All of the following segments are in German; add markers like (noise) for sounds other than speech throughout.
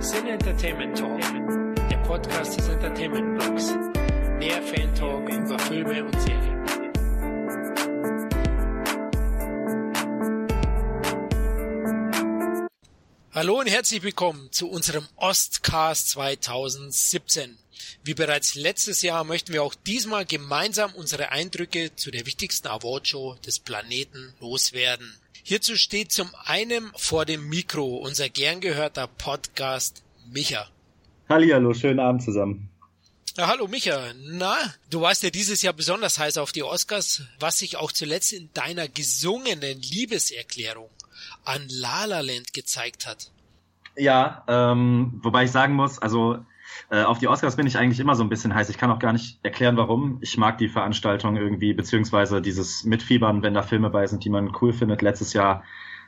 Sin Entertainment Talk, der Podcast des Entertainment Blogs. Mehr Fan Talk über Filme und Serien. Hallo und herzlich willkommen zu unserem Ostcast 2017. Wie bereits letztes Jahr möchten wir auch diesmal gemeinsam unsere Eindrücke zu der wichtigsten Awardshow des Planeten loswerden. Hierzu steht zum einen vor dem Mikro unser gern gehörter Podcast Micha. Hallihallo, schönen Abend zusammen. Ja, hallo Micha. Na, du warst ja dieses Jahr besonders heiß auf die Oscars, was sich auch zuletzt in deiner gesungenen Liebeserklärung an La La Land gezeigt hat. Ja, ähm, wobei ich sagen muss, also äh, auf die Oscars bin ich eigentlich immer so ein bisschen heiß. Ich kann auch gar nicht erklären, warum. Ich mag die Veranstaltung irgendwie, beziehungsweise dieses Mitfiebern, wenn da Filme bei sind, die man cool findet. Letztes Jahr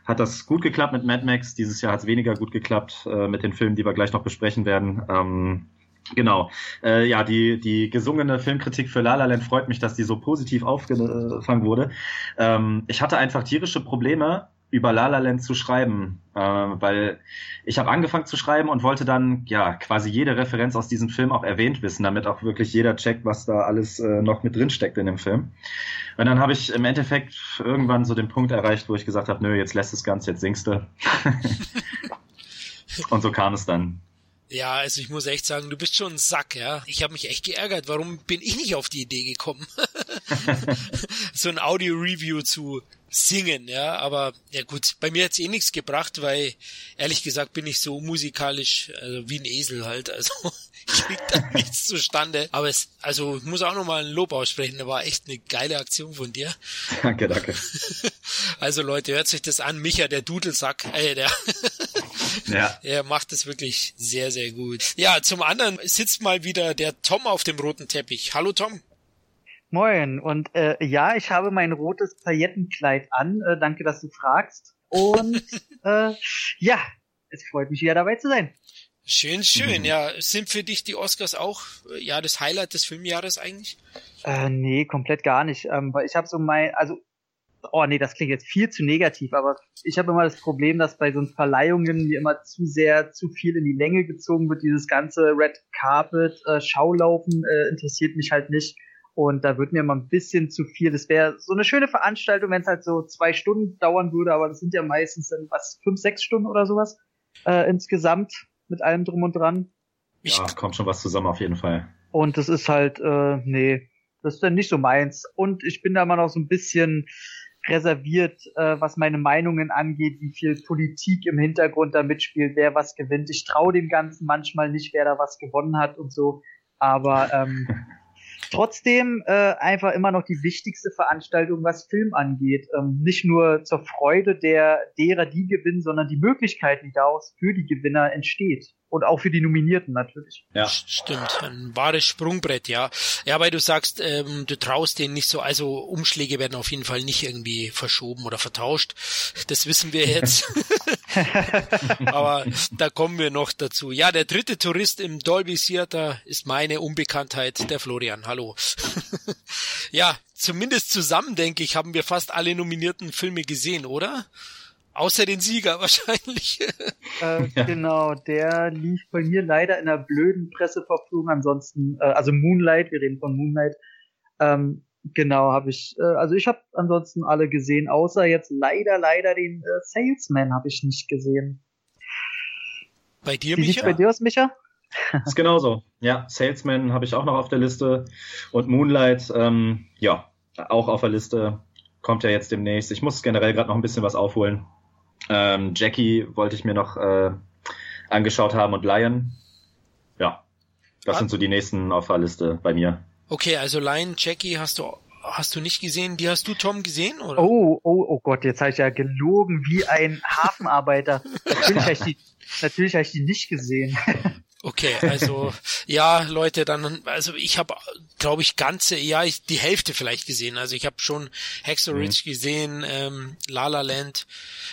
hat das gut geklappt mit Mad Max. Dieses Jahr hat es weniger gut geklappt äh, mit den Filmen, die wir gleich noch besprechen werden. Ähm, Genau. Äh, ja, die, die gesungene Filmkritik für La La Land freut mich, dass die so positiv aufgefangen wurde. Ähm, ich hatte einfach tierische Probleme, über La La Land zu schreiben, äh, weil ich habe angefangen zu schreiben und wollte dann ja quasi jede Referenz aus diesem Film auch erwähnt wissen, damit auch wirklich jeder checkt, was da alles äh, noch mit drin steckt in dem Film. Und dann habe ich im Endeffekt irgendwann so den Punkt erreicht, wo ich gesagt habe, nö, jetzt lässt es ganz, jetzt singst du. (laughs) und so kam es dann. Ja, also ich muss echt sagen, du bist schon ein Sack, ja. Ich habe mich echt geärgert. Warum bin ich nicht auf die Idee gekommen, (laughs) so ein Audio-Review zu singen, ja, aber ja gut, bei mir hat's eh nichts gebracht, weil ehrlich gesagt bin ich so musikalisch also wie ein Esel halt, also (laughs) krieg da (laughs) nichts zustande. Aber es, also ich muss auch nochmal ein Lob aussprechen, da war echt eine geile Aktion von dir. Danke, danke. (laughs) Also Leute, hört sich das an, Micha, der Dudelsack, äh, der, ja. er macht das wirklich sehr, sehr gut. Ja, zum anderen sitzt mal wieder der Tom auf dem roten Teppich. Hallo Tom. Moin. Und äh, ja, ich habe mein rotes Paillettenkleid an. Äh, danke, dass du fragst. Und (laughs) äh, ja, es freut mich wieder dabei zu sein. Schön, schön. Mhm. Ja, sind für dich die Oscars auch äh, ja das Highlight des Filmjahres eigentlich? Äh, nee, komplett gar nicht. Ähm, weil ich habe so mein, also oh nee, das klingt jetzt viel zu negativ, aber ich habe immer das Problem, dass bei so Verleihungen mir immer zu sehr, zu viel in die Länge gezogen wird. Dieses ganze Red Carpet, äh, Schaulaufen äh, interessiert mich halt nicht. Und da wird mir mal ein bisschen zu viel. Das wäre so eine schöne Veranstaltung, wenn es halt so zwei Stunden dauern würde, aber das sind ja meistens dann was, fünf, sechs Stunden oder sowas äh, insgesamt mit allem drum und dran. Ja, kommt schon was zusammen auf jeden Fall. Und das ist halt, äh, nee, das ist dann nicht so meins. Und ich bin da immer noch so ein bisschen reserviert, äh, was meine Meinungen angeht, wie viel Politik im Hintergrund da mitspielt, wer was gewinnt. Ich traue dem Ganzen manchmal nicht, wer da was gewonnen hat und so. Aber ähm, (laughs) trotzdem äh, einfach immer noch die wichtigste Veranstaltung, was Film angeht. Ähm, nicht nur zur Freude der derer, die gewinnen, sondern die Möglichkeiten, die daraus für die Gewinner entsteht. Und auch für die Nominierten natürlich. Ja. Stimmt, ein wahres Sprungbrett, ja. Ja, weil du sagst, ähm, du traust denen nicht so, also Umschläge werden auf jeden Fall nicht irgendwie verschoben oder vertauscht. Das wissen wir jetzt. (laughs) (laughs) (laughs) Aber da kommen wir noch dazu. Ja, der dritte Tourist im Dolby Theater ist meine Unbekanntheit, der Florian. Hallo. (laughs) ja, zumindest zusammen, denke ich, haben wir fast alle nominierten Filme gesehen, oder? Außer den Sieger (laughs) wahrscheinlich. Äh. Genau, der lief bei mir leider in einer blöden Presseverfügung. Ansonsten, äh, also Moonlight, wir reden von Moonlight. Ähm, genau, habe ich, äh, also ich habe ansonsten alle gesehen, außer jetzt leider, leider den äh, Salesman habe ich nicht gesehen. Bei dir, Wie Micha? Wie bei dir aus, Micha? (laughs) ist genauso. Ja, Salesman habe ich auch noch auf der Liste und Moonlight, ähm, ja, auch auf der Liste. Kommt ja jetzt demnächst. Ich muss generell gerade noch ein bisschen was aufholen. Ähm, Jackie wollte ich mir noch äh, angeschaut haben und Lion. Ja, das ah. sind so die nächsten auf der Liste bei mir. Okay, also Lion, Jackie hast du hast du nicht gesehen? Die hast du Tom gesehen oder? Oh, oh, oh Gott, jetzt habe ich ja gelogen wie ein Hafenarbeiter. (laughs) natürlich habe ich die, natürlich habe ich die nicht gesehen. Okay, also ja, Leute, dann also ich habe, glaube ich, ganze, ja, ich, die Hälfte vielleicht gesehen. Also ich habe schon Hexer mhm. gesehen, ähm, La La Land,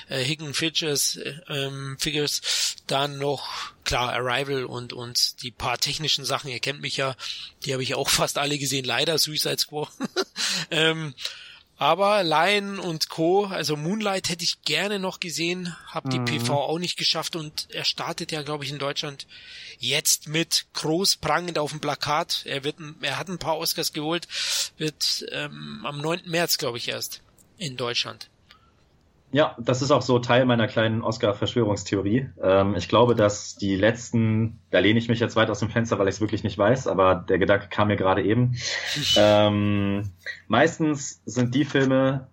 äh, Hidden Figures, äh, ähm, Figures, dann noch klar Arrival und und die paar technischen Sachen. Ihr kennt mich ja, die habe ich auch fast alle gesehen. Leider Suicide Squad. (laughs) ähm, Aber Lion und Co., also Moonlight hätte ich gerne noch gesehen, hab die mhm. PV auch nicht geschafft und er startet ja, glaube ich, in Deutschland jetzt mit groß prangend auf dem Plakat. Er wird, er hat ein paar Oscars geholt, wird ähm, am 9. März, glaube ich, erst in Deutschland. Ja, das ist auch so Teil meiner kleinen Oscar-Verschwörungstheorie. Ähm, ich glaube, dass die letzten, da lehne ich mich jetzt weit aus dem Fenster, weil ich es wirklich nicht weiß, aber der Gedanke kam mir gerade eben. (laughs) ähm, meistens sind die Filme,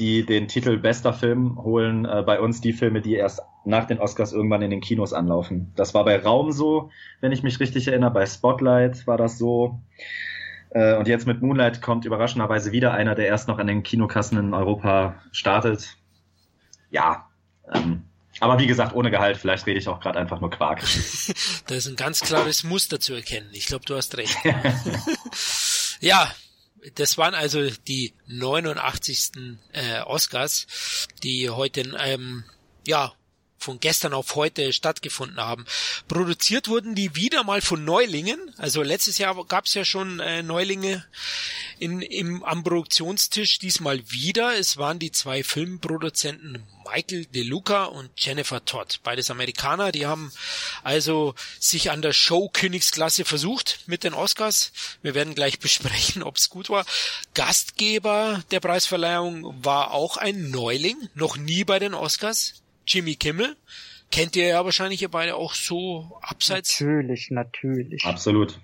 die den Titel bester Film holen, äh, bei uns die Filme, die erst nach den Oscars irgendwann in den Kinos anlaufen. Das war bei Raum so, wenn ich mich richtig erinnere, bei Spotlight war das so. Äh, und jetzt mit Moonlight kommt überraschenderweise wieder einer, der erst noch an den Kinokassen in Europa startet ja, ähm, aber wie gesagt, ohne Gehalt, vielleicht rede ich auch gerade einfach nur Quark. (laughs) da ist ein ganz klares Muster zu erkennen. Ich glaube, du hast recht. (laughs) (laughs) ja, das waren also die 89. Äh, Oscars, die heute ähm, ja von gestern auf heute stattgefunden haben. Produziert wurden die wieder mal von Neulingen. Also letztes Jahr gab es ja schon äh, Neulinge in, im, am Produktionstisch. Diesmal wieder. Es waren die zwei Filmproduzenten Michael De Luca und Jennifer Todd. Beides Amerikaner. Die haben also sich an der Show Königsklasse versucht mit den Oscars. Wir werden gleich (laughs) besprechen, ob es gut war. Gastgeber der Preisverleihung war auch ein Neuling. Noch nie bei den Oscars. Jimmy Kimmel. Kennt ihr ja wahrscheinlich ihr beide auch so abseits. Natürlich, natürlich. Absolut.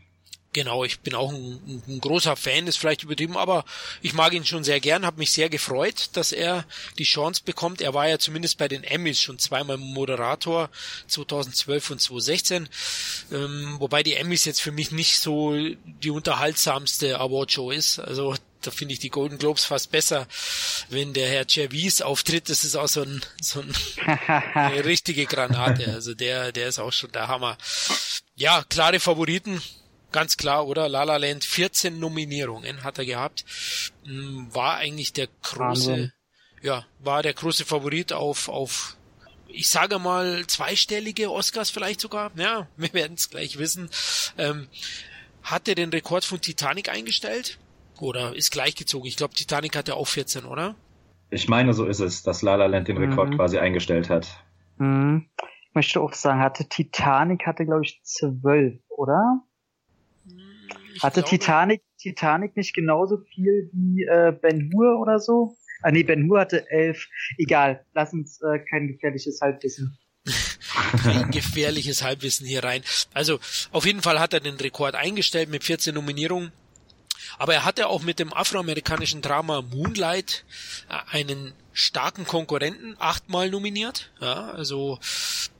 Genau, ich bin auch ein, ein, großer Fan, ist vielleicht übertrieben, aber ich mag ihn schon sehr gern, habe mich sehr gefreut, dass er die Chance bekommt. Er war ja zumindest bei den Emmys schon zweimal Moderator, 2012 und 2016, ähm, wobei die Emmys jetzt für mich nicht so die unterhaltsamste Awardshow ist. Also da finde ich die Golden Globes fast besser, wenn der Herr Cervis auftritt. Das ist auch so, ein, so ein, (laughs) eine richtige Granate. Also der, der ist auch schon der Hammer. Ja, klare Favoriten. Ganz klar, oder? La La Land, 14 Nominierungen hat er gehabt. Hm, war eigentlich der große, Wahnsinn. ja, war der große Favorit auf, auf ich sage mal, zweistellige Oscars vielleicht sogar. Ja, (laughs) wir werden es gleich wissen. Ähm, hat er den Rekord von Titanic eingestellt? Oder ist gleichgezogen? Ich glaube, Titanic hat ja auch 14, oder? Ich meine, so ist es, dass La La Land den Rekord mhm. quasi eingestellt hat. Mhm. Ich möchte auch sagen, hatte Titanic hatte, glaube ich, 12, oder? Ich hatte glaube, Titanic, Titanic nicht genauso viel wie äh, Ben Hur oder so? Ah nee, Ben Hur hatte 11. Egal, lass uns äh, kein gefährliches Halbwissen. (laughs) kein gefährliches Halbwissen hier rein. Also auf jeden Fall hat er den Rekord eingestellt mit 14 Nominierungen. Aber er hatte auch mit dem afroamerikanischen Drama Moonlight äh, einen starken Konkurrenten achtmal nominiert. Ja, also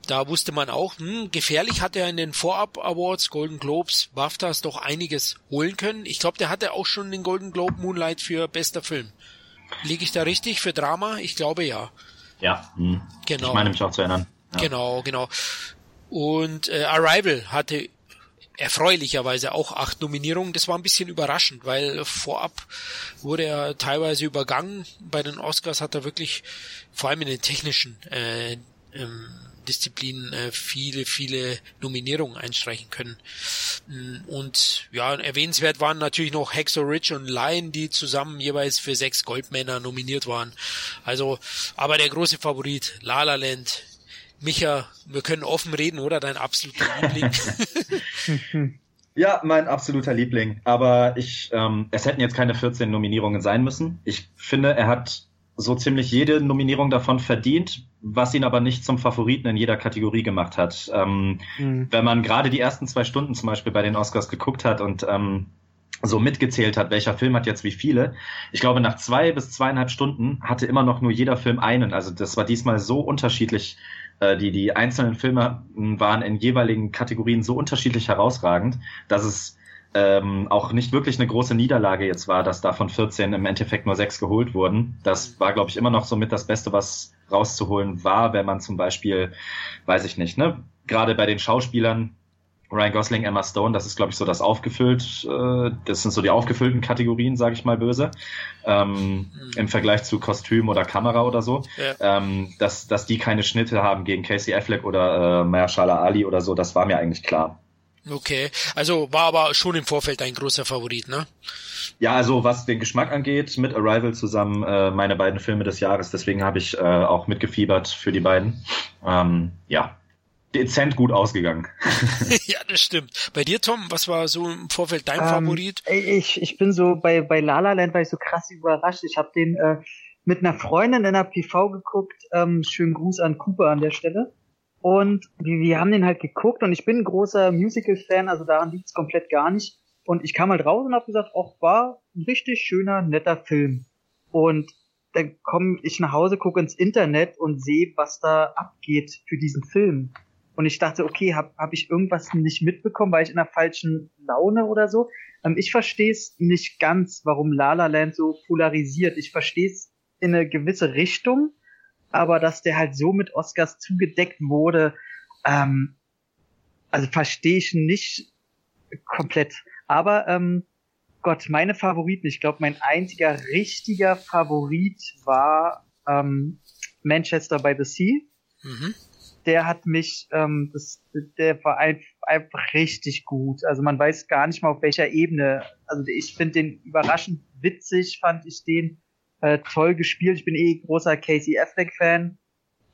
da wusste man auch, hm, gefährlich hat er in den Vorab Awards, Golden Globes, BAFTAs doch einiges holen können. Ich glaube, der hatte auch schon den Golden Globe Moonlight für bester Film. Liege ich da richtig für Drama? Ich glaube ja. Ja, hm. genau. Ich meine mich auch zu erinnern. Ja. Genau, genau. Und äh, Arrival hatte erfreulicherweise auch acht Nominierungen. Das war ein bisschen überraschend, weil vorab wurde er teilweise übergangen. Bei den Oscars hat er wirklich vor allem in den technischen äh, ähm, Disziplinen äh, viele, viele Nominierungen einstreichen können. Mm, und ja, erwähnenswert waren natürlich noch Hexo Rich und Lion, die zusammen jeweils für sechs Goldmänner nominiert waren. Also, aber der große Favorit, La La Land, Micha, wir können offen reden, oder? Dein absoluter Liebling. (laughs) ja, mein absoluter Liebling. Aber ich, ähm, es hätten jetzt keine 14 Nominierungen sein müssen. Ich finde, er hat so ziemlich jede Nominierung davon verdient, was ihn aber nicht zum Favoriten in jeder Kategorie gemacht hat. Ähm, mhm. Wenn man gerade die ersten zwei Stunden zum Beispiel bei den Oscars geguckt hat und ähm, so mitgezählt hat, welcher Film hat jetzt wie viele. Ich glaube, nach zwei bis zweieinhalb Stunden hatte immer noch nur jeder Film einen. Also das war diesmal so unterschiedlich die, die einzelnen Filme waren in jeweiligen Kategorien so unterschiedlich herausragend, dass es ähm, auch nicht wirklich eine große Niederlage jetzt war, dass davon 14 im Endeffekt nur sechs geholt wurden. Das war, glaube ich, immer noch so mit das Beste, was rauszuholen war, wenn man zum Beispiel, weiß ich nicht, ne, gerade bei den Schauspielern Ryan Gosling, Emma Stone, das ist, glaube ich, so das aufgefüllt, äh, das sind so die aufgefüllten Kategorien, sage ich mal böse, ähm, mhm. im Vergleich zu Kostüm oder Kamera oder so, ja. ähm, dass, dass die keine Schnitte haben gegen Casey Affleck oder äh, Mahershala Ali oder so, das war mir eigentlich klar. Okay, also war aber schon im Vorfeld ein großer Favorit, ne? Ja, also was den Geschmack angeht, mit Arrival zusammen äh, meine beiden Filme des Jahres. Deswegen habe ich äh, auch mitgefiebert für die beiden. Ähm, ja, dezent gut ausgegangen. (laughs) (laughs) ja, das stimmt. Bei dir, Tom, was war so im Vorfeld dein ähm, Favorit? Ich, ich bin so bei, bei La La Land war ich so krass überrascht. Ich habe den äh, mit einer Freundin in der PV geguckt. Ähm, schönen Gruß an Cooper an der Stelle. Und wir, wir haben den halt geguckt und ich bin ein großer Musical-Fan, also daran liegt es komplett gar nicht. Und ich kam halt raus und habe gesagt, ach, war ein richtig schöner, netter Film. Und dann komme ich nach Hause, gucke ins Internet und sehe, was da abgeht für diesen Film. Und ich dachte, okay, habe hab ich irgendwas nicht mitbekommen, weil ich in der falschen Laune oder so. Ähm, ich verstehe es nicht ganz, warum La La Land so polarisiert. Ich verstehe es in eine gewisse Richtung, aber dass der halt so mit Oscars zugedeckt wurde, ähm, also verstehe ich nicht komplett. Aber ähm, Gott, meine Favoriten, ich glaube, mein einziger richtiger Favorit war ähm, Manchester by the Sea. Mhm. Der hat mich, ähm, das, der war ein, einfach richtig gut. Also man weiß gar nicht mal auf welcher Ebene. Also ich finde den überraschend witzig, fand ich den äh, toll gespielt. Ich bin eh großer Casey Affleck-Fan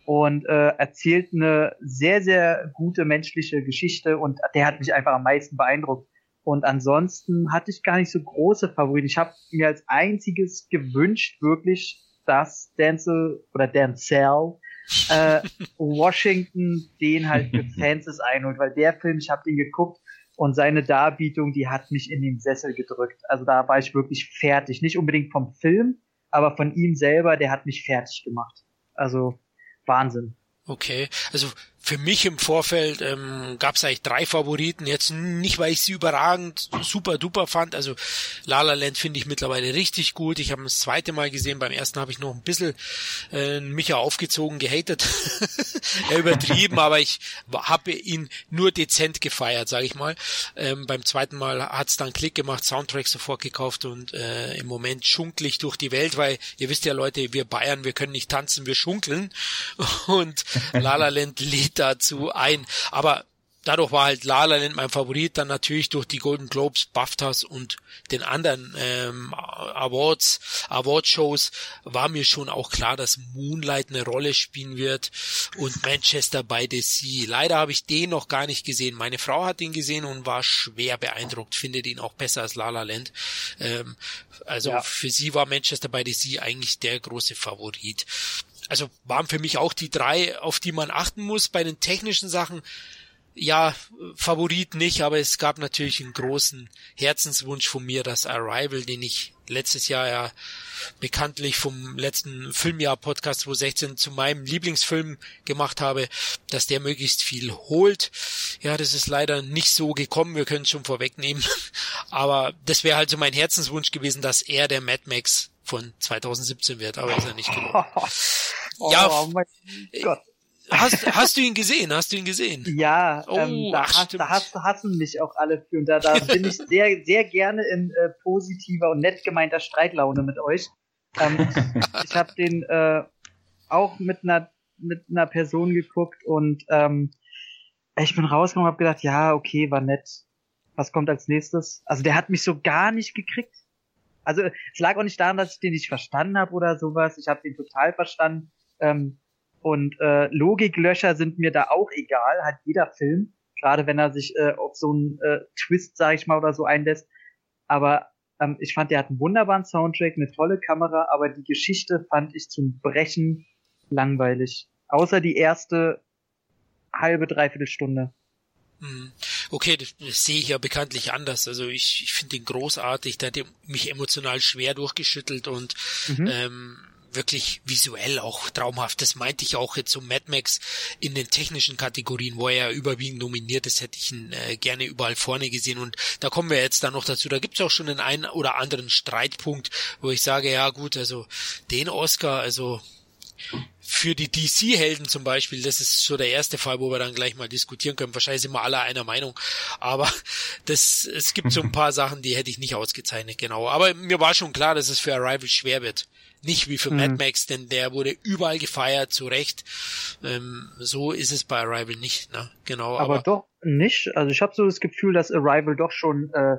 und äh, erzählt eine sehr, sehr gute menschliche Geschichte und der hat mich einfach am meisten beeindruckt. Und ansonsten hatte ich gar nicht so große Favoriten. Ich habe mir als einziges gewünscht, wirklich, dass Denzel oder Denzel (laughs) äh, Washington den halt für (laughs) Fans ist einholt, weil der Film, ich habe den geguckt und seine Darbietung, die hat mich in den Sessel gedrückt. Also da war ich wirklich fertig. Nicht unbedingt vom Film, aber von ihm selber, der hat mich fertig gemacht. Also Wahnsinn. Okay, also für mich im Vorfeld ähm, gab es eigentlich drei Favoriten. Jetzt nicht, weil ich sie überragend super duper fand. Also La La Land finde ich mittlerweile richtig gut. Ich habe das zweite Mal gesehen. Beim ersten habe ich noch ein bisschen äh, Micha aufgezogen, gehatet. er (laughs) übertrieben, aber ich habe ihn nur dezent gefeiert, sage ich mal. Ähm, beim zweiten Mal hat's dann Klick gemacht, Soundtrack sofort gekauft und äh, im Moment schunkle ich durch die Welt, weil ihr wisst ja Leute, wir Bayern, wir können nicht tanzen, wir schunkeln. (laughs) Und La La Land lädt dazu ein. Aber dadurch war halt La La Land mein Favorit, dann natürlich durch die Golden Globes, BAFTAs und den anderen ähm, Awards, Award-Shows war mir schon auch klar, dass Moonlight eine Rolle spielen wird und Manchester by the Sea. Leider habe ich den noch gar nicht gesehen. Meine Frau hat ihn gesehen und war schwer beeindruckt, findet ihn auch besser als La La Land. Ähm, also ja. für sie war Manchester by the Sea eigentlich der große Favorit also waren für mich auch die drei, auf die man achten muss. Bei den technischen Sachen, ja, Favorit nicht, aber es gab natürlich einen großen Herzenswunsch von mir, das Arrival, den ich letztes Jahr ja bekanntlich vom letzten Filmjahr-Podcast 2016 zu meinem Lieblingsfilm gemacht habe, dass der möglichst viel holt. Ja, das ist leider nicht so gekommen, wir können es schon vorwegnehmen. (laughs) Aber das wäre halt so mein Herzenswunsch gewesen, dass er der Mad Max von 2017 wird, aber ist er nicht geworden. (laughs) oh, ja, oh mein Gott. Hast, hast du ihn gesehen? Hast du ihn gesehen? (laughs) Ja, oh, ähm, da, ach, hast, da hast, hassen mich auch alle für. Und da, da (laughs) bin ich sehr, sehr gerne in äh, positiver und nett gemeinter Streitlaune mit euch. Ähm, (laughs) ich habe den äh, auch mit einer mit einer Person geguckt und ähm, ich bin rausgekommen und habe gedacht, ja, okay, war nett. Was kommt als nächstes? Also der hat mich so gar nicht gekriegt. Also es lag auch nicht daran, dass ich den nicht verstanden habe oder sowas. Ich habe den total verstanden. Ähm, und äh, Logiklöcher sind mir da auch egal, hat jeder Film, gerade wenn er sich äh, auf so einen äh, Twist, sag ich mal, oder so einlässt. Aber ähm, ich fand, der hat einen wunderbaren Soundtrack, eine tolle Kamera, aber die Geschichte fand ich zum Brechen langweilig. Außer die erste halbe, dreiviertel Stunde. Mhm. Okay, das, das sehe ich ja bekanntlich anders. Also ich, ich finde ihn großartig, der hat mich emotional schwer durchgeschüttelt und mhm. ähm, wirklich visuell auch traumhaft. Das meinte ich auch jetzt so Mad Max in den technischen Kategorien, wo er ja überwiegend nominiert ist, hätte ich ihn äh, gerne überall vorne gesehen. Und da kommen wir jetzt dann noch dazu. Da gibt's auch schon den einen oder anderen Streitpunkt, wo ich sage, ja gut, also den Oscar, also für die DC-Helden zum Beispiel, das ist so der erste Fall, wo wir dann gleich mal diskutieren können. Wahrscheinlich sind wir alle einer Meinung. Aber das, es gibt so ein (laughs) paar Sachen, die hätte ich nicht ausgezeichnet, genau. Aber mir war schon klar, dass es für Arrival schwer wird. Nicht wie für mhm. Mad Max, denn der wurde überall gefeiert, zu Recht. Ähm, so ist es bei Arrival nicht, ne? Genau. Aber, aber doch nicht. Also ich habe so das Gefühl, dass Arrival doch schon äh,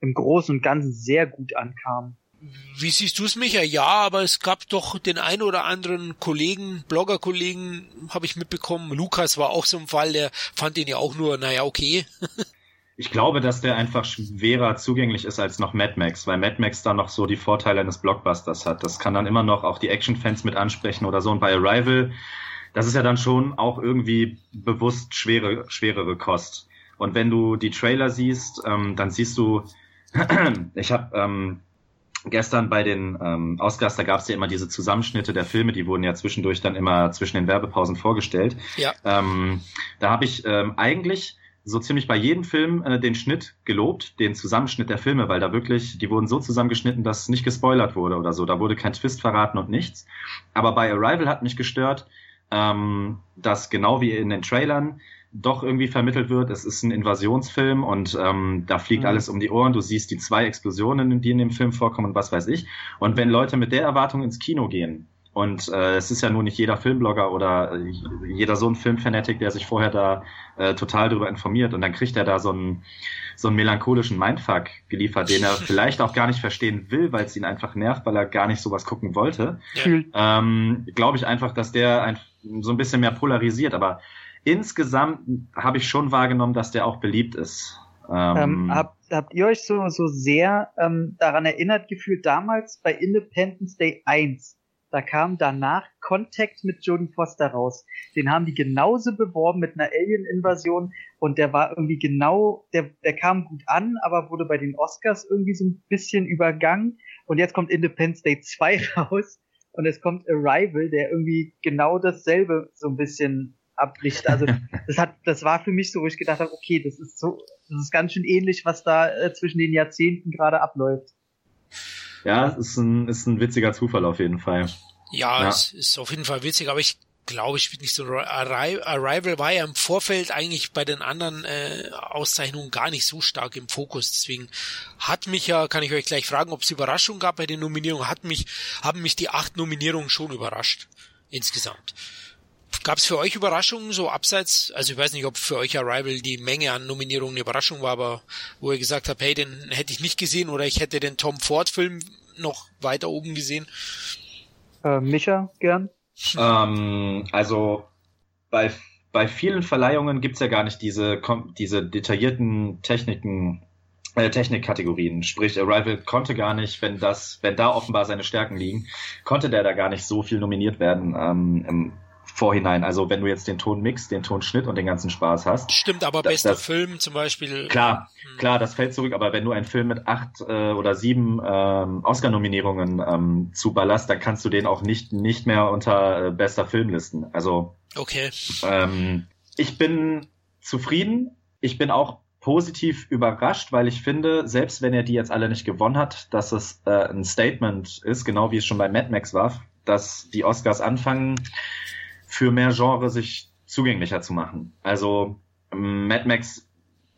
im Großen und Ganzen sehr gut ankam. Wie siehst du es, Micha? Ja, aber es gab doch den ein oder anderen Kollegen, Blogger-Kollegen, habe ich mitbekommen. Lukas war auch so ein Fall, der fand ihn ja auch nur, naja, okay. (laughs) ich glaube, dass der einfach schwerer zugänglich ist als noch Mad Max, weil Mad Max da noch so die Vorteile eines Blockbusters hat. Das kann dann immer noch auch die Action-Fans mit ansprechen oder so. Und bei Arrival, das ist ja dann schon auch irgendwie bewusst schwere, schwerere Kost. Und wenn du die Trailer siehst, ähm, dann siehst du, (clears throat) ich habe ähm, gestern bei den ähm, Oscars, da gab es ja immer diese Zusammenschnitte der Filme, die wurden ja zwischendurch dann immer zwischen den Werbepausen vorgestellt. Ja. Ähm, da habe ich ähm, eigentlich so ziemlich bei jedem Film äh, den Schnitt gelobt, den Zusammenschnitt der Filme, weil da wirklich, die wurden so zusammengeschnitten, dass nicht gespoilert wurde oder so. Da wurde kein Twist verraten und nichts. Aber bei Arrival hat mich gestört, ähm, dass genau wie in den Trailern doch irgendwie vermittelt wird, es ist ein Invasionsfilm und ähm, da fliegt mhm. alles um die Ohren. Du siehst die zwei Explosionen, die in dem Film vorkommen und was weiß ich. Und wenn Leute mit der Erwartung ins Kino gehen, und äh, es ist ja nur nicht jeder Filmblogger oder äh, jeder so ein Filmfanatic, der sich vorher da äh, total darüber informiert und dann kriegt er da so einen, so einen melancholischen Mindfuck geliefert, den er (laughs) vielleicht auch gar nicht verstehen will, weil es ihn einfach nervt, weil er gar nicht sowas gucken wollte. Ja. Ähm, Glaube ich einfach, dass der ein, so ein bisschen mehr polarisiert, aber insgesamt habe ich schon wahrgenommen, dass der auch beliebt ist. Ähm, ähm, habt, habt ihr euch so, so sehr ähm, daran erinnert gefühlt damals bei Independence Day 1? Da kam danach Contact mit Jodie Foster raus. Den haben die genauso beworben mit einer Alien-Invasion und der war irgendwie genau, der, der kam gut an, aber wurde bei den Oscars irgendwie so ein bisschen übergangen. Und jetzt kommt Independence Day 2 (laughs) raus und es kommt Arrival, der irgendwie genau dasselbe so ein bisschen abbricht. Also (laughs) das hat, das war für mich so, wo ich gedacht habe, okay, das ist so, das ist ganz schön ähnlich, was da äh, zwischen den Jahrzehnten gerade abläuft. Ja, es ist ein, ist ein witziger Zufall auf jeden Fall. Ja, ja, es ist auf jeden Fall witzig, aber ich glaube, ich bin nicht so. Arrival war ja im Vorfeld eigentlich bei den anderen äh, Auszeichnungen gar nicht so stark im Fokus. Deswegen hat mich ja, kann ich euch gleich fragen, ob es Überraschungen gab bei den Nominierungen. Hat mich, haben mich die acht Nominierungen schon überrascht insgesamt. Gab es für euch Überraschungen so abseits? Also ich weiß nicht, ob für euch Arrival die Menge an Nominierungen eine Überraschung war, aber wo ihr gesagt habt, hey, den hätte ich nicht gesehen oder ich hätte den Tom Ford Film noch weiter oben gesehen. Äh, Micha, gern. Ähm, also bei bei vielen Verleihungen gibt's ja gar nicht diese diese detaillierten Techniken äh, Technikkategorien. Sprich, Arrival konnte gar nicht, wenn das, wenn da offenbar seine Stärken liegen, konnte der da gar nicht so viel nominiert werden. Ähm, im, Vorhinein. Also wenn du jetzt den Ton mixst, den Tonschnitt und den ganzen Spaß hast. Stimmt, aber das, bester das, Film zum Beispiel. Klar, hm. klar, das fällt zurück. Aber wenn du einen Film mit acht äh, oder sieben ähm, Oscar-Nominierungen ähm, zuballerst, dann kannst du den auch nicht nicht mehr unter äh, bester Film listen. Also okay. Ähm, ich bin zufrieden. Ich bin auch positiv überrascht, weil ich finde, selbst wenn er die jetzt alle nicht gewonnen hat, dass es äh, ein Statement ist, genau wie es schon bei Mad Max war, dass die Oscars anfangen, für mehr Genre sich zugänglicher zu machen. Also Mad Max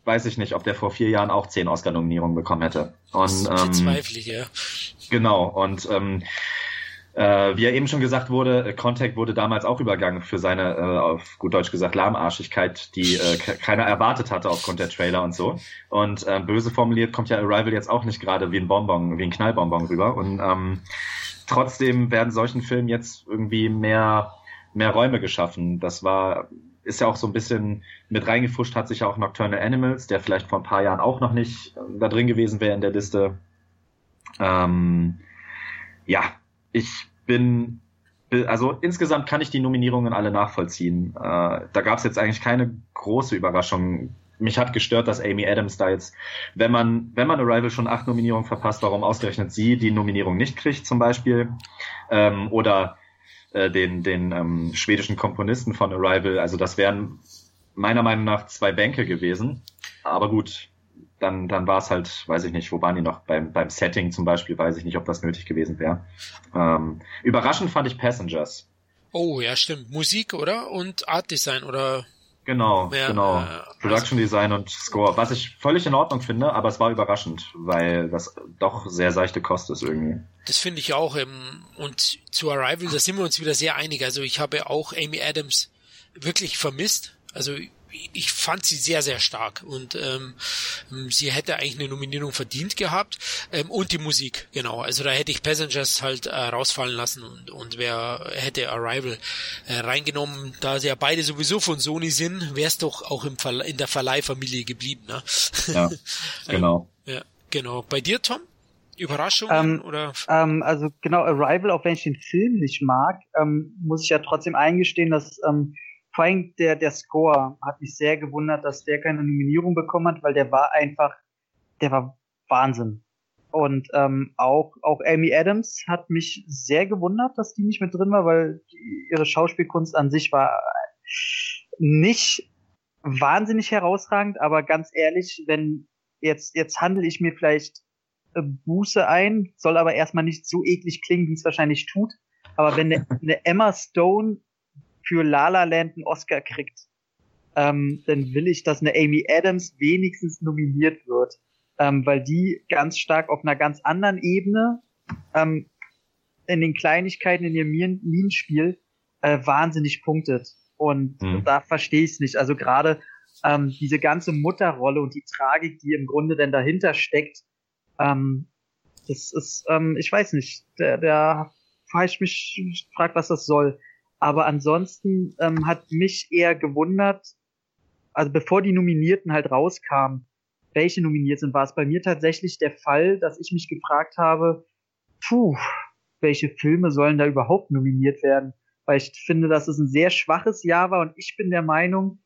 weiß ich nicht, ob der vor vier Jahren auch zehn Oscar-Nominierungen bekommen hätte. Und, das bezweifle ich, ja. Genau, und ähm, äh, wie ja eben schon gesagt wurde, äh, Contact wurde damals auch übergangen für seine, äh, auf gut Deutsch gesagt, Lahmarschigkeit, die äh, keiner erwartet hatte aufgrund der Trailer und so. Und äh, böse formuliert kommt ja Arrival jetzt auch nicht gerade wie ein Bonbon, wie ein Knallbonbon rüber. Und ähm, trotzdem werden solchen Filmen jetzt irgendwie mehr mehr Räume geschaffen. Das war, ist ja auch so ein bisschen mit reingefuscht, hat sich ja auch Nocturnal Animals, der vielleicht vor ein paar Jahren auch noch nicht äh, da drin gewesen wäre in der Liste. Ähm, ja, ich bin, also insgesamt kann ich die Nominierungen alle nachvollziehen. Äh, da gab es jetzt eigentlich keine große Überraschung. Mich hat gestört, dass Amy Adams da jetzt, wenn man, wenn man Arrival schon acht Nominierungen verpasst, warum ausgerechnet sie die Nominierung nicht kriegt, zum Beispiel. Ähm, oder äh, den, den ähm, schwedischen Komponisten von Arrival. Also das wären meiner Meinung nach zwei Bänke gewesen. Aber gut, dann, dann war es halt, weiß ich nicht, wo waren die noch? Beim, beim Setting zum Beispiel, weiß ich nicht, ob das nötig gewesen wäre. Ähm, überraschend fand ich Passengers. Oh, ja, stimmt. Musik, oder? Und Art Design, oder? Genau, ja, genau. Äh, Production also, Design und Score. Was ich völlig in Ordnung finde, aber es war überraschend, weil das doch sehr seichte Kost ist irgendwie. Das finde ich auch. Ähm, und zu Arrival, da sind wir uns wieder sehr einig. Also ich habe auch Amy Adams wirklich vermisst. Also ich fand sie sehr, sehr stark und ähm, sie hätte eigentlich eine Nominierung verdient gehabt ähm, und die Musik, genau. Also da hätte ich Passengers halt äh, rausfallen lassen und, und wer hätte Arrival äh, reingenommen, da sie ja beide sowieso von Sony sind, wäre es doch auch im Verle in der Verleihfamilie geblieben. Ne? Ja, (laughs) genau. ähm, ja, genau. Bei dir, Tom? Überraschungen ähm, oder? Ähm, also genau, Arrival, auch wenn ich den Film nicht mag, ähm, muss ich ja trotzdem eingestehen, dass ähm, vor allem der, der Score hat mich sehr gewundert, dass der keine Nominierung bekommen hat, weil der war einfach, der war Wahnsinn. Und ähm, auch, auch Amy Adams hat mich sehr gewundert, dass die nicht mit drin war, weil die, ihre Schauspielkunst an sich war nicht wahnsinnig herausragend, aber ganz ehrlich, wenn jetzt, jetzt handle ich mir vielleicht äh, Buße ein, soll aber erstmal nicht so eklig klingen, wie es wahrscheinlich tut. Aber wenn eine, (laughs) eine Emma Stone für La La Land einen Oscar kriegt, ähm, dann will ich, dass eine Amy Adams wenigstens nominiert wird, ähm, weil die ganz stark auf einer ganz anderen Ebene ähm, in den Kleinigkeiten in ihrem Minenspiel äh, wahnsinnig punktet. Und mhm. da verstehe ich es nicht. Also gerade ähm, diese ganze Mutterrolle und die Tragik, die im Grunde denn dahinter steckt, ähm, das ist, ähm, ich weiß nicht, der, der ich mich fragt, was das soll. Aber ansonsten ähm, hat mich eher gewundert, also bevor die Nominierten halt rauskamen, welche nominiert sind, war es bei mir tatsächlich der Fall, dass ich mich gefragt habe, puh, welche Filme sollen da überhaupt nominiert werden? Weil ich finde, dass es ein sehr schwaches Jahr war und ich bin der Meinung,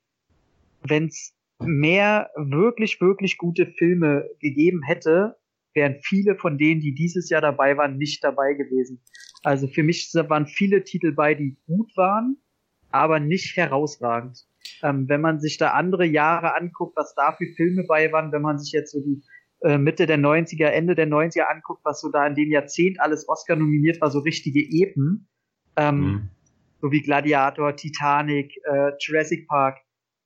wenn es mehr wirklich, wirklich gute Filme gegeben hätte, wären viele von denen, die dieses Jahr dabei waren, nicht dabei gewesen. Also für mich waren viele Titel bei, die gut waren, aber nicht herausragend. Ähm, wenn man sich da andere Jahre anguckt, was da für Filme bei waren, wenn man sich jetzt so die äh, Mitte der 90er, Ende der 90er anguckt, was so da in dem Jahrzehnt alles Oscar nominiert war, so richtige Epen, ähm, mhm. so wie Gladiator, Titanic, äh, Jurassic Park,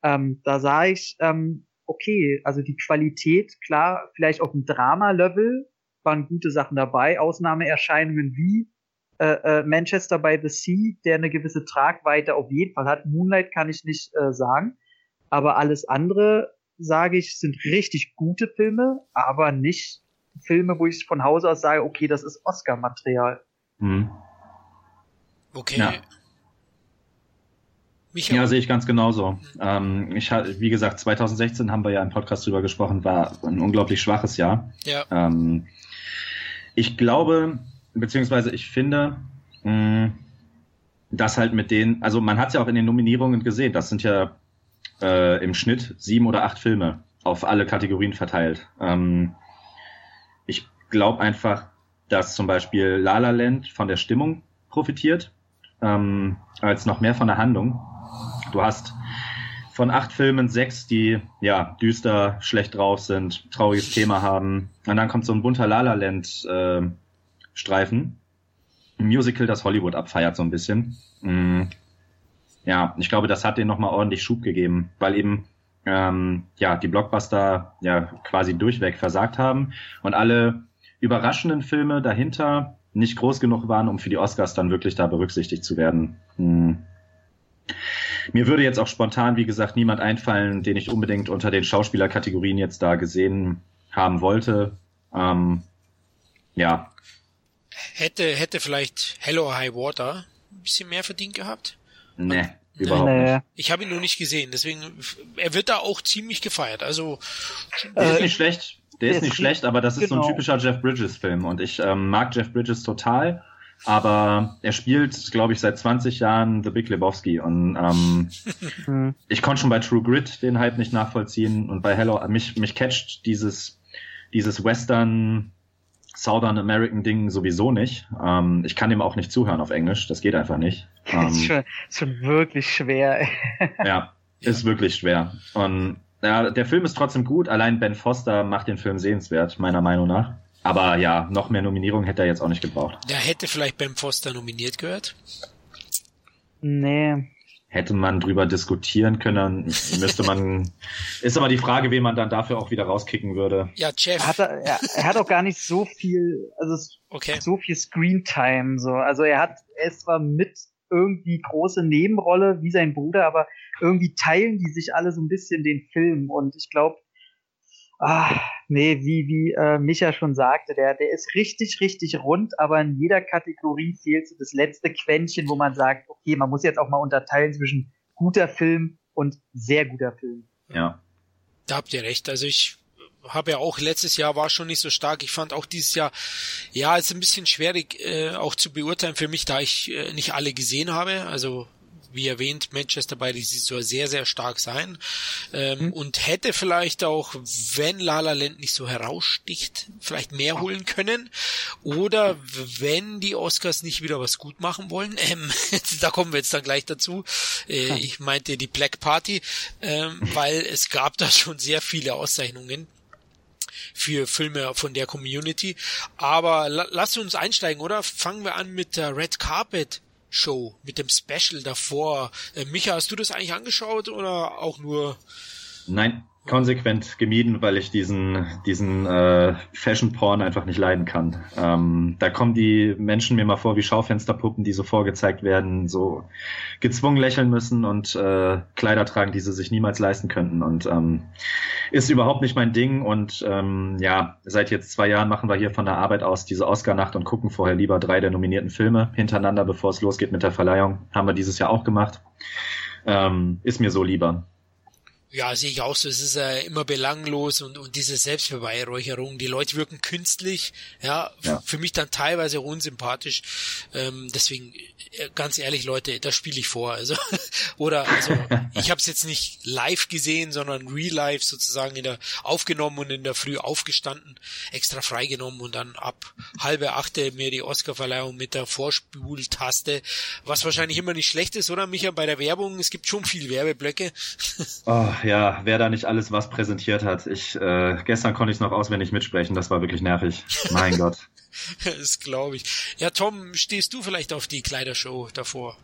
ähm, da sah ich, ähm, okay, also die Qualität, klar, vielleicht auf dem Drama-Level waren gute Sachen dabei, Ausnahmeerscheinungen wie äh, äh, Manchester by the Sea, der eine gewisse Tragweite auf jeden Fall hat. Moonlight kann ich nicht äh, sagen, aber alles andere, sage ich, sind richtig gute Filme, aber nicht Filme, wo ich von Hause aus sage, okay, das ist Oscar-Material. Mhm. Okay. Ja. Michael. Ja, sehe ich ganz genauso. Ähm, ich wie gesagt, 2016 haben wir ja im Podcast drüber gesprochen, war ein unglaublich schwaches Jahr. Ja. Ähm, ich glaube, beziehungsweise ich finde, mh, dass halt mit denen, also man hat es ja auch in den Nominierungen gesehen, das sind ja äh, im Schnitt sieben oder acht Filme auf alle Kategorien verteilt. Ähm, ich glaube einfach, dass zum Beispiel La La Land von der Stimmung profitiert, ähm, als noch mehr von der Handlung. Du hast von acht Filmen sechs, die ja düster, schlecht drauf sind, trauriges Thema haben. Und dann kommt so ein bunter La La Land äh, Streifen. Ein Musical, das Hollywood abfeiert so ein bisschen. Mm. Ja, ich glaube, das hat denen nochmal ordentlich Schub gegeben, weil eben ähm, ja die Blockbuster ja quasi durchweg versagt haben und alle überraschenden Filme dahinter nicht groß genug waren, um für die Oscars dann wirklich da berücksichtigt zu werden. Hm. Mir würde jetzt auch spontan, wie gesagt, niemand einfallen, den ich unbedingt unter den Schauspielerkategorien jetzt da gesehen haben wollte. Ähm, ja, Hätte, hätte vielleicht Hello High Water ein bisschen mehr verdient gehabt? Nee, Und, überhaupt nee. nicht. Ich habe ihn nur nicht gesehen, deswegen, er wird da auch ziemlich gefeiert. Also, der ist nicht schlecht. Der ist nicht schlecht, aber das ist genau. so ein genau. typischer Jeff Bridges Film und ich ähm, mag Jeff Bridges total, aber er spielt, glaube ich, seit 20 Jahren The Big Lebowski und ähm, (laughs) hm. ich konnte schon bei True Grit den Hype nicht nachvollziehen und bei Hello mich mich catcht dieses dieses Western Southern American Ding sowieso nicht. Ähm, ich kann dem auch nicht zuhören auf Englisch, das geht einfach nicht. (laughs) Ähm, ist, schon, ist schon wirklich schwer. (laughs) ja, ist wirklich schwer. Und ja, der Film ist trotzdem gut, allein Ben Foster macht den Film sehenswert, meiner Meinung nach. Aber ja, noch mehr Nominierungen hätte er jetzt auch nicht gebraucht. Der hätte vielleicht Ben Foster nominiert gehört. Nee. Hätte man drüber diskutieren können, müsste man. (laughs) ist aber die Frage, wen man dann dafür auch wieder rauskicken würde. Ja, Jeff. Hat er, er, er hat auch gar nicht so viel, also okay. so viel Screentime. So. Also er hat, er ist zwar mit irgendwie große Nebenrolle wie sein Bruder, aber irgendwie teilen die sich alle so ein bisschen den Film. Und ich glaube, Ah, nee, wie, wie äh, Micha schon sagte, der, der ist richtig, richtig rund, aber in jeder Kategorie fehlt so das letzte Quäntchen, wo man sagt, okay, man muss jetzt auch mal unterteilen zwischen guter Film und sehr guter Film. Ja. Da habt ihr recht. Also ich habe ja auch letztes Jahr war schon nicht so stark. Ich fand auch dieses Jahr, ja, ist ein bisschen schwierig äh, auch zu beurteilen für mich, da ich äh, nicht alle gesehen habe. Also wie erwähnt, Manchester bei diesem soll sehr, sehr stark sein. Ähm, mhm. Und hätte vielleicht auch, wenn La La Land nicht so heraussticht, vielleicht mehr holen können. Oder wenn die Oscars nicht wieder was gut machen wollen, (laughs) ähm, da kommen wir jetzt dann gleich dazu. Äh, ich meinte die Black Party, ähm, weil es gab da schon sehr viele Auszeichnungen für Filme von der Community. Aber la lass uns einsteigen, oder? Fangen wir an mit der Red Carpet Show mit dem Special davor. Äh, Micha, hast du das eigentlich angeschaut oder auch nur? Nein, konsequent gemieden, weil ich diesen, diesen äh, Fashion-Porn einfach nicht leiden kann. Ähm, da kommen die Menschen mir mal vor wie Schaufensterpuppen, die so vorgezeigt werden, so gezwungen lächeln müssen und äh, Kleider tragen, die sie sich niemals leisten könnten. Und ähm, ist überhaupt nicht mein Ding. Und ähm, ja, seit jetzt zwei Jahren machen wir hier von der Arbeit aus diese Oscar-Nacht und gucken vorher lieber drei der nominierten Filme hintereinander, bevor es losgeht mit der Verleihung. Haben wir dieses Jahr auch gemacht. Ähm, ist mir so lieber. Ja, sehe ich auch so. Es ist äh, immer belanglos und, und diese Selbstbeweihräucherung. Die Leute wirken künstlich, ja, ja. für mich dann teilweise unsympathisch. Ähm, deswegen, äh, ganz ehrlich, Leute, das spiele ich vor. Also, (laughs) oder also (laughs) ich habe es jetzt nicht live gesehen, sondern real life sozusagen in der aufgenommen und in der Früh aufgestanden, extra freigenommen und dann ab halbe achte mir die Oscarverleihung mit der Vorspultaste, was wahrscheinlich immer nicht schlecht ist, oder Micha, bei der Werbung, es gibt schon viel Werbeblöcke. Oh, (laughs) ja, wer da nicht alles was präsentiert hat. Ich äh, gestern konnte ich noch auswendig mitsprechen, das war wirklich nervig. Mein (laughs) Gott. Das glaube ich. Ja, Tom, stehst du vielleicht auf die Kleidershow davor?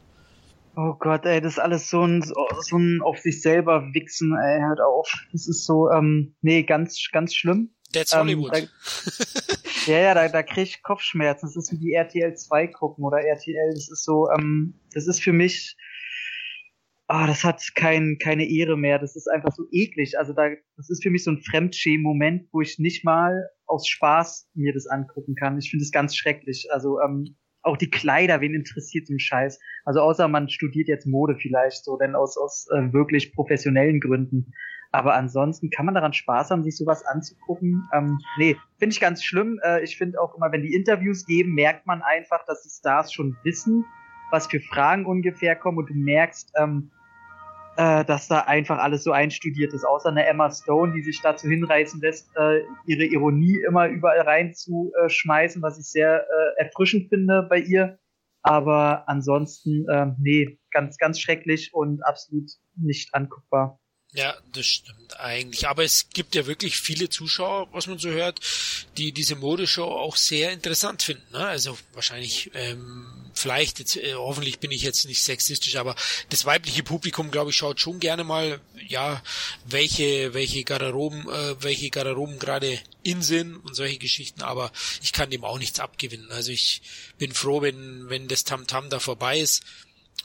Oh Gott, ey, das ist alles so ein, so ein auf sich selber wichsen, ey, hört auf. Das ist so, ähm, nee, ganz, ganz schlimm. That's Hollywood. Ähm, da, (laughs) ja, ja, da, da krieg ich Kopfschmerzen. Das ist wie die RTL 2 gucken oder RTL. Das ist so, ähm, das ist für mich, ah, das hat kein, keine Ehre mehr. Das ist einfach so eklig. Also da, das ist für mich so ein Fremdschämen-Moment, wo ich nicht mal aus Spaß mir das angucken kann. Ich finde es ganz schrecklich. Also ähm, auch die Kleider, wen interessiert so ein Scheiß? Also außer man studiert jetzt Mode vielleicht so, denn aus, aus äh, wirklich professionellen Gründen. Aber ansonsten kann man daran Spaß haben, sich sowas anzugucken. Ähm, nee, finde ich ganz schlimm. Äh, ich finde auch immer, wenn die Interviews geben, merkt man einfach, dass die Stars schon wissen, was für Fragen ungefähr kommen und du merkst, ähm, äh, dass da einfach alles so einstudiert ist, außer eine Emma Stone, die sich dazu hinreißen lässt, äh, ihre Ironie immer überall reinzuschmeißen, was ich sehr äh, erfrischend finde bei ihr. Aber ansonsten, äh, nee, ganz, ganz schrecklich und absolut nicht anguckbar. Ja, das stimmt eigentlich. Aber es gibt ja wirklich viele Zuschauer, was man so hört, die diese Modeshow auch sehr interessant finden. Ne? Also wahrscheinlich, ähm, vielleicht, jetzt, äh, hoffentlich bin ich jetzt nicht sexistisch, aber das weibliche Publikum, glaube ich, schaut schon gerne mal, ja, welche, welche Garderoben, äh, welche Garderoben gerade in sind und solche Geschichten. Aber ich kann dem auch nichts abgewinnen. Also ich bin froh, wenn, wenn das Tamtam -Tam da vorbei ist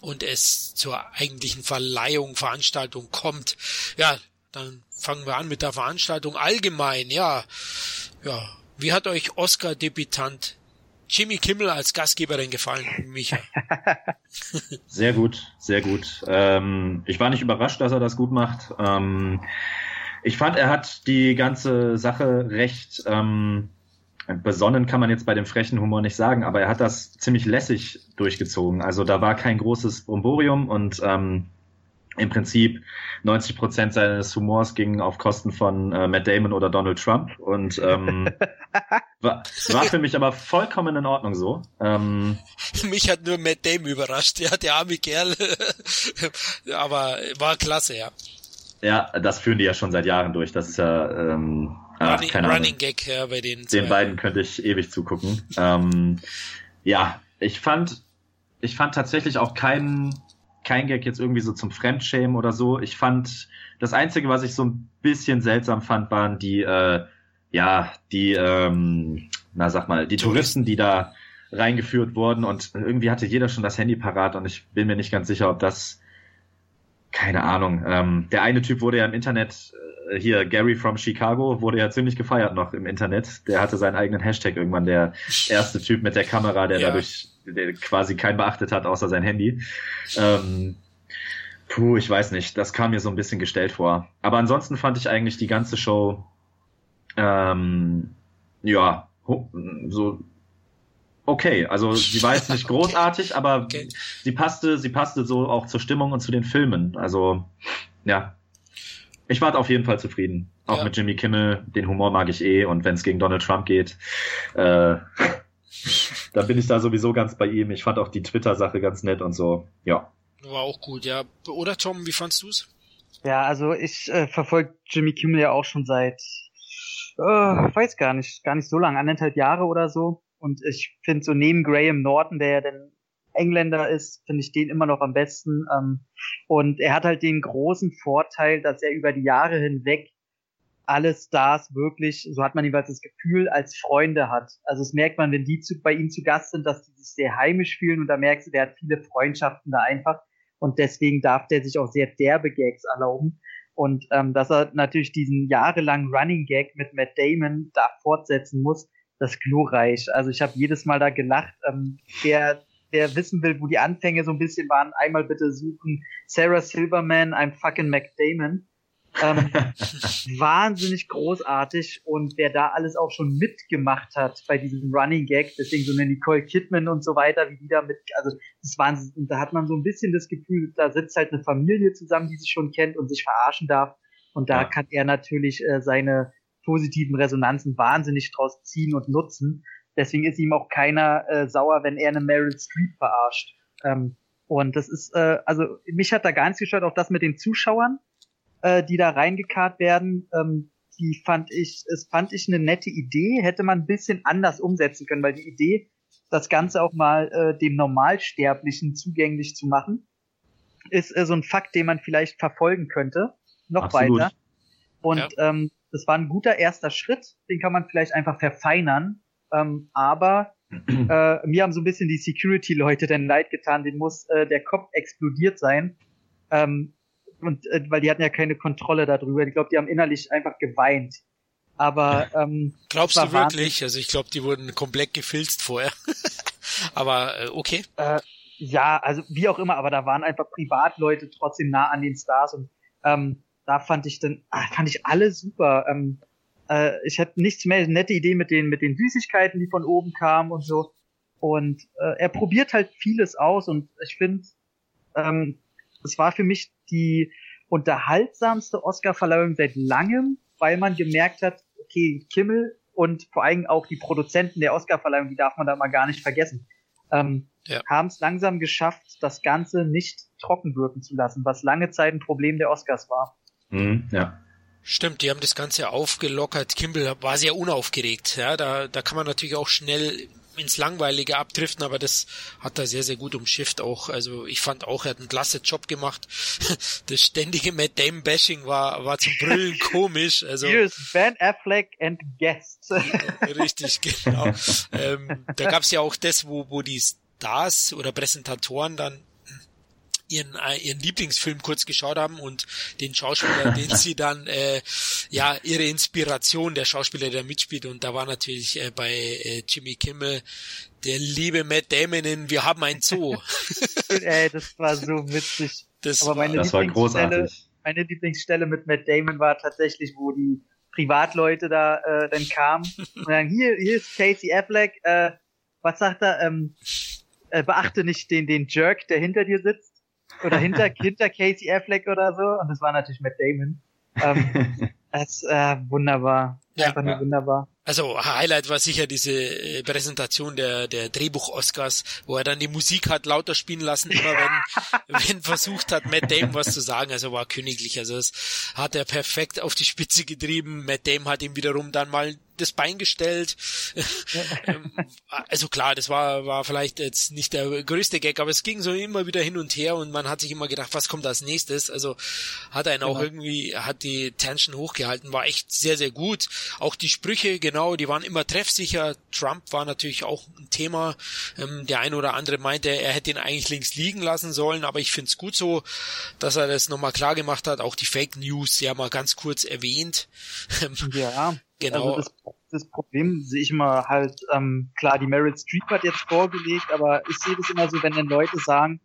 und es zur eigentlichen Verleihung, Veranstaltung kommt, ja, dann fangen wir an mit der Veranstaltung allgemein, ja. Ja, wie hat euch Oscar-Debütant Jimmy Kimmel als Gastgeber denn gefallen, Micha? (laughs) sehr gut, sehr gut. Ähm, ich war nicht überrascht, dass er das gut macht. Ähm, ich fand, er hat die ganze Sache recht ähm, besonnen kann man jetzt bei dem frechen Humor nicht sagen, aber er hat das ziemlich lässig durchgezogen. Also da war kein großes Bromborium und ähm, im Prinzip 90 Prozent seines Humors gingen auf Kosten von äh, Matt Damon oder Donald Trump und ähm, (laughs) war, war für mich aber vollkommen in Ordnung so. Ähm, mich hat nur Matt Damon überrascht, ja, der arme Kerl, (laughs) aber war klasse, ja. Ja, das führen die ja schon seit Jahren durch. Das ist ja ähm, Ach, Running, Running Gag ja, bei den zwei. Den beiden könnte ich ewig zugucken. ähm, ja, ich fand, ich fand tatsächlich auch keinen kein Gag jetzt irgendwie so zum Fremdschämen oder so. Ich fand, das Einzige, was ich so ein bisschen seltsam fand, waren die, äh, ja, die, ähm, na sag mal, die Touristen, die da reingeführt wurden und irgendwie hatte jeder schon das Handy parat und ich bin mir nicht ganz sicher, ob das, keine Ahnung, ähm, der eine Typ wurde ja im Internet, hier, Gary from Chicago, wurde ja ziemlich gefeiert noch im Internet. Der hatte seinen eigenen Hashtag irgendwann, der erste Typ mit der Kamera, der ja. dadurch der quasi kein beachtet hat, außer sein Handy. Ähm, puh, ich weiß nicht, das kam mir so ein bisschen gestellt vor. Aber ansonsten fand ich eigentlich die ganze Show ähm, ja, so okay. Also sie war jetzt nicht (laughs) großartig, aber okay. sie passte, sie passte so auch zur Stimmung und zu den Filmen. Also ja, ich war auf jeden Fall zufrieden. Auch ja. mit Jimmy Kimmel, den Humor mag ich eh und wenn es gegen Donald Trump geht, äh, (laughs) da bin ich da sowieso ganz bei ihm. Ich fand auch die Twitter-Sache ganz nett und so. Ja. War auch gut, ja. Oder Tom, wie fandst du's? Ja, also ich äh, verfolge Jimmy Kimmel ja auch schon seit äh, weiß gar nicht, gar nicht so lange, anderthalb Jahre oder so. Und ich finde so neben Graham Norton, der ja dann Engländer ist, finde ich den immer noch am besten. Ähm, und er hat halt den großen Vorteil, dass er über die Jahre hinweg alle Stars wirklich, so hat man jeweils das Gefühl, als Freunde hat. Also das merkt man, wenn die zu, bei ihm zu Gast sind, dass die sich sehr heimisch fühlen und da merkst du, der hat viele Freundschaften da einfach und deswegen darf der sich auch sehr derbe Gags erlauben. Und ähm, dass er natürlich diesen jahrelangen Running Gag mit Matt Damon da fortsetzen muss, das glorreich. Also ich habe jedes Mal da gelacht. Ähm, der, der wissen will, wo die Anfänge so ein bisschen waren, einmal bitte suchen Sarah Silverman, I'm fucking Matt Damon. Ähm, (laughs) wahnsinnig großartig und wer da alles auch schon mitgemacht hat bei diesem Running Gag, deswegen so eine Nicole Kidman und so weiter, wie die da mit, also das waren, da hat man so ein bisschen das Gefühl, da sitzt halt eine Familie zusammen, die sich schon kennt und sich verarschen darf und da ja. kann er natürlich äh, seine positiven Resonanzen wahnsinnig draus ziehen und nutzen. Deswegen ist ihm auch keiner äh, sauer, wenn er eine Meryl Streep verarscht. Ähm, und das ist, äh, also mich hat da gar nichts gestört, auch das mit den Zuschauern äh, die da reingekarrt werden, ähm, die fand ich, es fand ich eine nette Idee, hätte man ein bisschen anders umsetzen können, weil die Idee, das Ganze auch mal äh, dem Normalsterblichen zugänglich zu machen, ist äh, so ein Fakt, den man vielleicht verfolgen könnte, noch Absolut. weiter. Und ja. ähm, das war ein guter erster Schritt, den kann man vielleicht einfach verfeinern, ähm, aber (clears throat) äh, mir haben so ein bisschen die Security-Leute denn leid getan, den muss äh, der Kopf explodiert sein. Ähm, und äh, weil die hatten ja keine Kontrolle darüber. Ich glaube, die haben innerlich einfach geweint. Aber (laughs) ähm, glaubst du wirklich? Also ich glaube, die wurden komplett gefilzt vorher. (laughs) aber äh, okay. Äh, ja, also wie auch immer, aber da waren einfach Privatleute trotzdem nah an den Stars und ähm, da fand ich dann, ach, fand ich alle super. Ähm, äh, ich hatte nichts mehr, nette Idee mit den mit den Süßigkeiten, die von oben kamen und so. Und äh, er probiert halt vieles aus und ich finde, ähm, es war für mich die unterhaltsamste Oscar-Verleihung seit langem, weil man gemerkt hat, okay, Kimmel und vor allem auch die Produzenten der Oscar-Verleihung, die darf man da mal gar nicht vergessen, ähm, ja. haben es langsam geschafft, das Ganze nicht trocken wirken zu lassen, was lange Zeit ein Problem der Oscars war. Mhm, ja. Stimmt, die haben das Ganze aufgelockert. Kimball war sehr unaufgeregt. Ja, da, da kann man natürlich auch schnell ins Langweilige abdriften, aber das hat er sehr, sehr gut umschifft auch. Also ich fand auch, er hat einen klasse Job gemacht. (laughs) Das ständige Matt Damon Bashing war, war zum Brüllen (laughs) komisch. Also, Here's Ben Affleck and Guest. Richtig, genau. (laughs) ähm, da gab's ja auch das, wo, wo die Stars oder Präsentatoren dann ihren, äh, ihren Lieblingsfilm kurz geschaut haben und den Schauspieler, (laughs) den sie dann, äh, ja, ihre Inspiration, der Schauspieler, der mitspielt und da war natürlich äh, bei äh, Jimmy Kimmel der liebe Matt Damon in Wir haben ein Zoo. (laughs) Ey, das war so witzig. Das, Aber meine war, das war großartig. Meine Lieblingsstelle mit Matt Damon war tatsächlich, wo die Privatleute da äh, dann kamen und dann hier, hier ist Casey Affleck, äh, was sagt er, ähm, äh, beachte nicht den, den Jerk, der hinter dir sitzt oder (laughs) hinter, hinter Casey Affleck oder so. Und das war natürlich Matt Damon. Ähm, (laughs) das äh, wunderbar. Ja, Einfach nur ja. wunderbar. Also Highlight war sicher diese äh, Präsentation der, der Drehbuch-Oscars, wo er dann die Musik hat lauter spielen lassen, immer wenn, (laughs) wenn versucht hat, Matt Damon was zu sagen. Also war königlich. Also das hat er perfekt auf die Spitze getrieben. Matt Damon hat ihm wiederum dann mal das Bein gestellt. (laughs) Ähm, also klar, das war, war vielleicht jetzt nicht der größte Gag, aber es ging so immer wieder hin und her und man hat sich immer gedacht, was kommt als nächstes? Also hat einen genau. auch irgendwie, hat die Tension hochgehalten, war echt sehr, sehr gut. Auch die Sprüche, genau, die waren immer treffsicher. Trump war natürlich auch ein Thema. Ähm, der eine oder andere meinte, er hätte ihn eigentlich links liegen lassen sollen, aber ich finde es gut so, dass er das nochmal klar gemacht hat. Auch die Fake News ja mal ganz kurz erwähnt. (laughs) ja, genau. Also das, das Problem sehe ich immer halt, ähm, klar, die Meryl Streep hat jetzt vorgelegt, aber ich sehe das immer so, wenn dann Leute sagen,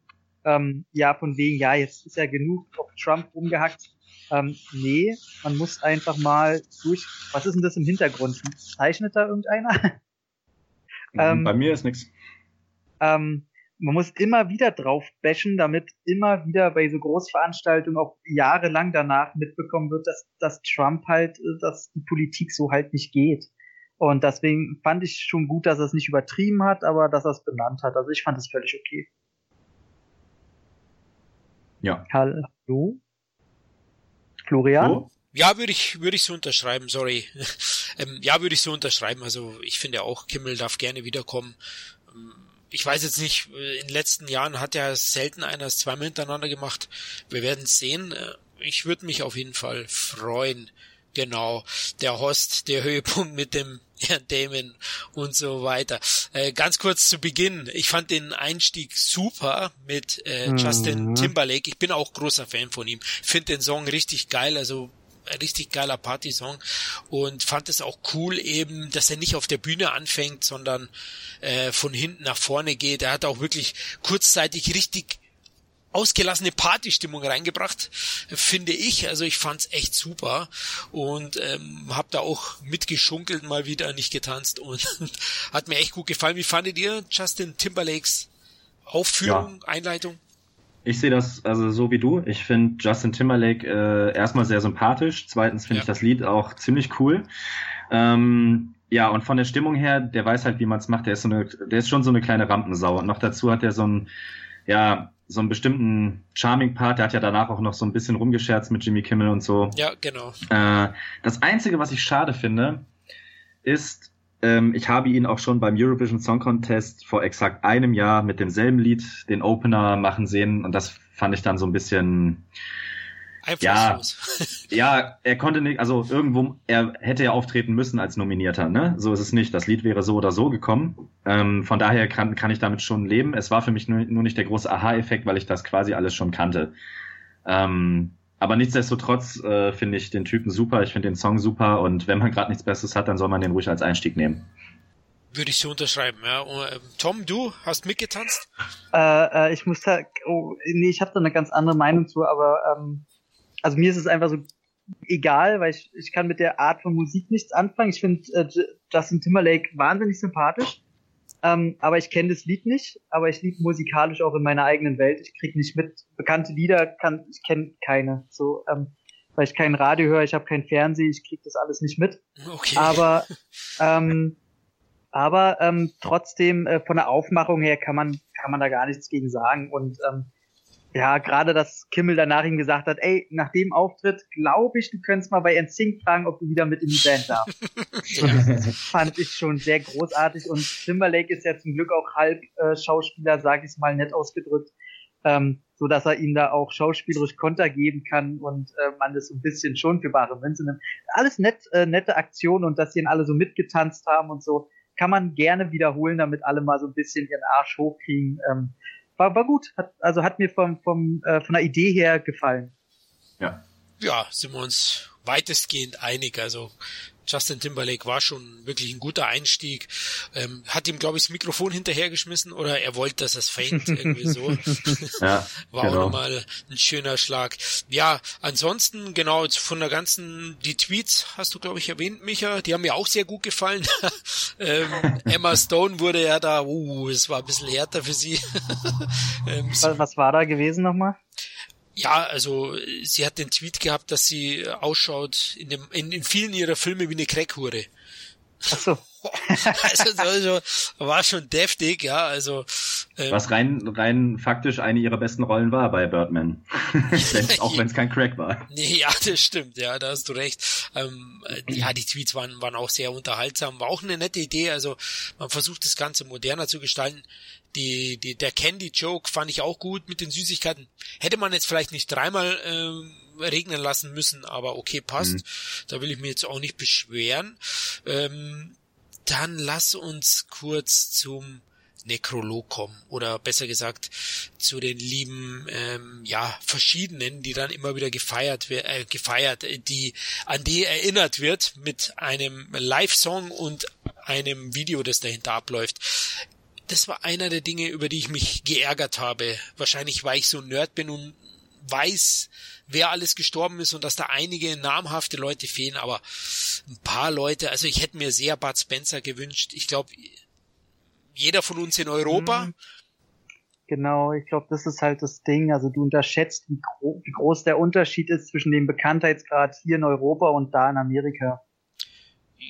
ähm, ja, von wegen, ja, jetzt ist ja genug auf Trump rumgehackt. Ähm, nee, man muss einfach mal durch. Was ist denn das im Hintergrund? Zeichnet da irgendeiner? (laughs) ähm, Bei mir ist nichts. Ähm, man muss immer wieder drauf bashen, damit immer wieder bei so Großveranstaltungen auch jahrelang danach mitbekommen wird, dass, dass Trump halt, äh, dass die Politik so halt nicht geht. Und deswegen fand ich schon gut, dass er es nicht übertrieben hat, aber dass er es benannt hat. Also ich fand es völlig okay. Ja. Hallo? Florian? So? Ja, würde ich, würde ich so unterschreiben, sorry. (laughs) ähm, ja, würde ich so unterschreiben. Also ich finde auch, Kimmel darf gerne wiederkommen. Ich weiß jetzt nicht, äh, in den letzten Jahren hat er selten einer zweimal hintereinander gemacht. Wir werden sehen. Äh, ich würde mich auf jeden Fall freuen. Genau, der Host, der Höhepunkt mit dem (laughs) Herrn Damon und so weiter. Äh, ganz kurz zu Beginn, ich fand den Einstieg super mit äh, Justin mhm. Timberlake. Ich bin auch großer Fan von ihm. Finde den Song richtig geil, also richtig geiler Party-Song und fand es auch cool eben, dass er nicht auf der Bühne anfängt, sondern äh, von hinten nach vorne geht. Er hat auch wirklich kurzzeitig richtig ausgelassene Partystimmung reingebracht, finde ich. Also ich fand's echt super und ähm, habe da auch mitgeschunkelt mal wieder, nicht getanzt und (laughs) hat mir echt gut gefallen. Wie fandet ihr Justin Timberlakes Aufführung, ja. Einleitung? Ich sehe das also so wie du. Ich finde Justin Timberlake äh, erstmal sehr sympathisch. Zweitens finde ja. ich das Lied auch ziemlich cool. Ähm, ja, und von der Stimmung her, der weiß halt, wie man es macht. Der ist so eine, der ist schon so eine kleine Rampensau. Und noch dazu hat er so ein, ja, so einen bestimmten Charming-Part. Der hat ja danach auch noch so ein bisschen rumgescherzt mit Jimmy Kimmel und so. Ja, genau. Äh, das Einzige, was ich schade finde, ist, ähm, ich habe ihn auch schon beim Eurovision Song Contest vor exakt einem Jahr mit demselben Lied den Opener machen sehen und das fand ich dann so ein bisschen ja, (laughs) ja, er konnte nicht, also irgendwo, er hätte ja auftreten müssen als Nominierter, ne? So ist es nicht. Das Lied wäre so oder so gekommen. Ähm, von daher kann, kann ich damit schon leben. Es war für mich nur, nur nicht der große Aha-Effekt, weil ich das quasi alles schon kannte. Ähm, aber nichtsdestotrotz äh, finde ich den Typen super, ich finde den Song super und wenn man gerade nichts Besseres hat, dann soll man den ruhig als Einstieg nehmen. Würde ich so unterschreiben, ja. Und, äh, Tom, du hast mitgetanzt? Äh, äh, ich muss da, oh, nee, ich habe da eine ganz andere Meinung zu, aber ähm, also mir ist es einfach so egal, weil ich, ich kann mit der Art von Musik nichts anfangen. Ich finde äh, Justin Timberlake wahnsinnig sympathisch. Ähm, aber ich kenne das Lied nicht, aber ich liebe musikalisch auch in meiner eigenen Welt. Ich krieg nicht mit bekannte Lieder, kann ich kenne keine. So, ähm, weil ich kein Radio höre, ich habe kein Fernsehen, ich krieg das alles nicht mit. Okay. Aber (laughs) ähm, aber ähm, trotzdem äh, von der Aufmachung her kann man kann man da gar nichts gegen sagen und ähm, ja, gerade dass Kimmel danach ihm gesagt hat, ey, nach dem Auftritt glaube ich, du könntest mal bei NSYNC fragen, ob du wieder mit in die Band darfst. (laughs) das fand ich schon sehr großartig und Timberlake ist ja zum Glück auch halb äh, Schauspieler, sag ich mal nett ausgedrückt, ähm, so dass er ihm da auch schauspielerisch Konter geben kann und äh, man das so ein bisschen schon für bare Münze nimmt. Alles nett, äh, nette Aktion und dass sie ihn alle so mitgetanzt haben und so, kann man gerne wiederholen, damit alle mal so ein bisschen ihren Arsch hochkriegen. Ähm, war, war gut. Hat, also hat mir vom, vom, äh, von der Idee her gefallen. Ja. Ja, sind wir uns weitestgehend einig. Also Justin Timberlake war schon wirklich ein guter Einstieg. Ähm, hat ihm, glaube ich, das Mikrofon hinterhergeschmissen oder er wollte, dass es fängt, irgendwie so. (laughs) (laughs) ja, war genau. auch nochmal ein schöner Schlag. Ja, ansonsten, genau, von der ganzen, die Tweets hast du, glaube ich, erwähnt, Micha, die haben mir auch sehr gut gefallen. (laughs) ähm, Emma Stone wurde ja da, uh, es war ein bisschen härter für sie. ähm, was, was war da gewesen nochmal? Ja, also sie hat den Tweet gehabt, dass sie ausschaut in, dem, in, in vielen ihrer Filme wie eine Crackhure. Ach so. (laughs) also, also war schon deftig, ja, also Ähm, Was rein, rein faktisch eine ihrer besten Rollen war bei Birdman. (laughs) (laughs) auch wenn es kein Crack war. Nee, ja, das stimmt, ja, da hast du recht. Ähm, ja, die Tweets waren, waren auch sehr unterhaltsam, war auch eine nette Idee. Also man versucht das Ganze moderner zu gestalten. Die, die, der Candy Joke fand ich auch gut mit den Süßigkeiten. Hätte man jetzt vielleicht nicht dreimal ähm, regnen lassen müssen, aber okay, passt. Mhm. Da will ich mir jetzt auch nicht beschweren. Ähm, dann lass uns kurz zum Nekrolog kommen oder besser gesagt zu den lieben ähm, ja verschiedenen, die dann immer wieder gefeiert äh, gefeiert, äh, die an die erinnert wird mit einem Live-Song und einem Video, das dahinter abläuft. Das war einer der Dinge, über die ich mich geärgert habe. Wahrscheinlich, weil ich so Nerd bin und weiß, wer alles gestorben ist und dass da einige namhafte Leute fehlen, aber ein paar Leute, also ich hätte mir sehr Bud Spencer gewünscht. Ich glaube, jeder von uns in Europa. Mhm. Genau, ich glaube, das ist halt das Ding. Also du unterschätzt, wie, gro wie groß der Unterschied ist zwischen dem Bekanntheitsgrad hier in Europa und da in Amerika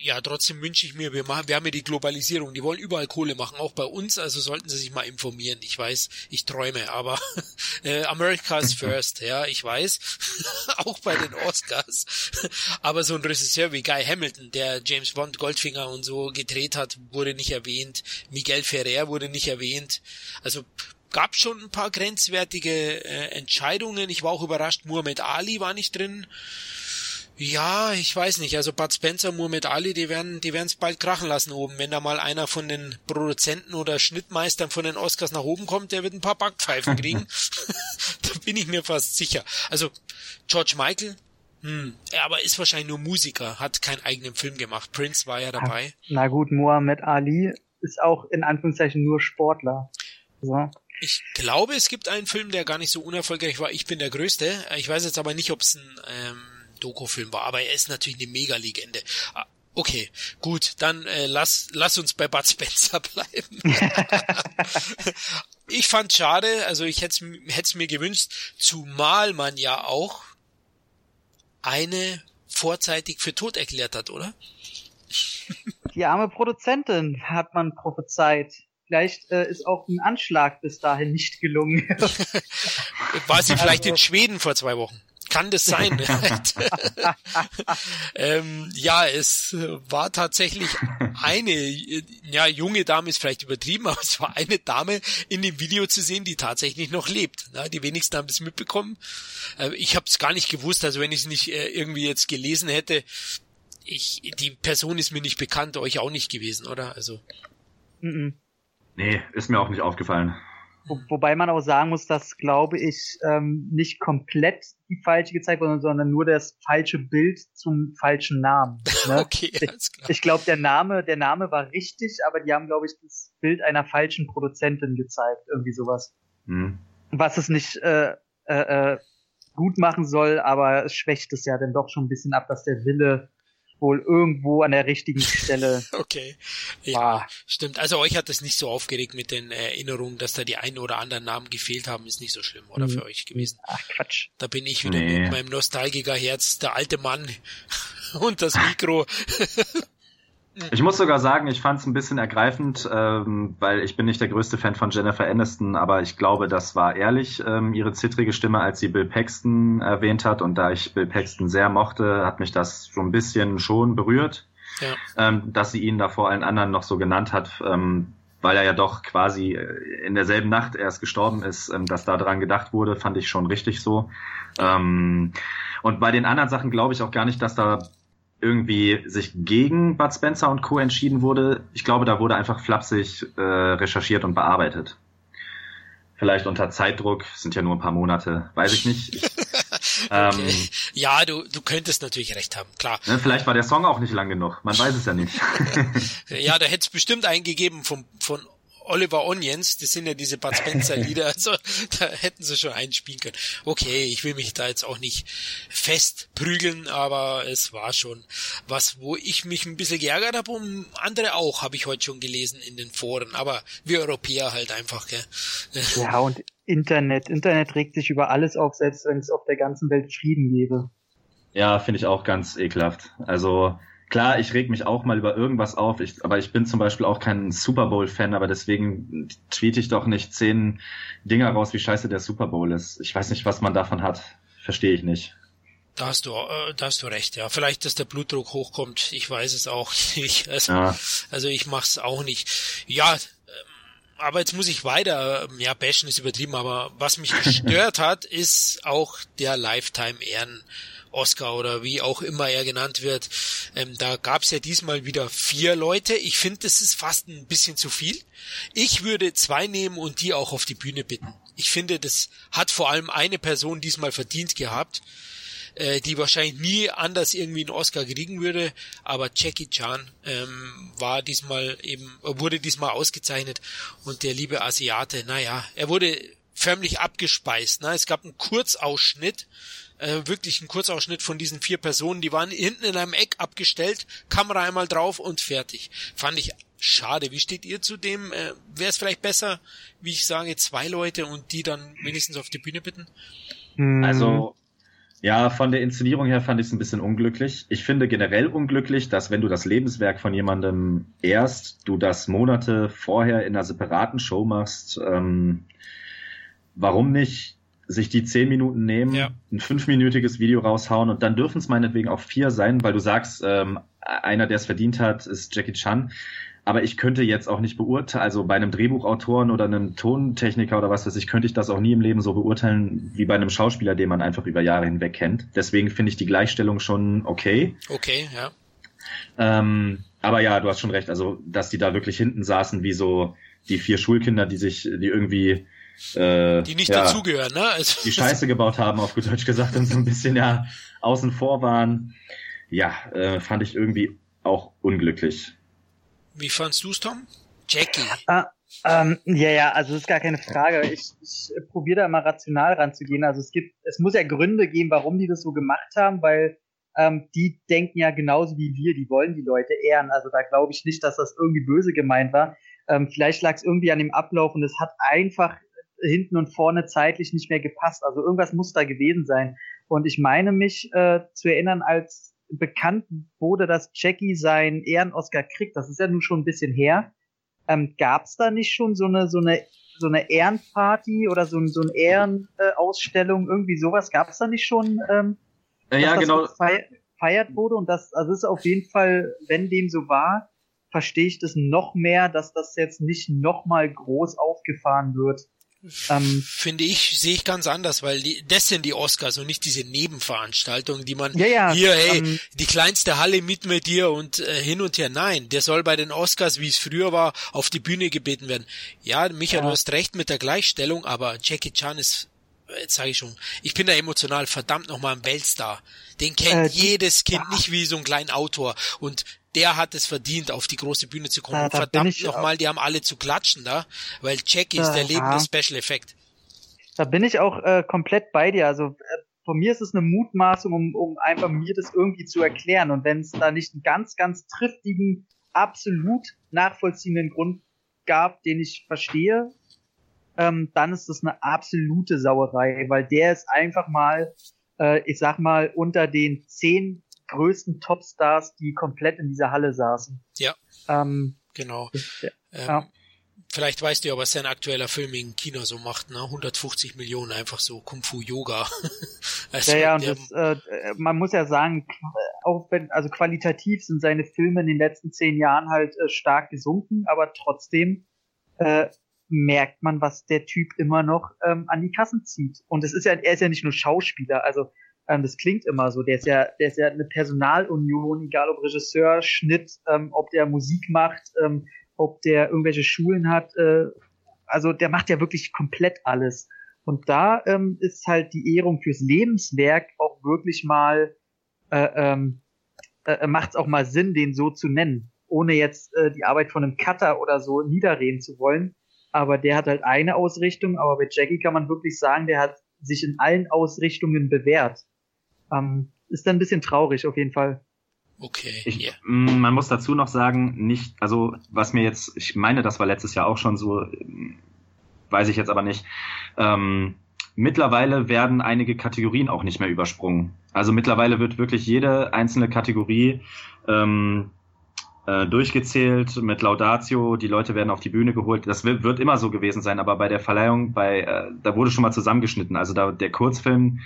ja, trotzdem wünsche ich mir, wir, machen, wir haben ja die Globalisierung, die wollen überall Kohle machen, auch bei uns, also sollten sie sich mal informieren. Ich weiß, ich träume, aber (laughs) äh, America is first, ja, ich weiß, (laughs) auch bei den Oscars. (laughs) aber so ein Regisseur wie Guy Hamilton, der James Bond, Goldfinger und so gedreht hat, wurde nicht erwähnt. Miguel Ferrer wurde nicht erwähnt. Also gab schon ein paar grenzwertige äh, Entscheidungen. Ich war auch überrascht, Muhammad Ali war nicht drin. Ja, ich weiß nicht. Also Bud Spencer, Muhammad Ali, die werden, die werden es bald krachen lassen oben. Wenn da mal einer von den Produzenten oder Schnittmeistern von den Oscars nach oben kommt, der wird ein paar Backpfeifen kriegen. (laughs) (laughs) da bin ich mir fast sicher. Also George Michael, hm, aber ist wahrscheinlich nur Musiker, hat keinen eigenen Film gemacht. Prince war ja dabei. Na gut, Muhammad Ali ist auch in Anführungszeichen nur Sportler. So. Ich glaube, es gibt einen Film, der gar nicht so unerfolgreich war. Ich bin der Größte. Ich weiß jetzt aber nicht, ob es ein ähm, Doku-Film war, aber er ist natürlich eine Mega-Legende. Ah, okay, gut, dann äh, lass, lass uns bei Bud Spencer (laughs) bleiben. (laughs) ich fand schade, also ich hätte es mir gewünscht, zumal man ja auch eine vorzeitig für tot erklärt hat, oder? Die arme Produzentin hat man prophezeit. Vielleicht äh, ist auch ein Anschlag bis dahin nicht gelungen. (laughs) War sie vielleicht in Schweden vor zwei Wochen? Kann das sein? (laughs) (laughs) ähm, ja, es war tatsächlich eine, ja, junge Dame ist vielleicht übertrieben, (laughs) aber es war eine Dame in dem Video zu sehen, die tatsächlich noch lebt. Na, die wenigsten haben es mitbekommen. Äh, ich habe es gar nicht gewusst, also wenn ich es nicht äh, irgendwie jetzt gelesen hätte, ich, die Person ist mir nicht bekannt, euch auch nicht gewesen, oder? Also. Nee, ist mir auch nicht aufgefallen. Wo, wobei man auch sagen muss, dass, glaube ich, ähm, nicht komplett die falsche gezeigt wurde, sondern nur das falsche Bild zum falschen Namen. (laughs) Ne? okay, alles klar. Ich, ich glaube, der Name, der Name war richtig, aber die haben, glaube ich, das Bild einer falschen Produzentin gezeigt, irgendwie sowas. Mhm. Was es nicht äh, äh, äh, gut machen soll, aber es schwächt es ja dann doch schon ein bisschen ab, dass der Wille wohl irgendwo an der richtigen Stelle. (laughs) okay. Ja, war. stimmt. Also euch hat es nicht so aufgeregt mit den Erinnerungen, dass da die einen oder anderen Namen gefehlt haben, ist nicht so schlimm, oder mhm. für euch gewesen? Ach Quatsch. Da bin ich wieder nee. mit meinem Nostalgikerherz, der alte Mann (laughs) und das Mikro. Ich muss sogar sagen, ich fand es ein bisschen ergreifend, ähm, weil ich bin nicht der größte Fan von Jennifer Aniston, aber ich glaube, das war ehrlich, ähm, ihre zittrige Stimme, als sie Bill Paxton erwähnt hat. Und da ich Bill Paxton sehr mochte, hat mich das so ein bisschen schon berührt, ja. ähm, dass sie ihn da vor allen anderen noch so genannt hat, ähm, weil er ja doch quasi äh, in derselben Nacht erst gestorben ist, ähm, dass da dran gedacht wurde, fand ich schon richtig so. Ähm, und bei den anderen Sachen glaube ich auch gar nicht, dass da irgendwie sich gegen Bud Spencer und Co. entschieden wurde. Ich glaube, da wurde einfach flapsig äh, recherchiert und bearbeitet. Vielleicht unter Zeitdruck, sind ja nur ein paar Monate, weiß ich nicht. Ich, (laughs) ähm, ja, du, du könntest natürlich recht haben, klar. Ne, vielleicht war der Song auch nicht lang genug, man weiß es ja nicht. (laughs) ja, da hätte es bestimmt eingegeben vom, von Oliver Onions, das sind ja diese Bud Spencer Lieder, (laughs) also da hätten sie schon einspielen können. Okay, ich will mich da jetzt auch nicht festprügeln, aber es war schon was, wo ich mich ein bisschen geärgert habe und andere auch, habe ich heute schon gelesen in den Foren, aber wir Europäer halt einfach, gell. (laughs) Ja, und Internet, Internet regt sich über alles auf, selbst wenn es auf der ganzen Welt Frieden gäbe. Ja, finde ich auch ganz ekelhaft. Also klar, ich reg mich auch mal über irgendwas auf, ich, aber ich bin zum Beispiel auch kein Super Bowl-Fan, aber deswegen tweete ich doch nicht zehn Dinger raus, wie scheiße der Super Bowl ist. Ich weiß nicht, was man davon hat. Verstehe ich nicht. Da hast du, äh, da hast du recht, ja. Vielleicht, dass der Blutdruck hochkommt, ich weiß es auch (laughs) nicht. Also, ja. also ich mach's auch nicht. Ja, ähm, aber jetzt muss ich weiter, ähm, ja, bashen ist übertrieben, aber was mich gestört (laughs) hat, ist auch der Lifetime Ehren Oscar oder wie auch immer er genannt wird. Ähm, da gab's ja diesmal wieder vier Leute. Ich finde, das ist fast ein bisschen zu viel. Ich würde zwei nehmen und die auch auf die Bühne bitten. Ich finde, das hat vor allem eine Person diesmal verdient gehabt äh, die wahrscheinlich nie anders irgendwie einen Oscar kriegen würde, aber Jackie Chan ähm, war diesmal eben, wurde diesmal ausgezeichnet und der liebe Asiate, naja, er wurde förmlich abgespeist. Ne? Es gab einen Kurzausschnitt, äh, wirklich einen Kurzausschnitt von diesen vier Personen, die waren hinten in einem Eck abgestellt, Kamera einmal drauf und fertig. Fand ich schade. Wie steht ihr zu dem? Äh, Wäre es vielleicht besser, wie ich sage, zwei Leute und die dann wenigstens auf die Bühne bitten? Also ja, von der Inszenierung her fand ich es ein bisschen unglücklich. Ich finde generell unglücklich, dass wenn du das Lebenswerk von jemandem erst, du das Monate vorher in einer separaten Show machst. Ähm, warum nicht sich die zehn Minuten nehmen, ja. ein fünfminütiges Video raushauen und dann dürfen es meinetwegen auch vier sein, weil du sagst, ähm, einer, der es verdient hat, ist Jackie Chan. Aber ich könnte jetzt auch nicht beurteilen, also bei einem Drehbuchautoren oder einem Tontechniker oder was weiß ich, könnte ich das auch nie im Leben so beurteilen wie bei einem Schauspieler, den man einfach über Jahre hinweg kennt. Deswegen finde ich die Gleichstellung schon okay. Okay, ja. Ähm, aber ja, du hast schon recht, also dass die da wirklich hinten saßen wie so die vier Schulkinder, die sich, die irgendwie äh, die nicht ja, dazugehören, ne? Also, die Scheiße gebaut haben, auf gut Deutsch gesagt, und so ein bisschen ja außen vor waren. Ja, äh, fand ich irgendwie auch unglücklich. Wie fandst du's, Tom? Jackie. Ah, ähm, ja, ja, also das ist gar keine Frage. Ich, ich probiere da immer rational ranzugehen. Also es gibt, es muss ja Gründe geben, warum die das so gemacht haben, weil ähm, die denken ja genauso wie wir, die wollen die Leute ehren. Also da glaube ich nicht, dass das irgendwie böse gemeint war. Ähm, vielleicht lag es irgendwie an dem Ablauf und es hat einfach hinten und vorne zeitlich nicht mehr gepasst. Also irgendwas muss da gewesen sein. Und ich meine mich äh, zu erinnern, als bekannt wurde, dass Jackie seinen Ehren-Oscar kriegt, das ist ja nun schon ein bisschen her. Ähm, Gab es da nicht schon so eine so eine so eine Ehrenparty oder so, so eine Ehrenausstellung, irgendwie sowas? Gab es da nicht schon? Ähm, ja, ja genau. Feiert wurde und das, also ist auf jeden Fall, wenn dem so war, verstehe ich das noch mehr, dass das jetzt nicht nochmal groß aufgefahren wird. Ähm, Finde ich, sehe ich ganz anders, weil die, das sind die Oscars und nicht diese Nebenveranstaltungen, die man ja, ja, hier, hey, ähm, die kleinste Halle mit mit dir und äh, hin und her. Nein, der soll bei den Oscars, wie es früher war, auf die Bühne gebeten werden. Ja, Micha, ja. du hast recht mit der Gleichstellung, aber Jackie Chan ist jetzt sage ich schon, ich bin da emotional verdammt nochmal ein Weltstar. Den kennt äh, jedes Kind ja. nicht wie so ein kleiner Autor. Und der hat es verdient, auf die große Bühne zu kommen. Da, verdammt nochmal, die haben alle zu klatschen da, weil Jackie ist der lebende Special Effekt. Da bin ich auch äh, komplett bei dir. Also äh, von mir ist es eine Mutmaßung, um, um einfach mir das irgendwie zu erklären. Und wenn es da nicht einen ganz, ganz triftigen, absolut nachvollziehenden Grund gab, den ich verstehe, ähm, dann ist das eine absolute Sauerei, weil der ist einfach mal, äh, ich sag mal, unter den zehn größten Topstars, die komplett in dieser Halle saßen. Ja. Ähm, genau. Ja. Ähm, vielleicht weißt du ja, was sein aktueller Film im Kino so macht, ne? 150 Millionen, einfach so Kung Fu Yoga. (laughs) also, ja, ja, und das, äh, man muss ja sagen, auch wenn, also qualitativ sind seine Filme in den letzten zehn Jahren halt äh, stark gesunken, aber trotzdem äh, merkt man, was der Typ immer noch ähm, an die Kassen zieht. Und es ist ja, er ist ja nicht nur Schauspieler, also ähm, das klingt immer so. Der ist ja, der ist ja eine Personalunion, egal ob Regisseur, Schnitt, ähm, ob der Musik macht, ähm, ob der irgendwelche Schulen hat. Äh, also der macht ja wirklich komplett alles. Und da ähm, ist halt die Ehrung fürs Lebenswerk auch wirklich mal, äh, ähm, äh, macht es auch mal Sinn, den so zu nennen, ohne jetzt äh, die Arbeit von einem Cutter oder so niederreden zu wollen. Aber der hat halt eine Ausrichtung, aber bei Jackie kann man wirklich sagen, der hat sich in allen Ausrichtungen bewährt. Ähm, ist dann ein bisschen traurig auf jeden Fall. Okay. Ich, yeah. Mm, man muss dazu noch sagen, nicht, also was mir jetzt, ich meine, das war letztes Jahr auch schon so, weiß ich jetzt aber nicht. Ähm, mittlerweile werden einige Kategorien auch nicht mehr übersprungen. Also mittlerweile wird wirklich jede einzelne Kategorie ähm, äh, durchgezählt mit Laudatio, die Leute werden auf die Bühne geholt. Das wird, wird immer so gewesen sein, aber bei der Verleihung, bei äh, da wurde schon mal zusammengeschnitten. Also da der Kurzfilm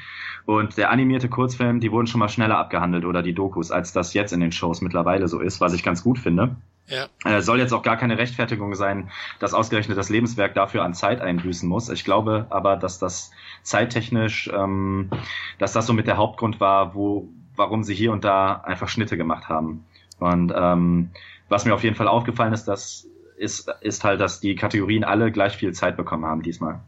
und der animierte Kurzfilm, die wurden schon mal schneller abgehandelt oder die Dokus, als das jetzt in den Shows mittlerweile so ist, was ich ganz gut finde. Ja. Äh, soll jetzt auch gar keine Rechtfertigung sein, dass ausgerechnet das Lebenswerk dafür an Zeit einbüßen muss. Ich glaube aber, dass das zeittechnisch, ähm, dass das so mit der Hauptgrund war, wo, warum sie hier und da einfach Schnitte gemacht haben. Und ähm, was mir auf jeden Fall aufgefallen ist, das ist, ist halt, dass die Kategorien alle gleich viel Zeit bekommen haben diesmal.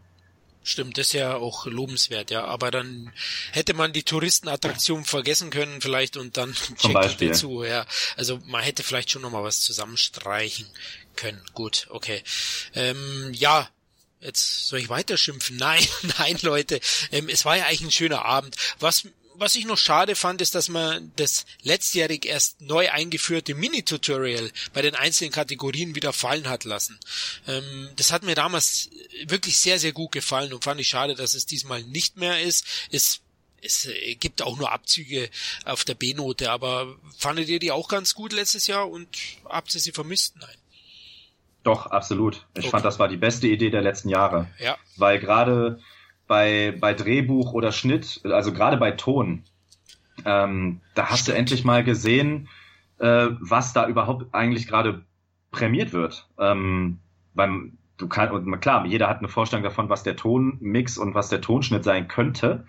Stimmt, das ist ja auch lobenswert, ja. Aber dann hätte man die Touristenattraktion vergessen können vielleicht und dann Zum Beispiel. dazu, ja. Also man hätte vielleicht schon nochmal was zusammenstreichen können. Gut, okay. Ähm, ja, Jetzt soll ich weiter schimpfen? (laughs) Nein, nein, Leute. Ähm, es war ja eigentlich ein schöner Abend. Was was ich noch schade fand, ist, dass man das letztjährig erst neu eingeführte Mini-Tutorial bei den einzelnen Kategorien wieder fallen hat lassen. Ähm, das hat mir damals wirklich sehr, sehr gut gefallen und fand ich schade, dass es diesmal nicht mehr ist. Es es gibt auch nur Abzüge auf der B-Note, aber fandet ihr die auch ganz gut letztes Jahr und habt ihr sie vermisst? Nein. Doch, absolut. Ich okay. fand, das war die beste Idee der letzten Jahre. Ja. Weil gerade bei, bei Drehbuch oder Schnitt, also gerade bei Ton, ähm, da hast du endlich mal gesehen, äh, was da überhaupt eigentlich gerade prämiert wird. Ähm, beim, du kannst, und klar, jeder hat eine Vorstellung davon, was der Tonmix und was der Tonschnitt sein könnte.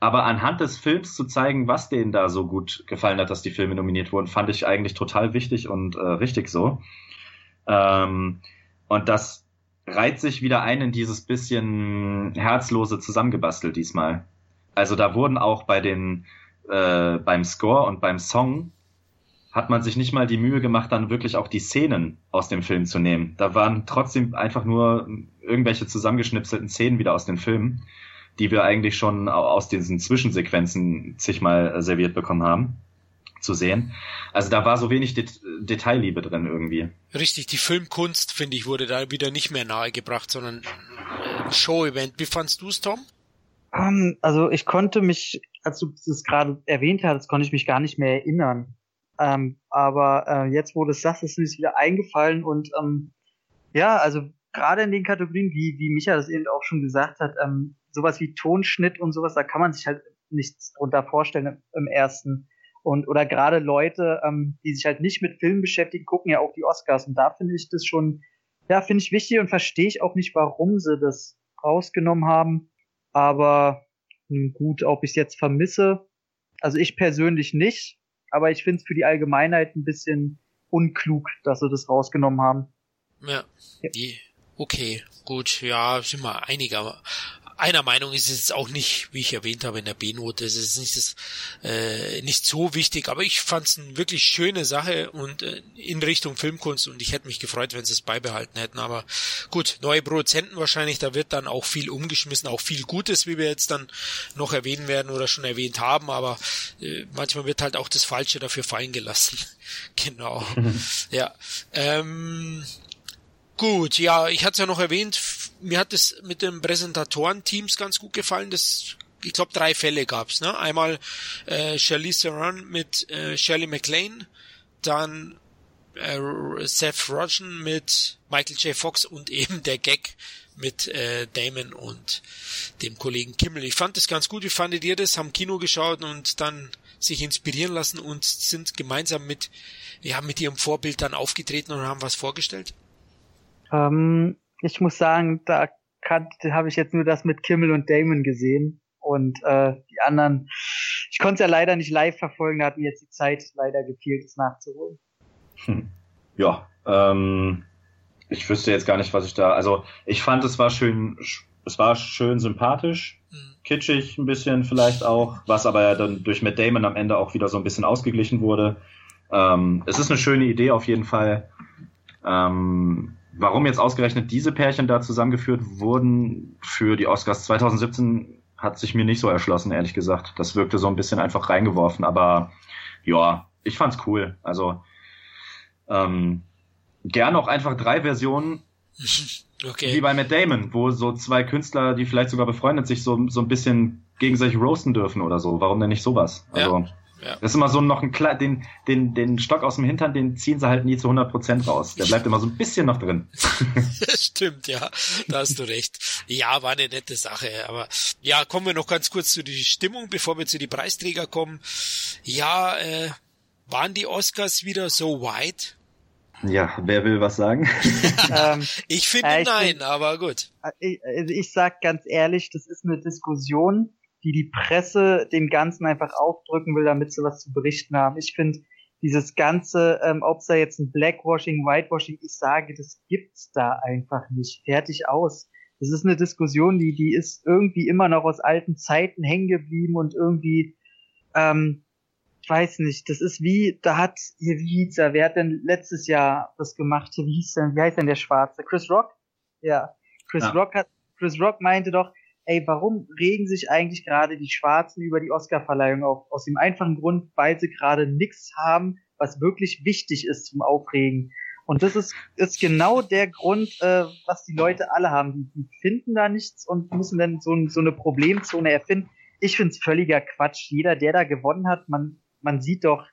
Aber anhand des Films zu zeigen, was denen da so gut gefallen hat, dass die Filme nominiert wurden, fand ich eigentlich total wichtig und äh, richtig so. Ähm, und das reiht sich wieder ein in dieses bisschen herzlose zusammengebastelt diesmal. Also da wurden auch bei den äh, beim Score und beim Song hat man sich nicht mal die Mühe gemacht, dann wirklich auch die Szenen aus dem Film zu nehmen. Da waren trotzdem einfach nur irgendwelche zusammengeschnipselten Szenen wieder aus den Filmen, die wir eigentlich schon aus diesen Zwischensequenzen zigmal serviert bekommen haben zu sehen. Also da war so wenig Det Detailliebe drin irgendwie. Richtig, die Filmkunst, finde ich, wurde da wieder nicht mehr nahegebracht, sondern ein Show-Event. Wie fandst du es, Tom? Um, ähm, also ich konnte mich, als du es gerade erwähnt hattest, konnte ich mich gar nicht mehr erinnern. Ähm, aber äh, jetzt, wo du es sagst, ist mir wieder eingefallen und ähm, ja, also gerade in den Kategorien, wie, wie Micha das eben auch schon gesagt hat, ähm, sowas wie Tonschnitt und sowas, da kann man sich halt nichts drunter vorstellen im ersten. Und oder gerade Leute, ähm, die sich halt nicht mit Filmen beschäftigen, gucken ja auch die Oscars. Und da finde ich das schon, ja, finde ich wichtig und verstehe ich auch nicht, warum sie das rausgenommen haben. Aber hm, gut, ob ich es jetzt vermisse. Also ich persönlich nicht, aber ich finde es für die Allgemeinheit ein bisschen unklug, dass sie das rausgenommen haben. Ja, ja. okay, gut, ja, sind wir einiger, einer Meinung ist es auch nicht, wie ich erwähnt habe, in der B-Note. Es ist nicht, das, äh, nicht so wichtig, aber ich fand es eine wirklich schöne Sache und äh, in Richtung Filmkunst und ich hätte mich gefreut, wenn sie es beibehalten hätten. Aber gut, neue Produzenten wahrscheinlich, da wird dann auch viel umgeschmissen, auch viel Gutes, wie wir jetzt dann noch erwähnen werden oder schon erwähnt haben, aber äh, manchmal wird halt auch das Falsche dafür fallen gelassen. (laughs) genau. ja. Ähm, Gut, ja, ich hatte es ja noch erwähnt, mir hat es mit den Präsentatoren-Teams ganz gut gefallen. Das, ich glaube, drei Fälle gab's. Ne? Einmal äh, Charlize Theron mit äh, Shirley MacLaine, dann äh, Seth Rogen mit Michael J. Fox und (laughs) eben der Gag mit äh, Damon und dem Kollegen Kimmel. Ich fand das ganz gut. Wie fandet ihr das? Haben Kino geschaut und dann sich inspirieren lassen und sind gemeinsam mit, ja, mit ihrem Vorbild dann aufgetreten und haben was vorgestellt? Ähm, ich muss sagen, da habe ich jetzt nur das mit Kimmel und Damon gesehen. Und äh, die anderen, ich konnte es ja leider nicht live verfolgen, da hat mir jetzt die Zeit leider gefehlt, es nachzuholen. Hm. Ja, ähm, ich wüsste jetzt gar nicht, was ich da. Also ich fand, es war schön, es war schön sympathisch, mhm. kitschig ein bisschen vielleicht auch, was aber ja dann durch Matt Damon am Ende auch wieder so ein bisschen ausgeglichen wurde. Ähm, es ist eine schöne Idee auf jeden Fall. Ähm, Warum jetzt ausgerechnet diese Pärchen da zusammengeführt wurden für die Oscars 2017, hat sich mir nicht so erschlossen, ehrlich gesagt. Das wirkte so ein bisschen einfach reingeworfen, aber ja, ich fand's cool. Also ähm, gern auch einfach drei Versionen. (laughs) Okay. Wie bei Matt Damon, wo so zwei Künstler, die vielleicht sogar befreundet sich so, so ein bisschen gegenseitig roasten dürfen oder so. Warum denn nicht sowas? Also, ja. Ja. Das ist immer so noch ein klar, den, den, den Stock aus dem Hintern, den ziehen sie halt nie zu 100 Prozent raus. Der bleibt immer so ein bisschen noch drin. (laughs) (laughs) Stimmt, ja. Da hast du recht. Ja, war eine nette Sache. Aber ja, kommen wir noch ganz kurz zu die Stimmung, bevor wir zu die Preisträger kommen. Ja, äh, waren die Oscars wieder so weit? Ja, wer will was sagen? (laughs) ähm, ich finde äh, ich nein, find, aber gut. Äh, ich, also ich sag ganz ehrlich, das ist eine Diskussion, die die Presse dem Ganzen einfach aufdrücken will, damit sie was zu berichten haben. Ich finde dieses ganze, ähm, ob es da jetzt ein Blackwashing, Whitewashing, ich sage, das gibt's da einfach nicht. Fertig aus. Das ist eine Diskussion, die, die ist irgendwie immer noch aus alten Zeiten hängen geblieben und irgendwie, ähm, ich weiß nicht, das ist wie, da hat, hier, wie hieß er, wer hat denn letztes Jahr das gemacht? Wie hieß denn, wie heißt denn der Schwarze? Chris Rock? Ja. Chris ja. Rock hat, Chris Rock meinte doch, ey, warum regen sich eigentlich gerade die Schwarzen über die Oscarverleihung auf? Aus dem einfachen Grund, weil sie gerade nichts haben, was wirklich wichtig ist zum Aufregen. Und das ist, ist genau der Grund, äh, was die Leute alle haben. Die, die finden da nichts und müssen dann so, so eine Problemzone erfinden. Ich finde es völliger Quatsch. Jeder, der da gewonnen hat, man, man sieht doch,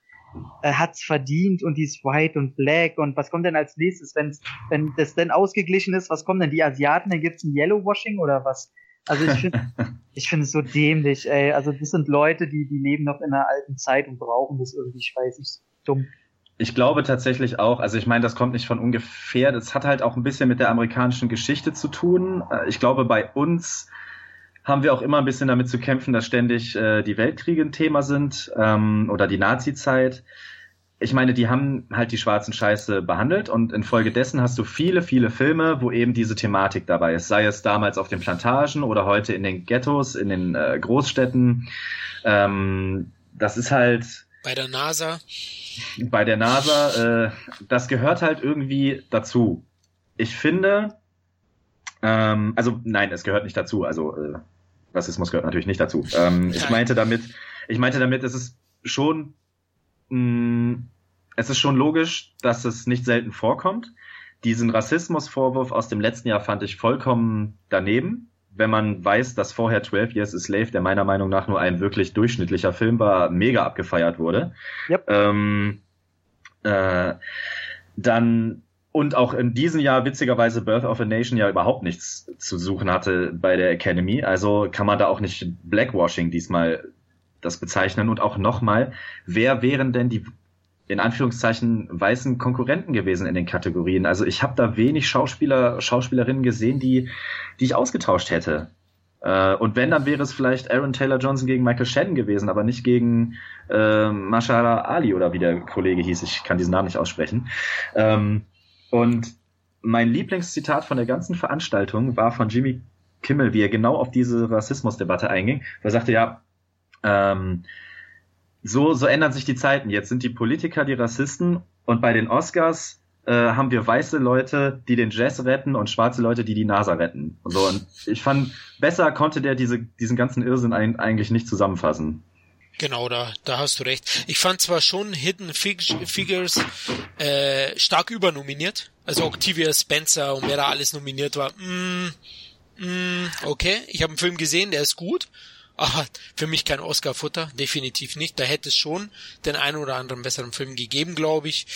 er hat's verdient und die ist white und black und was kommt denn als nächstes, wenn's, wenn das denn ausgeglichen ist, was kommen denn die Asiaten, dann gibt's ein Yellowwashing oder was? Also ich finde (laughs) ich finde es so dämlich, ey. Also das sind Leute, die, die leben noch in einer alten Zeit und brauchen das irgendwie, ich weiß nicht, dumm. Ich glaube tatsächlich auch, also ich meine, das kommt nicht von ungefähr, das hat halt auch ein bisschen mit der amerikanischen Geschichte zu tun. Äh, ich glaube, bei uns haben wir auch immer ein bisschen damit zu kämpfen, dass ständig äh, die Weltkriege ein Thema sind ähm, oder die Nazi-Zeit ich meine, die haben halt die schwarzen Scheiße behandelt und infolgedessen hast du viele, viele Filme, wo eben diese Thematik dabei ist. Sei es damals auf den Plantagen oder heute in den Ghettos, in den äh, Großstädten. Ähm, das ist halt. Bei der NASA. Bei der NASA. Äh, das gehört halt irgendwie dazu. Ich finde, ähm, also nein, es gehört nicht dazu. Also äh, Rassismus gehört natürlich nicht dazu. Ähm, ich meinte damit, ich meinte damit, es ist schon mh, mm, es ist schon logisch, dass es nicht selten vorkommt. Diesen Rassismusvorwurf aus dem letzten Jahr fand ich vollkommen daneben. Wenn man weiß, dass vorher 12 Years a Slave, der meiner Meinung nach nur ein wirklich durchschnittlicher Film war, mega abgefeiert wurde. Yep. Ähm, äh, dann und auch in diesem Jahr witzigerweise Birth of a Nation ja überhaupt nichts zu suchen hatte bei der Academy. Also kann man da auch nicht Blackwashing diesmal das bezeichnen. Und auch nochmal, wer wären denn die in Anführungszeichen weißen Konkurrenten gewesen in den Kategorien? Also ich habe da wenig Schauspieler, Schauspielerinnen gesehen, die, die ich ausgetauscht hätte. Äh, und wenn, dann wäre es vielleicht Aaron Taylor Johnson gegen Michael Shannon gewesen, aber nicht gegen äh, Mashallah Ali oder wie der Kollege hieß. Ich kann diesen Namen nicht aussprechen. Ähm, und mein Lieblingszitat von der ganzen Veranstaltung war von Jimmy Kimmel, wie er genau auf diese Rassismusdebatte einging. Er sagte, ja, ähm, so, so ändern sich die Zeiten. Jetzt sind die Politiker die Rassisten und bei den Oscars äh, haben wir weiße Leute, die den Jazz retten und schwarze Leute, die die NASA retten. Und so. Und ich fand, besser konnte der diese, diesen ganzen Irrsinn ein, eigentlich nicht zusammenfassen. Genau, da, da hast du recht. Ich fand zwar schon Hidden Fig Figures äh, stark übernominiert. Also Octavia Spencer und wer da alles nominiert war. Mm, mm, okay, ich habe einen Film gesehen, der ist gut. Aber für mich kein Oscar-Futter, definitiv nicht. Da hätte es schon den einen oder anderen besseren Film gegeben, glaube ich.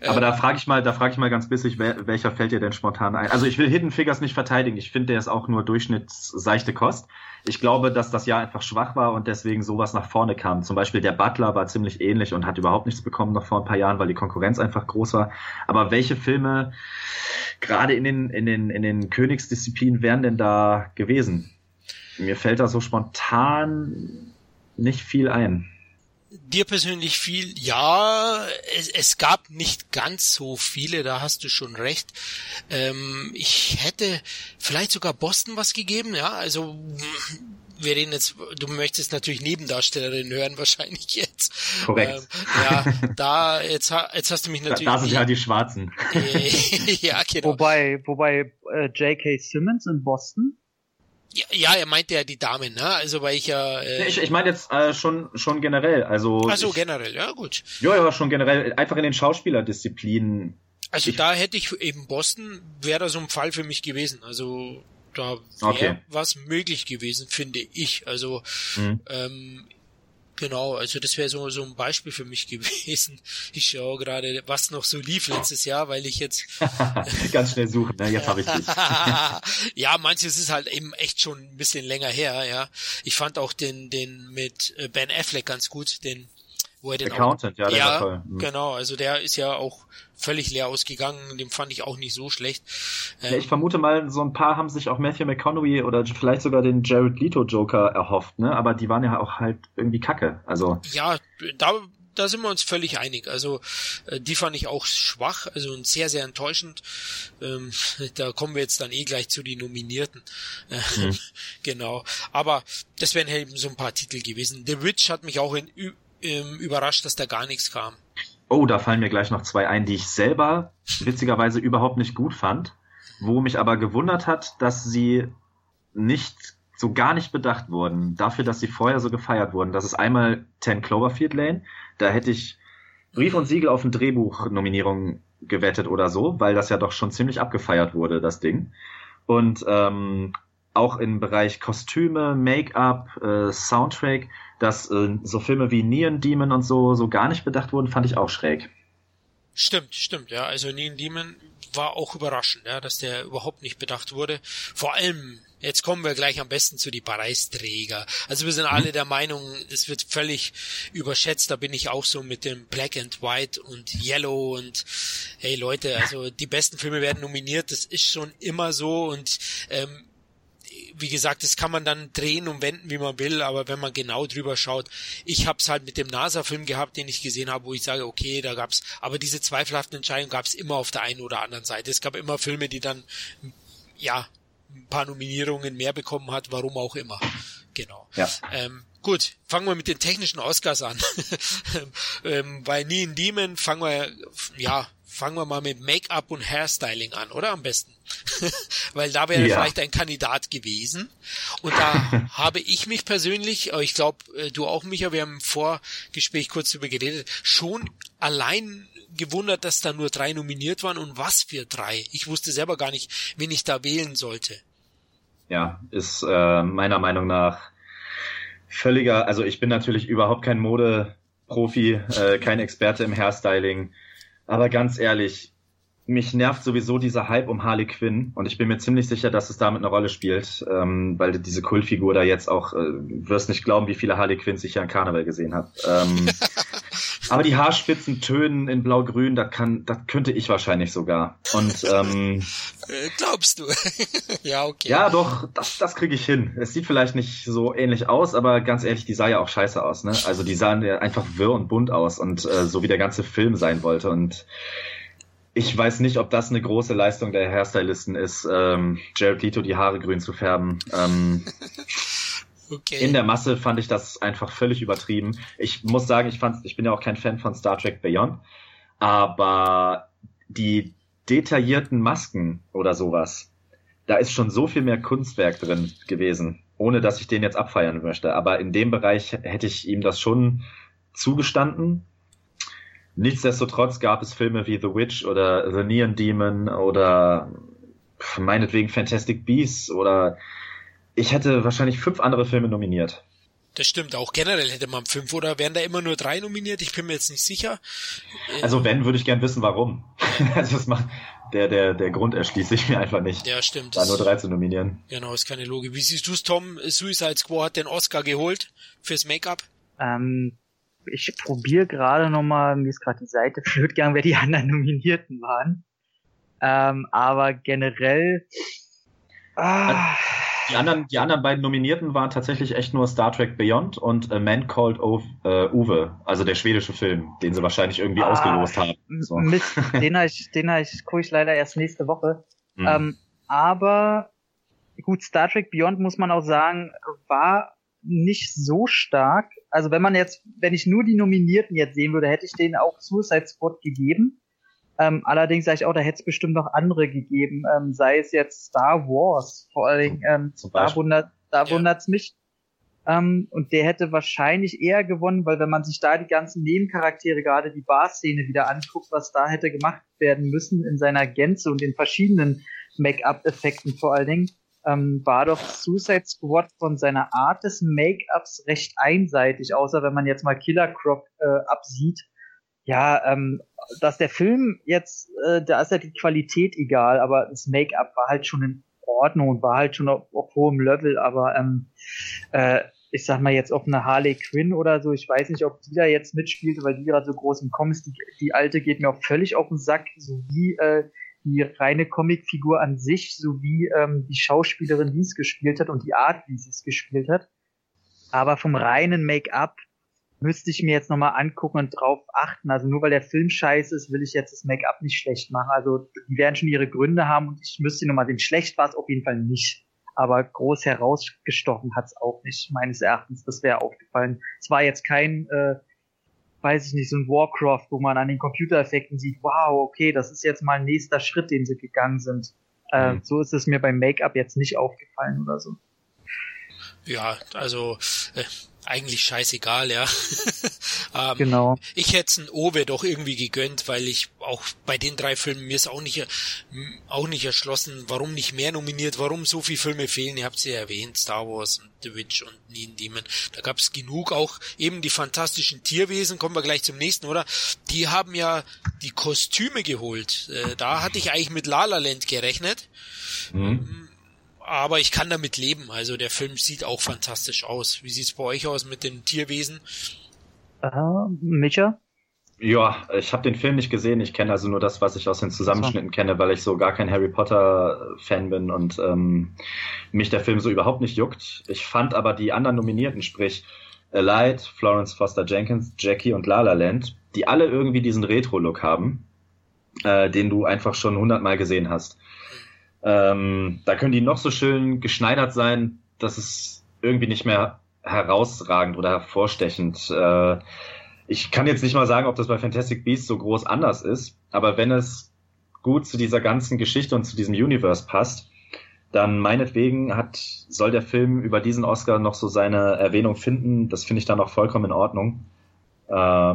Aber ähm, da frage ich mal, da frage ich mal ganz bissig, welcher fällt dir denn spontan ein? Also ich will Hidden Figures nicht verteidigen. Ich finde, der ist auch nur durchschnittsseichte Kost. Ich glaube, dass das Jahr einfach schwach war und deswegen sowas nach vorne kam. Zum Beispiel der Butler war ziemlich ähnlich und hat überhaupt nichts bekommen noch vor ein paar Jahren, weil die Konkurrenz einfach groß war. Aber welche Filme gerade in den, in den, in den Königsdisziplinen wären denn da gewesen? Mir fällt da so spontan nicht viel ein. Dir persönlich viel, ja, es, es gab nicht ganz so viele, da hast du schon recht. Ähm, ich hätte vielleicht sogar Boston was gegeben, ja, also wir reden jetzt, du möchtest natürlich Nebendarstellerin hören (laughs) wahrscheinlich jetzt. Korrekt. Ähm, ja, da, jetzt, jetzt hast du mich natürlich. Da, da sind ja die Schwarzen. (laughs) ja, genau. Wobei, wobei äh, J.K. Simmons in Boston ja, ja, er meinte ja die Damen, ne? Also weil ich ja. Äh, ich ich meine jetzt äh, schon schon generell, also. Ach so, generell, ja gut. Ja, ja, schon generell, einfach in den Schauspielerdisziplinen. Also ich, da hätte ich eben Boston wäre so ein Fall für mich gewesen. Also da wäre okay. was möglich gewesen, finde ich. Also mhm. ähm, Genau, also das wäre so, so ein Beispiel für mich (laughs) gewesen. Ich schaue gerade, was noch so lief letztes Jahr, weil ich jetzt (laughs) ganz schnell suchen, ne? jetzt habe ich dich. (laughs) ja, manches ist halt eben echt schon ein bisschen länger her, ja. Ich fand auch den, den mit äh, Ben Affleck ganz gut, den wo er den Accountant, auch, ja, der ja, war toll. Mhm. genau, also der ist ja auch völlig leer ausgegangen, den fand ich auch nicht so schlecht. Ähm, ja, ich vermute mal, so ein paar haben sich auch Matthew McConaughey oder vielleicht sogar den Jared Leto Joker erhofft, ne, aber die waren ja auch halt irgendwie kacke, also. Ja, da, da sind wir uns völlig einig. Also äh, die fand ich auch schwach, also sehr, sehr enttäuschend. Ähm, (laughs) da kommen wir jetzt dann eh gleich zu den Nominierten. Mhm. (laughs) genau. Aber das wären eben so ein paar Titel gewesen. The Witch hat mich auch in, ähm, überrascht, dass da gar nichts kam. Oh, da fallen mir gleich noch zwei ein, die ich selber witzigerweise überhaupt nicht gut fand, wo mich aber gewundert hat, dass sie nicht so gar nicht bedacht wurden, dafür, dass sie vorher so gefeiert wurden. Das ist einmal 10 Cloverfield Lane, da hätte ich Brief und Siegel auf ein Drehbuch-Nominierung gewettet oder so, weil das ja doch schon ziemlich abgefeiert wurde, das Ding. Und ähm, auch im Bereich Kostüme, Make-up, äh, Soundtrack dass äh, so Filme wie Neon Demon und so so gar nicht bedacht wurden, fand ich auch schräg. Stimmt, stimmt, ja. Also Neon Demon war auch überraschend, ja, dass der überhaupt nicht bedacht wurde. Vor allem, jetzt kommen wir gleich am besten zu die Preisträger. Also wir sind mhm. alle der Meinung, es wird völlig überschätzt. Da bin ich auch so mit dem Black and White und Yellow und hey Leute, also die besten Filme werden nominiert. Das ist schon immer so und ähm, wie gesagt, das kann man dann drehen und wenden, wie man will, aber wenn man genau drüber schaut, ich habe es halt mit dem NASA-Film gehabt, den ich gesehen habe, wo ich sage, okay, da gab's, aber diese zweifelhaften Entscheidungen gab's immer auf der einen oder anderen Seite. Es gab immer Filme, die dann, ja, ein paar Nominierungen mehr bekommen hat, warum auch immer. Genau. Ja. Ähm, Gut, fangen wir mit den technischen Oscars an. (laughs) ähm, bei Neon Demon fangen wir, ja, fangen wir mal mit Make-up und Hairstyling an, oder am besten? (laughs) Weil da wäre ja. vielleicht ein Kandidat gewesen. Und da (laughs) habe ich mich persönlich, ich glaube, äh, du auch, Micha, wir haben im Vorgespräch kurz darüber geredet, schon allein gewundert, dass da nur drei nominiert waren und was für drei. Ich wusste selber gar nicht, wen ich da wählen sollte. Ja, ist äh, meiner Meinung nach völliger, also ich bin natürlich überhaupt kein Modeprofi, äh, kein Experte im Hairstyling aber ganz ehrlich, mich nervt sowieso dieser Hype um Harley Quinn und ich bin mir ziemlich sicher, dass es damit eine Rolle spielt, ähm, weil diese Kultfigur da jetzt auch, äh, wirst nicht glauben, wie viele Harley Quinns ich ja in Karneval gesehen habe. Ähm, (laughs) aber die Haarspitzen tönen in blau-grün, das kann, das könnte ich wahrscheinlich sogar. Und ähm, äh, glaubst du? (laughs) ja, okay. Ja, doch, das, das kriege ich hin. Es sieht vielleicht nicht so ähnlich aus, aber ganz ehrlich, die sah ja auch scheiße aus, ne? Also die sahen ja einfach wirr und bunt aus und äh, so wie der ganze Film sein wollte und ich weiß nicht, ob das eine große Leistung der Hairstylisten ist, ähm, Jared Leto die Haare grün zu färben. Ähm, (laughs) okay. In der Masse fand ich das einfach völlig übertrieben. Ich muss sagen, ich fand, ich bin ja auch kein Fan von Star Trek Beyond, aber die detaillierten Masken oder sowas, da ist schon so viel mehr Kunstwerk drin gewesen, ohne dass ich den jetzt abfeiern möchte. Aber in dem Bereich hätte ich ihm das schon zugestanden Nichtsdestotrotz gab es Filme wie The Witch oder The Neon Demon oder meinetwegen Fantastic Beasts oder ich hätte wahrscheinlich fünf andere Filme nominiert. Das stimmt, auch generell hätte man fünf oder wären da immer nur drei nominiert? Ich bin mir jetzt nicht sicher. Also wenn, würde ich gern wissen, warum. (laughs) also das macht, der, der, der Grund erschließt sich mir einfach nicht. Ja, stimmt. Da nur drei zu nominieren. Genau, ist keine Logik. Wie siehst du es, Tom? Suicide Squad hat den Oscar geholt fürs Make-up? Ähm, ich probiere gerade nochmal, mir ist gerade die Seite blöd gegangen, wer die anderen Nominierten waren. Ähm, aber generell. Ah, die anderen, die anderen beiden Nominierten waren tatsächlich echt nur Star Trek Beyond und A Man Called Ove, äh, Uwe, also der schwedische Film, den sie wahrscheinlich irgendwie ah, ausgelost haben. So. Mist, (laughs) den, ich, den ich, gucke ich leider erst nächste Woche. Mhm. Ähm, aber gut, Star Trek Beyond muss man auch sagen, war nicht so stark. Also wenn man jetzt, wenn ich nur die Nominierten jetzt sehen würde, hätte ich denen auch Suicide Squad gegeben. Ähm, allerdings sage ich auch, da hätte es bestimmt noch andere gegeben, ähm, sei es jetzt Star Wars, vor allen Dingen, ähm, da wundert da ja. wundert's mich. Ähm, und der hätte wahrscheinlich eher gewonnen, weil wenn man sich da die ganzen Nebencharaktere, gerade die Bar-Szene wieder anguckt, was da hätte gemacht werden müssen in seiner Gänze und den verschiedenen Make-up-Effekten vor allen Dingen, ähm, war doch Suicide Squad von seiner Art des Make-ups recht einseitig, außer wenn man jetzt mal Killer Croc äh, absieht. Ja, ähm, dass der Film jetzt, äh, da ist ja die Qualität egal, aber das Make-up war halt schon in Ordnung war halt schon auf, auf hohem Level, aber ähm, äh, ich sag mal jetzt auf eine Harley Quinn oder so, ich weiß nicht, ob die da jetzt mitspielt, weil die gerade so groß im Comics, die, die alte geht mir auch völlig auf den Sack, so wie äh, die reine Comicfigur an sich sowie ähm, die Schauspielerin, die es gespielt hat und die Art, wie sie es gespielt hat. Aber vom reinen Make-up müsste ich mir jetzt nochmal angucken und drauf achten. Also nur weil der Film scheiße ist, will ich jetzt das Make-up nicht schlecht machen. Also die werden schon ihre Gründe haben und ich müsste nochmal sehen. Schlecht war es auf jeden Fall nicht. Aber groß herausgestochen hat es auch nicht, meines Erachtens. Das wäre aufgefallen. Es war jetzt kein äh, weiß ich nicht, so ein Warcraft, wo man an den Computereffekten sieht, wow, okay, das ist jetzt mal ein nächster Schritt, den sie gegangen sind. Äh, mhm. So ist es mir beim Make-up jetzt nicht aufgefallen oder so. Ja, also äh, eigentlich scheißegal, ja. (laughs) ähm, genau. Ich hätte es ein Owe doch irgendwie gegönnt, weil ich auch bei den drei Filmen mir ist auch nicht auch nicht erschlossen, warum nicht mehr nominiert, warum so viele Filme fehlen. Ihr habt sie ja erwähnt, Star Wars und The Witch und Nien Demon. Da gab es genug, auch eben die fantastischen Tierwesen, kommen wir gleich zum nächsten, oder? Die haben ja die Kostüme geholt. Äh, da hatte ich eigentlich mit La La Land gerechnet. Mhm aber ich kann damit leben. Also der Film sieht auch fantastisch aus. Wie sieht's bei euch aus mit den Tierwesen? Uh, Micha? Ja, ich habe den Film nicht gesehen. Ich kenne also nur das, was ich aus den Zusammenschnitten so. kenne, weil ich so gar kein Harry Potter-Fan bin und ähm, mich der Film so überhaupt nicht juckt. Ich fand aber die anderen Nominierten, sprich Elite, Florence Foster Jenkins, Jackie und La La Land, die alle irgendwie diesen Retro-Look haben, äh, den du einfach schon hundertmal gesehen hast. Ähm, da können die noch so schön geschneidert sein, dass es irgendwie nicht mehr herausragend oder hervorstechend. Äh, ich kann jetzt nicht mal sagen, ob das bei Fantastic Beasts so groß anders ist, aber wenn es gut zu dieser ganzen Geschichte und zu diesem Universe passt, dann meinetwegen hat, soll der Film über diesen Oscar noch so seine Erwähnung finden. Das finde ich dann auch vollkommen in Ordnung. Äh,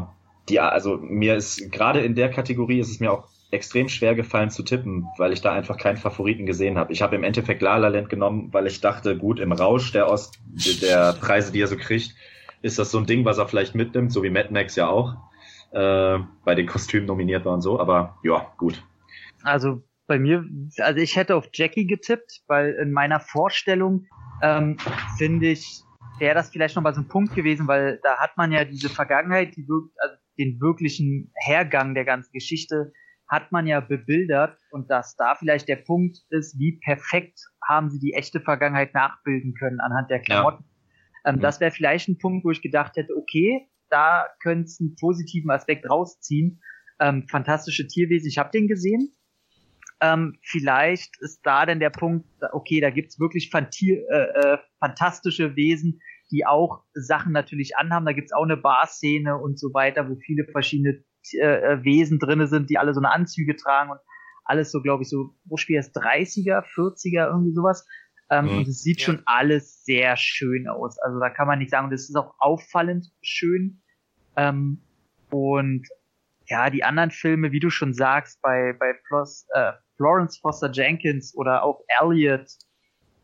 die, also mir ist gerade in der Kategorie ist es mir auch extrem schwer gefallen zu tippen, weil ich da einfach keinen Favoriten gesehen habe. Ich habe im Endeffekt La La Land genommen, weil ich dachte, gut, im Rausch der, Ost der Preise, die er so kriegt, ist das so ein Ding, was er vielleicht mitnimmt, so wie Mad Max ja auch äh, bei den Kostümen nominiert war und so. Aber ja, gut. Also bei mir, also ich hätte auf Jackie getippt, weil in meiner Vorstellung ähm, finde ich, wäre das vielleicht noch mal so ein Punkt gewesen, weil da hat man ja diese Vergangenheit, die wirkt, also den wirklichen Hergang der ganzen Geschichte hat man ja bebildert und dass da vielleicht der Punkt ist, wie perfekt haben sie die echte Vergangenheit nachbilden können anhand der Klamotten. Ja. Ähm, mhm. Das wäre vielleicht ein Punkt, wo ich gedacht hätte, okay, da könnte es einen positiven Aspekt rausziehen. Ähm, fantastische Tierwesen, ich habe den gesehen. Ähm, vielleicht ist da denn der Punkt, okay, da gibt's wirklich äh, äh, fantastische Wesen, die auch Sachen natürlich anhaben. Da gibt's auch eine Bar-Szene und so weiter, wo viele verschiedene äh, Wesen drinne sind, die alle so eine Anzüge tragen und alles so, glaube ich, so, wo spielt es 30er, 40er, irgendwie sowas. Ähm, mhm. Und es sieht ja. schon alles sehr schön aus. Also da kann man nicht sagen, und es ist auch auffallend schön. Ähm, und ja, die anderen Filme, wie du schon sagst, bei, bei Plus, äh, Florence Foster Jenkins oder auch Elliot,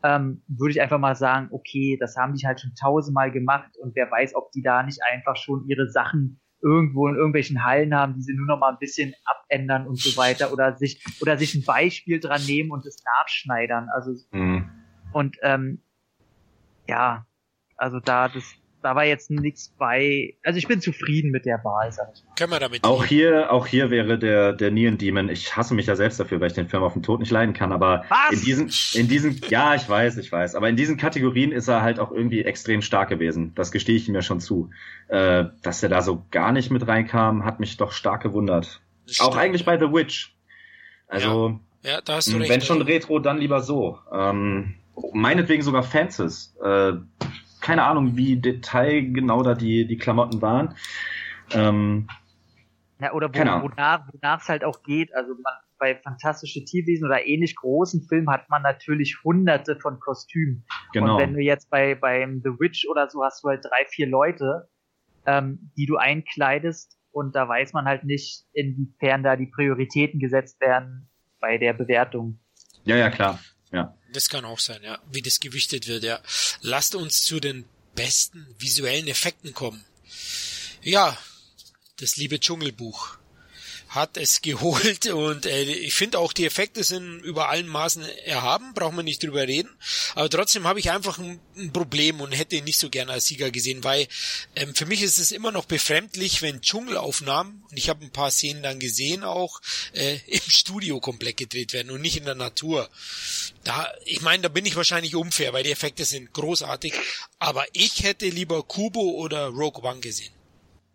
ähm, würde ich einfach mal sagen, okay, das haben die halt schon tausendmal gemacht und wer weiß, ob die da nicht einfach schon ihre Sachen irgendwo in irgendwelchen Hallen haben, die sie nur noch mal ein bisschen abändern und so weiter oder sich oder sich ein Beispiel dran nehmen und es nachschneidern. Also mhm. und ähm, ja, also da das da war jetzt nichts bei. Also ich bin zufrieden mit der Wahl, sag ich mal. Können wir damit auch hier, auch hier wäre der, der Neon Demon. Ich hasse mich ja selbst dafür, weil ich den Film auf den Tod nicht leiden kann, aber Was? in diesen, in diesen, ja, ich weiß, ich weiß, aber in diesen Kategorien ist er halt auch irgendwie extrem stark gewesen. Das gestehe ich ihm ja schon zu. Äh, dass er da so gar nicht mit reinkam, hat mich doch stark gewundert. Auch eigentlich bei The Witch. Also, ja. Ja, da hast du recht. wenn schon Retro, dann lieber so. Ähm, meinetwegen sogar Fences. Äh, keine Ahnung, wie detailgenau da die, die Klamotten waren. Ähm, ja, oder wo, wonach wonach es halt auch geht. Also man, bei fantastische Tierwesen oder ähnlich großen Filmen hat man natürlich hunderte von Kostümen. Genau. Und wenn du jetzt bei beim The Witch oder so hast du halt drei, vier Leute, ähm, die du einkleidest und da weiß man halt nicht, inwiefern da die Prioritäten gesetzt werden bei der Bewertung. Ja, ja, klar. Ja. Das kann auch sein, ja, wie das gewichtet wird, ja. Lasst uns zu den besten visuellen Effekten kommen. Ja, das liebe Dschungelbuch hat es (laughs) geholt und äh, ich finde auch die Effekte sind über allen Maßen erhaben, brauchen wir nicht drüber reden. Aber trotzdem habe ich einfach ein, ein, Problem und hätte ihn nicht so gerne als Sieger gesehen, weil ähm, für mich ist es immer noch befremdlich, wenn Dschungelaufnahmen, und ich habe ein paar Szenen dann gesehen auch, äh, (laughs) im Studio komplett gedreht werden und nicht in der Natur. Da, ich meine, da bin ich wahrscheinlich unfair, weil die Effekte sind großartig, aber ich hätte lieber Kubo oder Rogue One gesehen.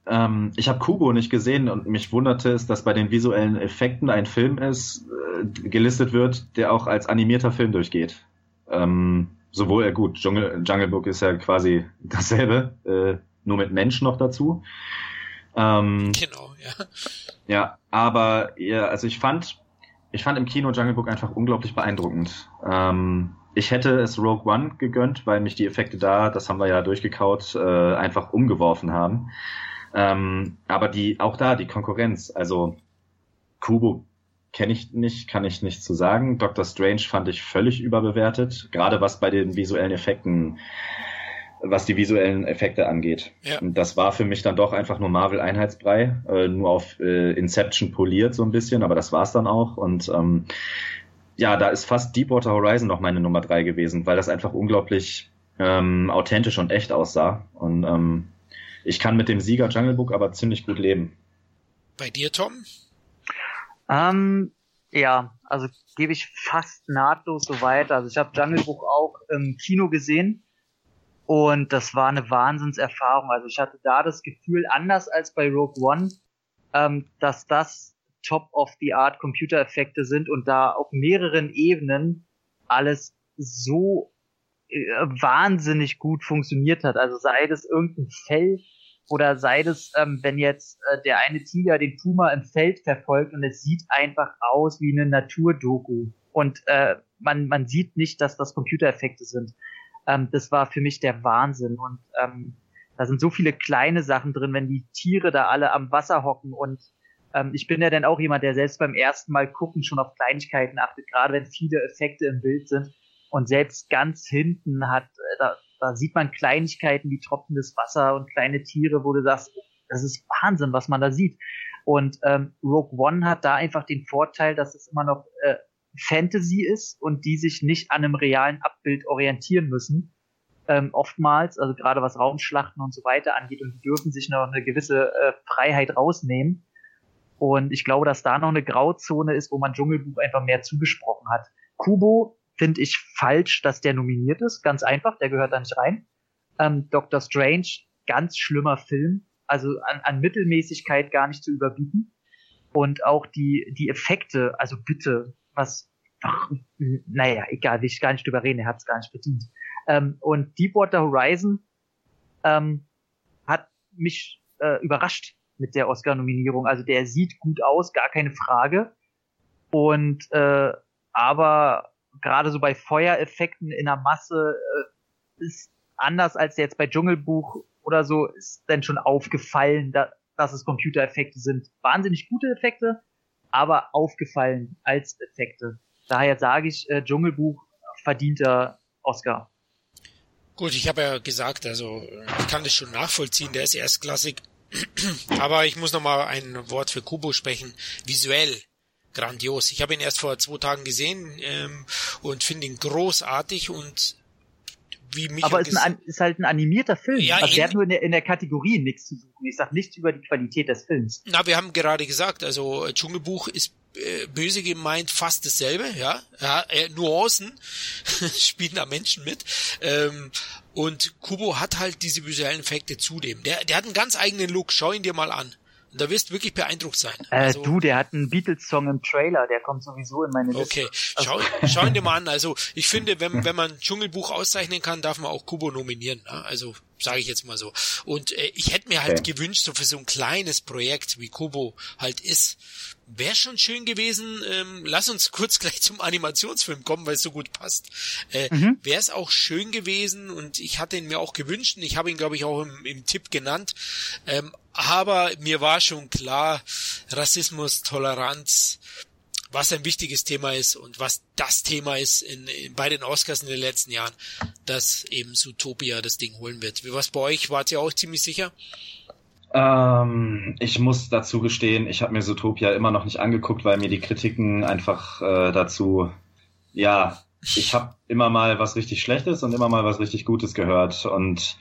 Ähm, ich habe Kubo nicht gesehen und mich wunderte es, dass bei den visuellen Effekten ein Film ist, äh, gelistet wird, der auch als animierter Film durchgeht. Ähm, sowohl, äh, gut, Jungle, Jungle Book ist ja quasi (laughs) dasselbe, äh, nur mit Mensch noch dazu. Ähm, genau, ja. Ja, aber ja, also ich fand, ich fand im Kino Jungle Book einfach unglaublich beeindruckend. Ähm, ich hätte es Rogue One gegönnt, weil mich die Effekte da, das haben wir ja durchgekaut, äh, einfach umgeworfen haben. Ähm, aber die, auch da, die Konkurrenz, also Kubo kenne ich nicht, kann ich nicht zu sagen. Doctor Strange fand ich völlig überbewertet, gerade was bei den visuellen Effekten, was die visuellen Effekte angeht. Ja. Und das war für mich dann doch einfach nur Marvel Einheitsbrei, äh, nur auf äh, Inception poliert so ein bisschen, aber das war's dann auch. Und ähm, ja, da ist fast Deepwater Horizon noch meine Nummer drei gewesen, weil das einfach unglaublich ähm, authentisch und echt aussah. Und ähm, ich kann mit dem Sieger Jungle Book aber ziemlich gut leben. Bei dir, Tom? Ähm, ja, also gebe ich fast nahtlos so weiter. Also ich habe Jungle Book auch im Kino gesehen und das war eine Wahnsinnserfahrung. Also ich hatte da das Gefühl, anders als bei Rogue One, ähm, dass das Top-of-the-Art Computereffekte sind und da auf mehreren Ebenen alles so wahnsinnig gut funktioniert hat. Also sei das irgendein Fell oder sei das, ähm, wenn jetzt äh, der eine Tiger den Puma im Feld verfolgt und es sieht einfach aus wie eine Naturdoku. Und äh, man, man sieht nicht, dass das Computereffekte sind. Ähm, das war für mich der Wahnsinn. Und ähm, da sind so viele kleine Sachen drin, wenn die Tiere da alle am Wasser hocken. Und ähm, ich bin ja dann auch jemand, der selbst beim ersten Mal gucken schon auf Kleinigkeiten achtet, gerade wenn viele Effekte im Bild sind. Und selbst ganz hinten hat, äh, da, da sieht man Kleinigkeiten wie tropfendes Wasser und kleine Tiere, wo du sagst, das ist Wahnsinn, was man da sieht. Und ähm, Rogue One hat da einfach den Vorteil, dass es immer noch äh, Fantasy ist und die sich nicht an einem realen Abbild orientieren müssen. Ähm, oftmals, also gerade was Raumschlachten und so weiter angeht, und die dürfen sich noch eine gewisse äh, Freiheit rausnehmen. Und ich glaube, dass da noch eine Grauzone ist, wo man Dschungelbuch einfach mehr zugesprochen hat. Kubo finde ich falsch, dass der nominiert ist. Ganz einfach, der gehört da nicht rein. Ähm, Doctor Strange, ganz schlimmer Film. Also an, an Mittelmäßigkeit gar nicht zu überbieten. Und auch die, die Effekte, also bitte, was, ach, naja, egal, will ich gar nicht drüber reden, er hat es gar nicht verdient. Ähm, und Deepwater Horizon ähm, hat mich äh, überrascht mit der Oscar-Nominierung. Also der sieht gut aus, gar keine Frage. Und äh, aber gerade so bei Feuereffekten in der Masse äh, ist anders als jetzt bei Dschungelbuch oder so, ist dann schon aufgefallen, da, dass es Computereffekte sind. Wahnsinnig gute Effekte, aber aufgefallen als Effekte. Daher sage ich, äh, Dschungelbuch verdienter Oscar. Gut, ich habe ja gesagt, also ich kann das schon nachvollziehen, der ist erstklassig. (clears throat) Aber ich muss noch mal ein Wort für Kubo sprechen. Visuell grandios. Ich habe ihn erst vor zwei Tagen gesehen ähm, und finde ihn großartig und wie mich Aber ist, ein, ist halt ein animierter Film. Ja, also der hat nur in der, in der Kategorie nichts zu suchen. Ich sag nichts über die Qualität des Films. Na, wir haben gerade gesagt, also Dschungelbuch ist äh, böse gemeint fast dasselbe, ja. ja äh, Nuancen (laughs) spielen da Menschen mit. Ähm, und Kubo hat halt diese visuellen Effekte zudem. Der, der hat einen ganz eigenen Look. Schau ihn dir mal an. Und da wirst du wirklich beeindruckt sein. Äh, also, du, der hat einen Beatles-Song im Trailer, der kommt sowieso in meine Liste. Okay, schau, schau ihn dir mal an. Also ich finde, wenn, wenn man Dschungelbuch auszeichnen kann, darf man auch Kubo nominieren. Ne? Also sage ich jetzt mal so. Und äh, ich hätte mir halt okay. gewünscht, so für so ein kleines Projekt wie Kubo halt ist, wäre schon schön gewesen. Ähm, lass uns kurz (laughs) gleich zum Animationsfilm kommen, weil es so gut passt. Äh, mhm. Wäre es auch schön gewesen und ich hatte ihn mir auch gewünscht und ich habe ihn, glaube ich, auch im, im Tipp genannt. Ähm, aber mir war schon klar, Rassismus, Toleranz, was ein wichtiges Thema ist und was das Thema ist in, in bei den Oscars in den letzten Jahren, dass eben Zootopia das Ding holen wird. Wie was bei euch? Wart ihr auch ziemlich sicher? Ähm, ich muss dazu gestehen, ich habe mir Zootopia immer noch nicht angeguckt, weil mir die Kritiken einfach äh, dazu, ja, ich habe immer mal was richtig Schlechtes und immer mal was richtig Gutes gehört. Und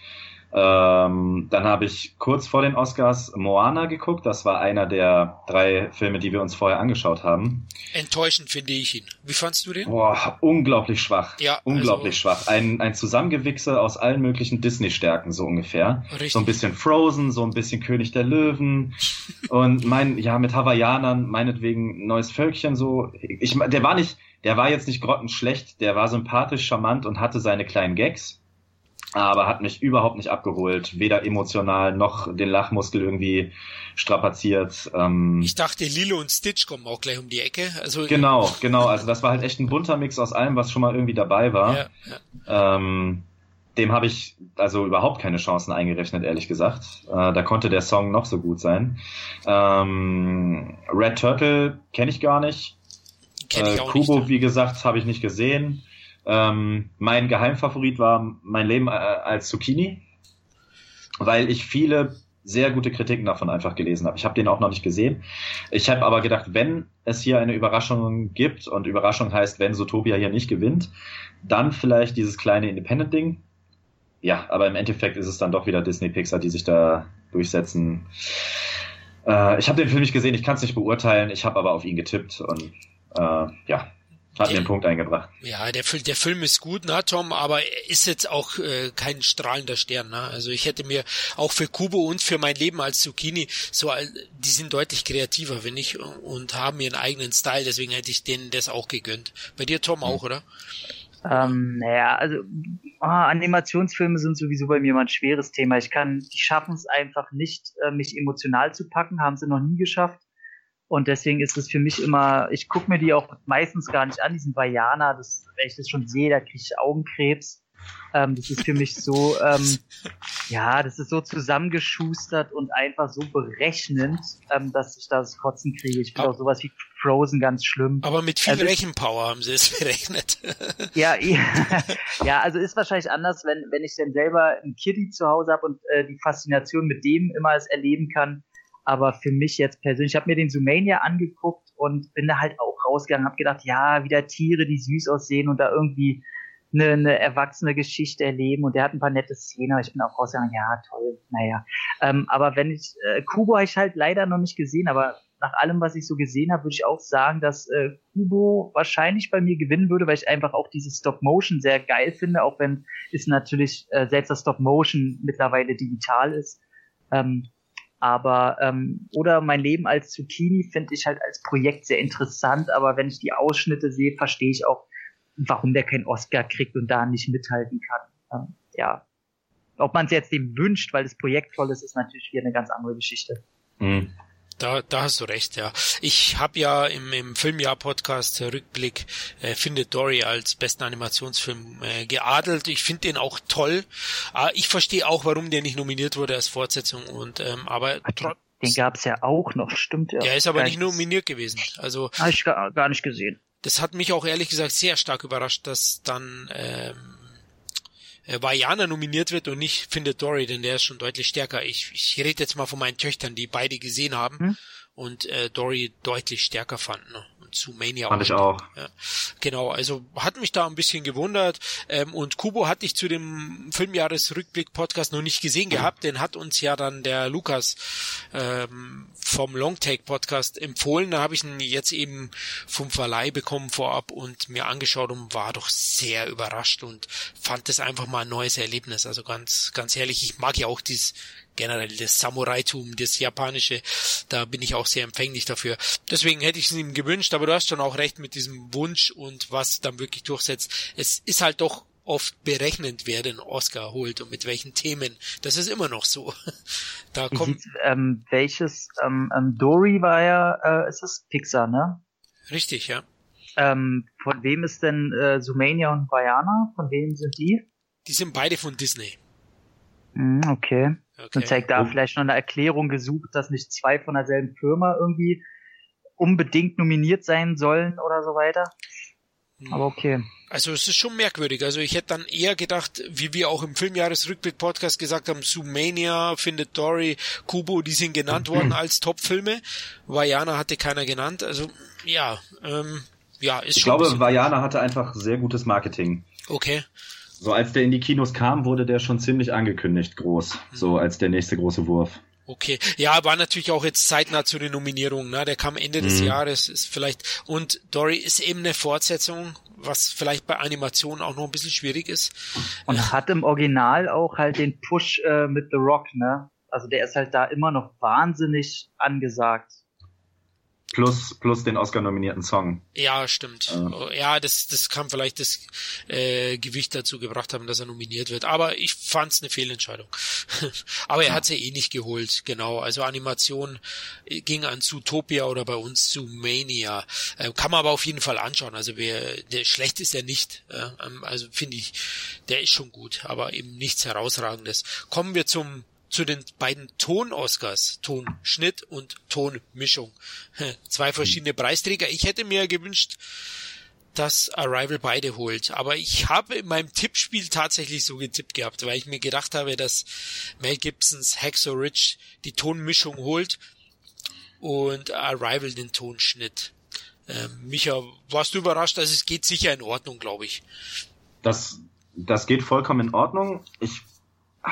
ähm, dann habe ich kurz vor den Oscars Moana geguckt. Das war einer der drei Filme, die wir uns vorher angeschaut haben. Enttäuschend finde ich ihn. Wie fandst du den? Boah, unglaublich schwach. Ja, unglaublich also, schwach. Ein, ein Zusammengewichse aus allen möglichen Disney-Stärken, so ungefähr. Richtig. So ein bisschen Frozen, so ein bisschen König der Löwen. (laughs) und mein, ja, mit Hawaiianern, meinetwegen neues Völkchen, so. Ich, der war nicht, der war jetzt nicht grottenschlecht, der war sympathisch, charmant und hatte seine kleinen Gags aber hat mich überhaupt nicht abgeholt, weder emotional noch den Lachmuskel irgendwie strapaziert. Ähm, ich dachte, Lilo und Stitch kommen auch gleich um die Ecke. Also genau, genau. Also das war halt echt ein bunter Mix aus allem, was schon mal irgendwie dabei war. Ja, ja. Ähm, dem habe ich also überhaupt keine Chancen eingerechnet, ehrlich gesagt. Äh, da konnte der Song noch so gut sein. Ähm, Red Turtle kenne ich gar nicht. Kenn ich äh, auch Kubo, nicht, wie gesagt, habe ich nicht gesehen. Ähm, mein Geheimfavorit war mein Leben äh, als Zucchini, weil ich viele sehr gute Kritiken davon einfach gelesen habe. Ich habe den auch noch nicht gesehen. Ich habe aber gedacht, wenn es hier eine Überraschung gibt, und Überraschung heißt, wenn Zootopia hier nicht gewinnt, dann vielleicht dieses kleine Independent-Ding. Ja, aber im Endeffekt ist es dann doch wieder Disney Pixar, die sich da durchsetzen. Äh, ich habe den Film nicht gesehen, ich kann es nicht beurteilen, ich habe aber auf ihn getippt und äh, ja, hat einen Punkt eingebracht. Ja, der, der Film ist gut, ne, Tom, aber er ist jetzt auch äh, kein strahlender Stern. Ne? Also ich hätte mir auch für Kubo und für mein Leben als Zucchini so, die sind deutlich kreativer, finde ich, und haben ihren eigenen Style. Deswegen hätte ich denen das auch gegönnt. Bei dir, Tom, auch, oder? Ähm, naja, also oh, Animationsfilme sind sowieso bei mir mal ein schweres Thema. Ich kann, die schaffen es einfach nicht, äh, mich emotional zu packen, haben sie noch nie geschafft. Und deswegen ist es für mich immer, ich gucke mir die auch meistens gar nicht an, diesen Vajana, das, wenn ich das schon sehe, da kriege ich Augenkrebs. Ähm, das ist für mich so, ähm, ja, das ist so zusammengeschustert und einfach so berechnend, ähm, dass ich das Kotzen kriege. Ich finde auch sowas wie Frozen ganz schlimm. Aber mit viel also, Rechenpower haben sie es (laughs) berechnet. ja, ja, (laughs) ja, also ist wahrscheinlich anders, wenn, wenn ich dann selber ein Kitty zu Hause habe und äh, die Faszination mit dem immer es erleben kann, aber für mich jetzt persönlich, ich habe mir den Zoomania angeguckt und bin da halt auch rausgegangen, habe gedacht, ja, wieder Tiere, die süß aussehen und da irgendwie eine, eine erwachsene Geschichte erleben und der hat ein paar nette Szenen, aber ich bin auch rausgegangen, ja, toll, naja. Ähm, aber wenn ich, äh, Kubo habe ich halt leider noch nicht gesehen, aber nach allem, was ich so gesehen habe, würde ich auch sagen, dass äh, Kubo wahrscheinlich bei mir gewinnen würde, weil ich einfach auch dieses Stop-Motion sehr geil finde, auch wenn es natürlich äh, selbst das Stop-Motion mittlerweile digital ist. Ähm, aber ähm, oder mein Leben als Zucchini finde ich halt als Projekt sehr interessant, aber wenn ich die Ausschnitte sehe, verstehe ich auch, warum der keinen Oscar kriegt und da nicht mithalten kann. Ähm, ja. Ob man es jetzt dem wünscht, weil das Projekt toll ist, ist natürlich wieder eine ganz andere Geschichte. Mhm. Da, da hast du recht, ja. Ich habe ja im, im Filmjahr-Podcast Rückblick äh, Findet Dory als besten Animationsfilm äh, geadelt. Ich finde den auch toll. Äh, ich verstehe auch, warum der nicht nominiert wurde als Fortsetzung. Und ähm, aber den gab's ja auch noch, stimmt ja. Der ist aber nicht nominiert gewesen. Also habe ich gar, gar nicht gesehen. Das hat mich auch ehrlich gesagt sehr stark überrascht, dass dann ähm, äh, Vajana nominiert wird und nicht Findet Dory, denn der ist schon deutlich stärker. Ich, ich rede jetzt mal von meinen Töchtern, die beide gesehen haben hm? und äh, Dory deutlich stärker fanden. Ne? Zu Mania. Fand ich auch. Ja. Genau, also hat mich da ein bisschen gewundert. Ähm, und Kubo hatte ich zu dem Filmjahresrückblick-Podcast noch nicht gesehen gehabt. Den hat uns ja dann der Lukas ähm, vom Longtake-Podcast empfohlen. Da habe ich ihn jetzt eben vom Verleih bekommen vorab und mir angeschaut und war doch sehr überrascht und fand es einfach mal ein neues Erlebnis. Also ganz, ganz ehrlich, ich mag ja auch dieses generell das Samurai-Tum, das Japanische, da bin ich auch sehr empfänglich dafür. Deswegen hätte ich es ihm gewünscht, aber du hast schon auch recht mit diesem Wunsch und was dann wirklich durchsetzt. Es ist halt doch oft berechnend, wer den Oscar holt und mit welchen Themen. Das ist immer noch so. (laughs) Da kommt ähm, welches ähm, ähm, Dory war ja, äh, ist das Pixar, ne? Richtig, ja. Ähm, von wem ist denn äh, Sumania und Vajana? Von wem sind die? Die sind beide von Disney. Mm, okay. Okay. Und zeigt da oh. vielleicht noch eine Erklärung gesucht, dass nicht zwei von derselben Firma irgendwie unbedingt nominiert sein sollen oder so weiter. Aber okay. Also es ist schon merkwürdig. Also ich hätte dann eher gedacht, wie wir auch im Filmjahresrückblick-Podcast gesagt haben, Zoomania, Findet Dory, Kubo, die sind genannt (clears throat) worden als Top-Filme. Vajana hatte keiner genannt. Also ja, ähm, ja, ist ich schon. Ich glaube, Vajana hatte einfach sehr gutes Marketing. Okay. So als der in die Kinos kam, wurde der schon ziemlich angekündigt, groß. So mhm. als der nächste große Wurf. Okay, ja, war natürlich auch jetzt zeitnah zu den Nominierungen, ne? Der kam Ende des mhm. Jahres, ist vielleicht und Dory ist eben eine Fortsetzung, was vielleicht bei Animationen auch noch ein bisschen schwierig ist. Und hat im Original auch halt den Push äh, mit The Rock, ne? Also der ist halt da immer noch wahnsinnig angesagt. Plus, plus den Oscar-nominierten Song. Ja, stimmt. Ja, ja das, das kann vielleicht das äh, Gewicht dazu gebracht haben, dass er nominiert wird. Aber ich fand es eine Fehlentscheidung. (laughs) Aber er ja. hat sie eh nicht geholt, genau. Also Animation äh, ging an Zootopia oder bei uns zu Mania. Äh, kann man aber auf jeden Fall anschauen. Also wer, der schlecht ist er nicht. Äh, also finde ich, der ist schon gut, aber eben nichts herausragendes. Kommen wir zum zu den beiden Ton-Oscars, Tonschnitt und Tonmischung. Zwei verschiedene Preisträger. Ich hätte mir gewünscht, dass Arrival beide holt. Aber ich habe in meinem Tippspiel tatsächlich so getippt gehabt, weil ich mir gedacht habe, dass Mel Gibsons Hacksaw Ridge die Tonmischung holt und Arrival den Tonschnitt. Ähm, Micha, warst du überrascht? Also es geht sicher in Ordnung, glaube ich. Das, das geht vollkommen in Ordnung. Ich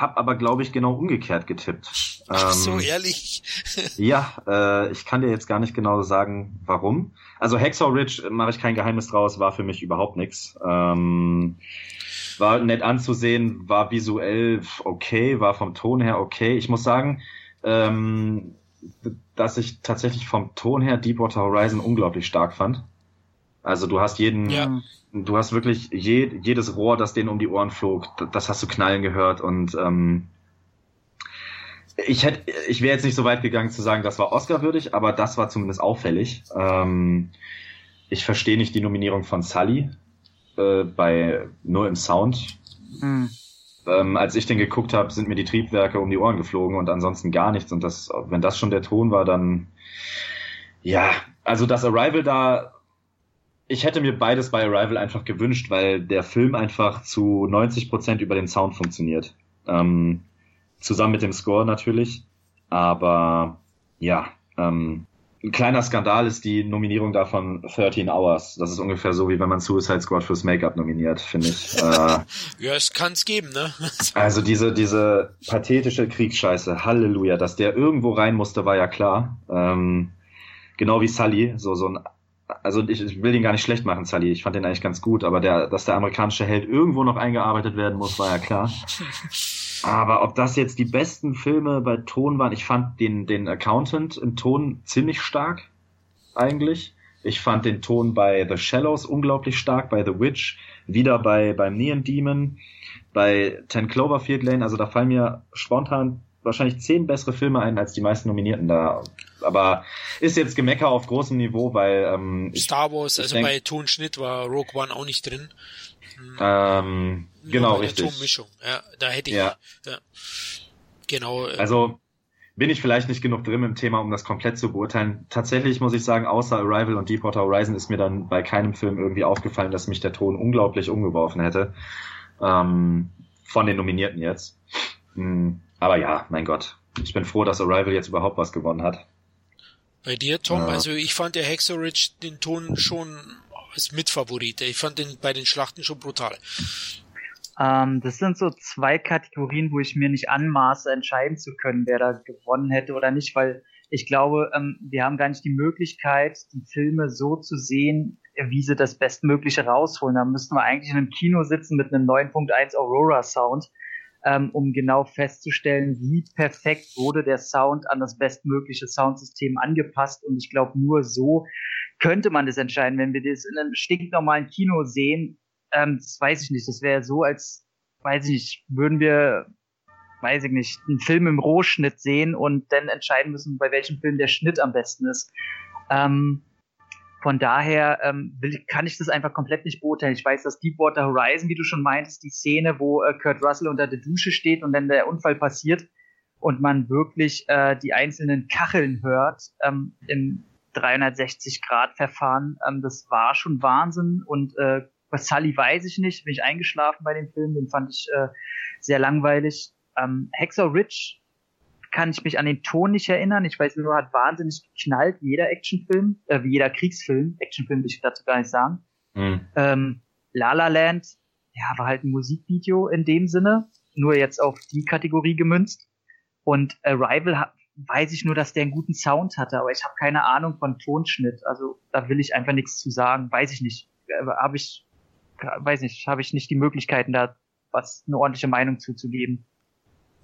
habe aber, glaube ich, genau umgekehrt getippt. Ach so, ähm, ehrlich? (laughs) ja, äh, ich kann dir jetzt gar nicht genau sagen, warum. Also Hexor Ridge, mache ich kein Geheimnis draus, war für mich überhaupt nichts. Ähm, war nett anzusehen, war visuell okay, war vom Ton her okay. Ich muss sagen, ähm, dass ich tatsächlich vom Ton her Deepwater Horizon unglaublich stark fand. Also du hast jeden, ja. du hast wirklich je, jedes Rohr, das denen um die Ohren flog, das hast du knallen gehört und ähm, ich hätte, ich wäre jetzt nicht so weit gegangen zu sagen, das war Oscar-würdig, aber das war zumindest auffällig. Ähm, ich verstehe nicht die Nominierung von Sully äh, bei nur im Sound. Mhm. Ähm, als ich den geguckt habe, sind mir die Triebwerke um die Ohren geflogen und ansonsten gar nichts. Und das, wenn das schon der Ton war, dann ja, also das Arrival da ich hätte mir beides bei Arrival einfach gewünscht, weil der Film einfach zu 90 Prozent über den Sound funktioniert. Ähm, zusammen mit dem Score natürlich. Aber ja, ähm, ein kleiner Skandal ist die Nominierung davon 13 Hours. Das ist ungefähr so, wie wenn man Suicide Squad fürs Make-up nominiert, finde ich. (laughs) Äh, ja, es kann's geben, ne? (laughs) also diese, diese pathetische Kriegsscheiße, Halleluja, dass der irgendwo rein musste, war ja klar. Ähm, genau wie Sully, so, so ein also ich, ich will den gar nicht schlecht machen, Sally. Ich fand den eigentlich ganz gut, aber der, dass der amerikanische Held irgendwo noch eingearbeitet werden muss, war ja klar. Aber ob das jetzt die besten Filme bei Ton waren, ich fand den, den Accountant im Ton ziemlich stark, eigentlich. Ich fand den Ton bei The Shallows unglaublich stark, bei The Witch, wieder bei beim Neon Demon, bei Ten Cloverfield Lane, also da fallen mir spontan wahrscheinlich zehn bessere Filme ein als die meisten Nominierten da. Aber ist jetzt Gemecker auf großem Niveau, weil ähm, Star Wars, also denk, bei Tonschnitt war Rogue One auch nicht drin. Hm. Ähm, genau, richtig. Tonmischung, ja, da hätte ich, ja. ja. Genau. Äh, also bin ich vielleicht nicht genug drin im Thema, um das komplett zu beurteilen. Tatsächlich muss ich sagen, außer Arrival und Deepwater Horizon ist mir dann bei keinem Film irgendwie aufgefallen, dass mich der Ton unglaublich umgeworfen hätte. Ähm, von den Nominierten jetzt. Hm. Aber ja, mein Gott. Ich bin froh, dass Arrival jetzt überhaupt was gewonnen hat. Bei dir, Tom? Ja. Also ich fand der Hexorich den Ton schon als Mitfavorit. Ich fand den bei den Schlachten schon brutal. Ähm, das sind so zwei Kategorien, wo ich mir nicht anmaße, entscheiden zu können, wer da gewonnen hätte oder nicht, weil ich glaube, ähm, wir haben gar nicht die Möglichkeit, die Filme so zu sehen, wie sie das Bestmögliche rausholen. Da müssten wir eigentlich in einem Kino sitzen mit einem 9.1 Aurora Sound ähm, um genau festzustellen, wie perfekt wurde der Sound an das bestmögliche Soundsystem angepasst. Und ich glaube, nur so könnte man das entscheiden. Wenn wir das in einem stinknormalen Kino sehen, ähm, das weiß ich nicht. Das wäre so, als, weiß ich nicht, würden wir, weiß ich nicht, einen Film im Rohschnitt sehen und dann entscheiden müssen, bei welchem Film der Schnitt am besten ist. Ähm, von daher ähm, will, kann ich das einfach komplett nicht beurteilen. Ich weiß, dass Deepwater Horizon, wie du schon meintest, die Szene, wo äh, Kurt Russell unter der Dusche steht und dann der Unfall passiert und man wirklich äh, die einzelnen Kacheln hört, ähm, im, 360-Grad-Verfahren. Ähm, das war schon Wahnsinn. Und äh, bei Sully weiß ich nicht, bin ich eingeschlafen bei dem Film, den fand ich äh, sehr langweilig. Ähm, Hexer Rich kann ich mich an den Ton nicht erinnern. Ich weiß nur, hat wahnsinnig geknallt, wie jeder Actionfilm, äh, wie jeder Kriegsfilm. Actionfilm will ich dazu gar nicht sagen. Mhm. Ähm, La La Land, ja, war halt ein Musikvideo in dem Sinne, nur jetzt auf die Kategorie gemünzt. Und Arrival hat, weiß ich nur, dass der einen guten Sound hatte, aber ich habe keine Ahnung von Tonschnitt. Also da will ich einfach nichts zu sagen. Weiß ich nicht. Habe ich, weiß nicht, habe ich nicht die Möglichkeiten, da was eine ordentliche Meinung zuzugeben.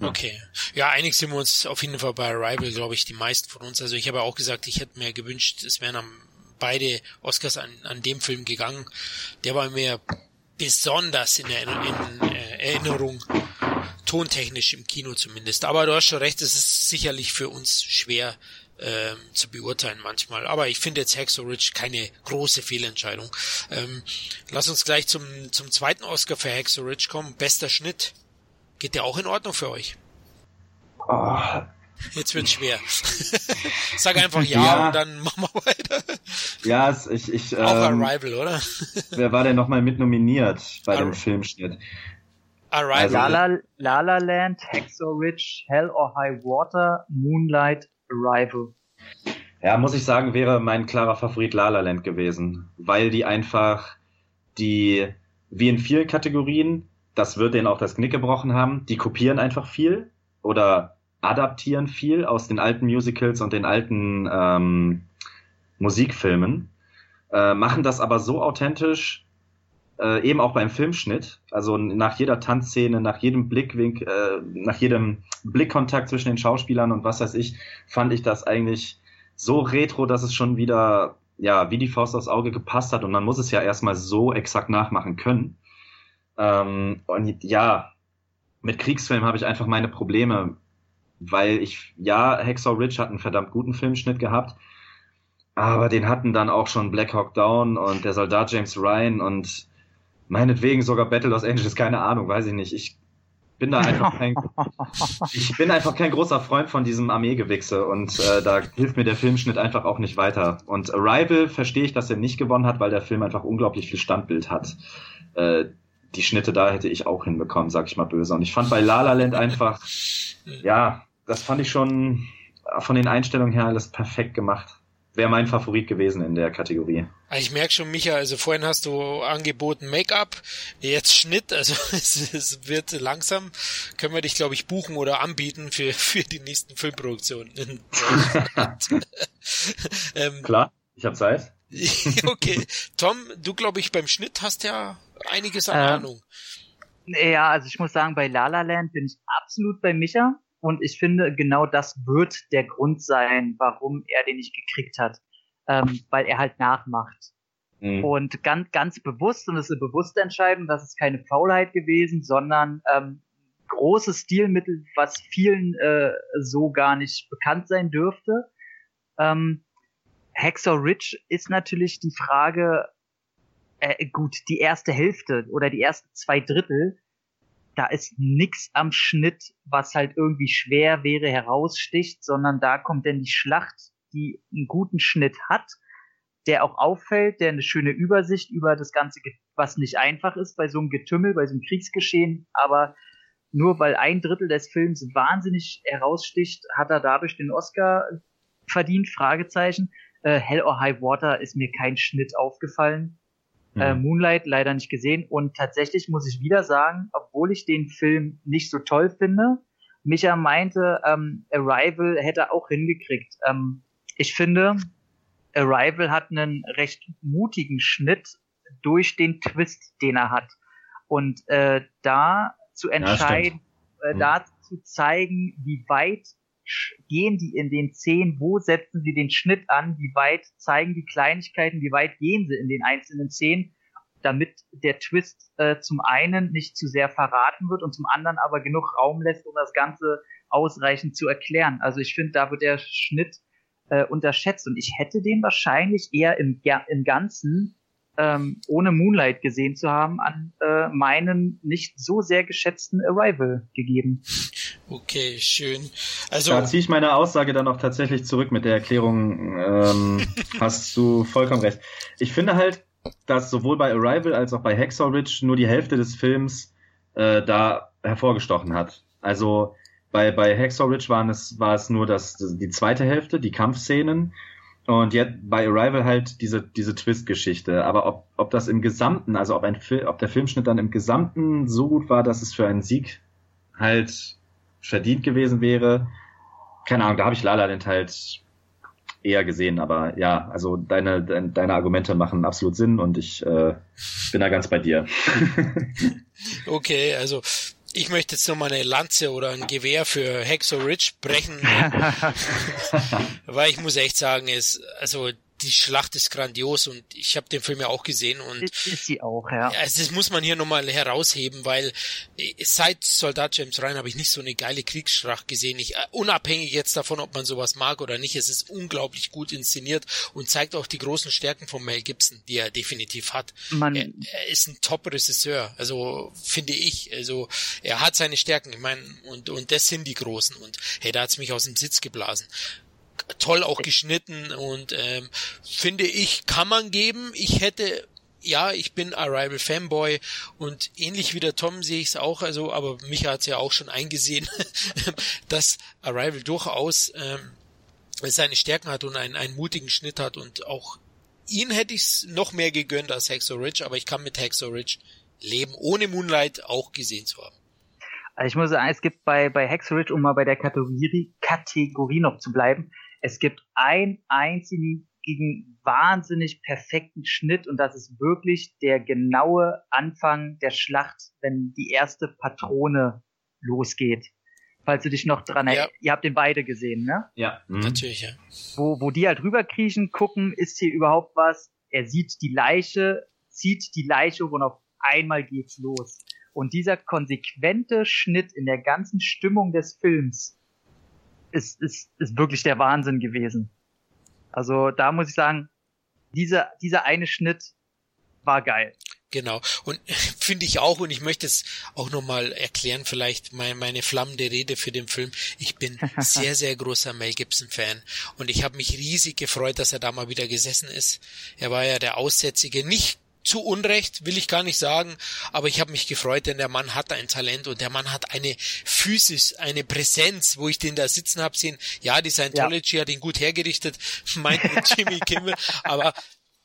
Okay. Ja, einig sind wir uns auf jeden Fall bei Arrival, glaube ich, die meisten von uns. Also ich habe auch gesagt, ich hätte mir gewünscht, es wären am, beide Oscars an, an dem Film gegangen. Der war mir besonders in, der, in äh, Erinnerung, tontechnisch im Kino zumindest. Aber du hast schon recht, es ist sicherlich für uns schwer ähm, zu beurteilen manchmal. Aber ich finde jetzt Hacksaw Ridge keine große Fehlentscheidung. Ähm, lass uns gleich zum, zum zweiten Oscar für Hacksaw Ridge kommen. Bester Schnitt. Geht der auch in Ordnung für euch? Oh. Jetzt wird schwer. (laughs) Sag einfach ja, ja, und dann machen wir weiter. Ja, ich, ich auch ähm, Arrival, oder? (laughs) wer war denn nochmal mit nominiert bei Ar dem Filmschnitt? Arrival. Also, La, La, La Land, Hacksaw Ridge, Hell or High Water, Moonlight, Arrival. Ja, muss ich sagen, wäre mein klarer Favorit La La Land gewesen, weil die einfach die, wie in vielen Kategorien, das wird denen auch das Knick gebrochen haben. Die kopieren einfach viel oder adaptieren viel aus den alten Musicals und den alten ähm, Musikfilmen, äh, machen das aber so authentisch, äh, eben auch beim Filmschnitt, also nach jeder Tanzszene, nach jedem Blickwink, äh, nach jedem Blickkontakt zwischen den Schauspielern und was weiß ich, fand ich das eigentlich so retro, dass es schon wieder ja wie die Faust aufs Auge gepasst hat und man muss es ja erstmal so exakt nachmachen können. Ähm, und ja, mit Kriegsfilmen habe ich einfach meine Probleme, weil ich, ja, Hexor Ridge hat einen verdammt guten Filmschnitt gehabt, aber den hatten dann auch schon Black Hawk Down und der Soldat James Ryan und meinetwegen sogar Battle Los Angeles, keine Ahnung, weiß ich nicht. Ich bin da einfach (laughs) kein, ich bin einfach kein großer Freund von diesem Armeegewichse und äh, da hilft mir der Filmschnitt einfach auch nicht weiter. Und Arrival verstehe ich, dass er nicht gewonnen hat, weil der Film einfach unglaublich viel Standbild hat. Äh, die Schnitte da hätte ich auch hinbekommen, sag ich mal böse. Und ich fand bei La La Land einfach, ja, das fand ich schon von den Einstellungen her alles perfekt gemacht. Wäre mein Favorit gewesen in der Kategorie. Ah, ich merke schon, Micha, also vorhin hast du angeboten Make-up, jetzt Schnitt, also (laughs) es, es, wird langsam, können wir dich, glaube ich, buchen oder anbieten für, für die nächsten Filmproduktionen. (laughs) (laughs) ähm, Klar, ich habe Zeit. okay, Tom, du glaube ich beim Schnitt hast ja einiges an ähm, Ahnung. Ja, also ich muss sagen, bei La La Land bin ich absolut bei Micha. Und ich finde, genau das wird der Grund sein, warum er den nicht gekriegt hat. Ähm, weil er halt nachmacht. Mhm. Und ganz, ganz bewusst, und es ist eine bewusste Entscheidung, das ist keine Faulheit gewesen, sondern ähm, großes Stilmittel, was vielen äh, so gar nicht bekannt sein dürfte. Ähm, Hexor Rich ist natürlich die Frage, äh, gut, die erste Hälfte oder die ersten zwei Drittel da ist nix am Schnitt, was halt irgendwie schwer wäre, heraussticht, sondern da kommt dann die Schlacht, die einen guten Schnitt hat, der auch auffällt, der eine schöne Übersicht über das Ganze, was nicht einfach ist bei so einem Getümmel, bei so einem Kriegsgeschehen, aber nur weil ein Drittel des Films wahnsinnig heraussticht, hat er dadurch den Oscar verdient, Fragezeichen. Äh, Hell or High Water ist mir kein Schnitt aufgefallen. Äh, mhm. Moonlight leider nicht gesehen. Und tatsächlich muss ich wieder sagen, obwohl ich den Film nicht so toll finde, Micha meinte, ähm, Arrival hätte auch hingekriegt. Ähm, ich finde, Arrival hat einen recht mutigen Schnitt durch den Twist, den er hat. Und äh, da zu entscheiden, ja, äh, mhm. da zu zeigen, wie weit gehen die in den Szenen, wo setzen sie den Schnitt an, wie weit zeigen die Kleinigkeiten, wie weit gehen sie in den einzelnen Szenen, damit der Twist äh, zum einen nicht zu sehr verraten wird und zum anderen aber genug Raum lässt, um das Ganze ausreichend zu erklären. Also ich finde, da wird der Schnitt äh, unterschätzt und ich hätte den wahrscheinlich eher im, im Ganzen ähm, ohne Moonlight gesehen zu haben, an äh, meinen nicht so sehr geschätzten Arrival gegeben. Okay, schön. Also da ziehe ich meine Aussage dann auch tatsächlich zurück mit der Erklärung. Ähm, (laughs) hast du vollkommen recht. Ich finde halt, dass sowohl bei Arrival als auch bei Hacksaw Ridge nur die Hälfte des Films äh, da hervorgestochen hat. Also bei, bei Hacksaw Ridge waren es, war es nur das, die zweite Hälfte, die Kampfszenen. Und jetzt bei Arrival halt diese, diese Twist-Geschichte. Aber ob, ob das im Gesamten, also ob, ein Fil ob der Filmschnitt dann im Gesamten so gut war, dass es für einen Sieg halt verdient gewesen wäre, keine Ahnung, da habe ich Lala den halt eher gesehen. Aber ja, also deine, deine, deine Argumente machen absolut Sinn und ich äh, bin da ganz bei dir. (laughs) okay, also ich möchte jetzt nochmal eine Lanze oder ein Gewehr für Hexo Rich brechen, (laughs) (laughs) weil ich muss echt sagen, es, also die Schlacht ist grandios und ich habe den Film ja auch gesehen und ist sie auch, ja. Also das muss man hier nochmal herausheben, weil äh, seit Soldat James Ryan habe ich nicht so eine geile Kriegsschlacht gesehen. Ich, äh, unabhängig jetzt davon, ob man sowas mag oder nicht, es ist unglaublich gut inszeniert und zeigt auch die großen Stärken von Mel Gibson, die er definitiv hat. Man er, er ist ein Top-Regisseur, also finde ich. Also er hat seine Stärken, ich meine, und, und das sind die großen und hey, da hat's mich aus dem Sitz geblasen toll auch geschnitten und ähm, finde ich, kann man geben. Ich hätte ja, ich bin Arrival Fanboy und ähnlich wie der Tom sehe ich es auch, also, aber Micha hat es ja auch schon eingesehen, (laughs) dass Arrival durchaus ähm, seine Stärken hat und einen, einen mutigen Schnitt hat und auch ihn hätte ich noch mehr gegönnt als Hexo Ridge, aber ich kann mit Hexo Ridge leben, ohne Moonlight auch gesehen zu haben. Also ich muss sagen, es gibt bei, bei Hexo Ridge, um mal bei der Kategorie, Kategorie noch zu bleiben, es gibt einen einzigen wahnsinnig perfekten Schnitt und das ist wirklich der genaue Anfang der Schlacht, wenn die erste Patrone losgeht. Falls du dich noch dran ja. erinnerst. Ihr habt den beide gesehen, ne? Ja, mhm. natürlich, ja. Wo, wo die halt rüberkriechen, gucken, ist hier überhaupt was? Er sieht die Leiche, zieht die Leiche und auf einmal geht's los. Und dieser konsequente Schnitt in der ganzen Stimmung des Films, ist, ist, ist wirklich der Wahnsinn gewesen. Also da muss ich sagen, dieser, dieser eine Schnitt war geil. Genau. Und (laughs) finde ich auch, und ich möchte es auch nochmal erklären, vielleicht meine, meine flammende Rede für den Film. Ich bin (laughs) sehr, sehr großer Mel Gibson-Fan. Und ich habe mich riesig gefreut, dass er da mal wieder gesessen ist. Er war ja der Aussätzige, nicht zu Unrecht, will ich gar nicht sagen, aber ich habe mich gefreut, denn der Mann hat ein Talent und der Mann hat eine Physis, eine Präsenz, wo ich den da sitzen hab sehen. Ja, die Scientology ja. hat ihn gut hergerichtet, (laughs) meint Jimmy Kimmel, aber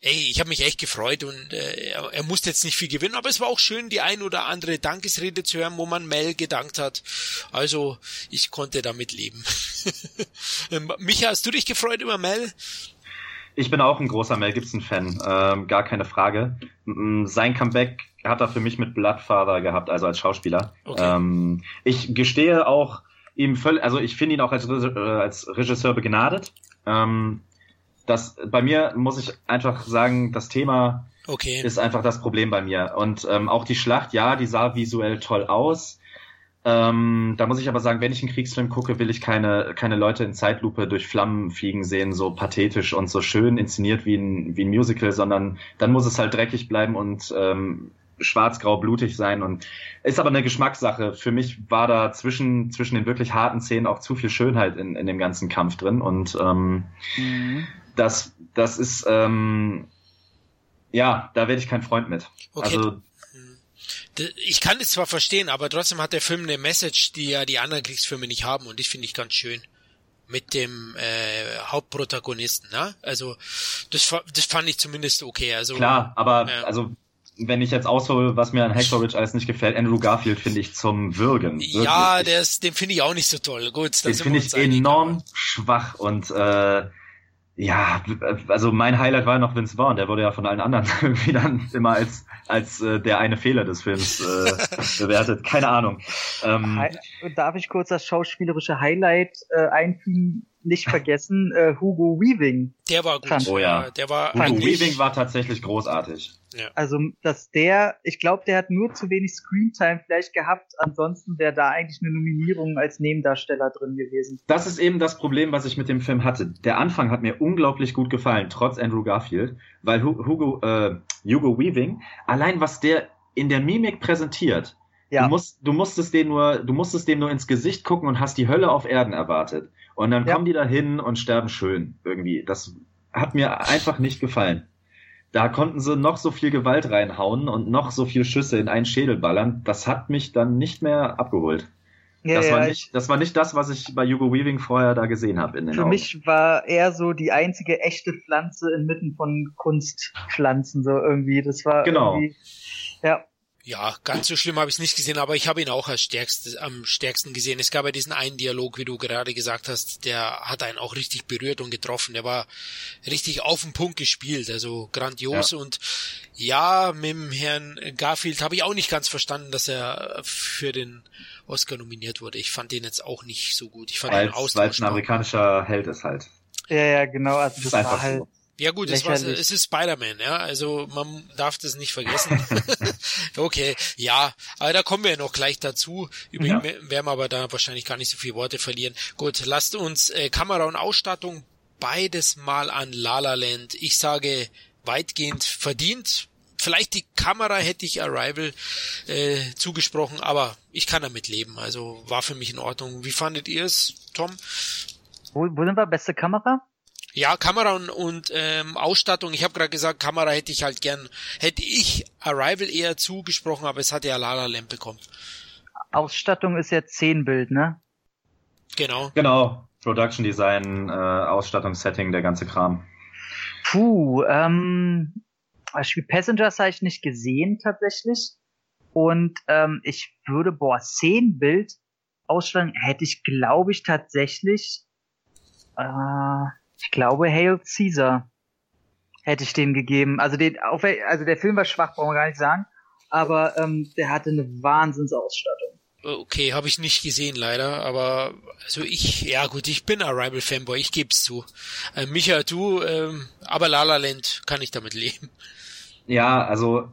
ey, ich habe mich echt gefreut und äh, er, er musste jetzt nicht viel gewinnen, aber es war auch schön, die ein oder andere Dankesrede zu hören, wo man Mel gedankt hat. Also ich konnte damit leben. (laughs) Micha, hast du dich gefreut über Mel? Ich bin auch ein großer Mel Gibson-Fan, ähm, gar keine Frage. Sein Comeback hat er für mich mit Bloodfather gehabt, also als Schauspieler. Okay. Ähm, ich gestehe auch ihm völlig, also ich finde ihn auch als, äh, als Regisseur begnadet. Ähm, das, bei mir muss ich einfach sagen, das Thema okay. ist einfach das Problem bei mir. Und ähm, auch die Schlacht, ja, die sah visuell toll aus. Ähm, da muss ich aber sagen, wenn ich einen Kriegsfilm gucke, will ich keine, keine Leute in Zeitlupe durch Flammen fliegen sehen, so pathetisch und so schön inszeniert wie ein, wie ein Musical, sondern dann muss es halt dreckig bleiben und ähm, schwarz-grau blutig sein und ist aber eine Geschmackssache. Für mich war da zwischen, zwischen den wirklich harten Szenen auch zu viel Schönheit in, in dem ganzen Kampf drin und ähm, mhm. das, das ist ähm, ja, da werde ich kein Freund mit. Okay. Also ich kann es zwar verstehen, aber trotzdem hat der Film eine Message, die ja die anderen Kriegsfilme nicht haben und das finde ich ganz schön mit dem äh, Hauptprotagonisten. Ne? Also das, das fand ich zumindest okay. Also klar, aber ja. also wenn ich jetzt aushole, was mir an Hector Ridge alles nicht gefällt, Andrew Garfield finde ich zum Würgen. Wirklich. Ja, der ist, den finde ich auch nicht so toll. Gut, den finde ich enorm schwach und äh, ja, also mein Highlight war noch Vince Vaughn, der wurde ja von allen anderen (laughs) irgendwie dann immer als als äh, der eine Fehler des Films äh, (laughs) bewertet. Keine Ahnung. Ähm, Darf ich kurz das schauspielerische Highlight äh, einfügen? Nicht vergessen, äh, Hugo Weaving. Der war gut. Fand, oh ja. Der war Hugo Weaving war tatsächlich großartig. Ja. Also, dass der, ich glaube, der hat nur zu wenig Screentime vielleicht gehabt. Ansonsten wäre da eigentlich eine Nominierung als Nebendarsteller drin gewesen. Das ist eben das Problem, was ich mit dem Film hatte. Der Anfang hat mir unglaublich gut gefallen, trotz Andrew Garfield, weil Hugo, äh, Hugo Weaving, allein was der in der Mimik präsentiert, ja. Du, musst, du musstest den nur, du musstest dem nur ins Gesicht gucken und hast die Hölle auf Erden erwartet. Und dann ja. kommen die da hin und sterben schön irgendwie. Das hat mir einfach nicht gefallen. Da konnten sie noch so viel Gewalt reinhauen und noch so viel Schüsse in einen Schädel ballern. Das hat mich dann nicht mehr abgeholt. Ja, das, war nicht, das war nicht das, was ich bei Hugo Weaving vorher da gesehen habe. Für Augen. mich war er so die einzige echte Pflanze inmitten von Kunstpflanzen, so irgendwie. Das war genau. irgendwie. Ja. Ja, ganz so schlimm habe ich es nicht gesehen, aber ich habe ihn auch als stärkstes, am stärksten gesehen. Es gab ja diesen einen Dialog, wie du gerade gesagt hast, der hat einen auch richtig berührt und getroffen. Der war richtig auf den Punkt gespielt, also grandios. Ja. Und ja, mit dem Herrn Garfield habe ich auch nicht ganz verstanden, dass er für den Oscar nominiert wurde. Ich fand den jetzt auch nicht so gut. Ich fand als, den Weil es ein amerikanischer Held ist halt. Ja, ja, genau. Also das, das war halt. So. Ja gut, es, war, es ist Spider-Man, ja, also man darf das nicht vergessen. (laughs) (laughs) okay, ja, aber da kommen wir ja noch gleich dazu. Über ja. werden wir aber da wahrscheinlich gar nicht so viele Worte verlieren. Gut, lasst uns äh, Kamera und Ausstattung beides mal an La La Land. Ich sage weitgehend verdient. Vielleicht die Kamera hätte ich Arrival äh, zugesprochen, aber ich kann damit leben. Also war für mich in Ordnung. Wie fandet ihr es, Tom? Wo, wo sind wir? Beste Kamera? Ja, Kamera und, und ähm, Ausstattung. Ich habe gerade gesagt, Kamera hätte ich halt gern, hätte ich Arrival eher zugesprochen, aber es hat ja Lala Lamp bekommen. Ausstattung ist ja 10 Bild, ne? Genau. Genau. Production Design, äh, Ausstattungssetting, der ganze Kram. Puh, ähm, das Spiel Passengers habe ich nicht gesehen tatsächlich. Und ähm, ich würde, boah, 10 Bild Ausstattung hätte ich, glaube ich, tatsächlich äh, ich glaube, Hail Caesar hätte ich dem gegeben. Also, den, auf, also der Film war schwach, brauchen wir gar nicht sagen. Aber ähm, der hatte eine Wahnsinnsausstattung. Okay, habe ich nicht gesehen leider, aber also ich, ja gut, ich bin Arrival Fanboy, ich geb's zu. Äh, Micha, du, ähm, aber La La Land kann ich damit leben. Ja, also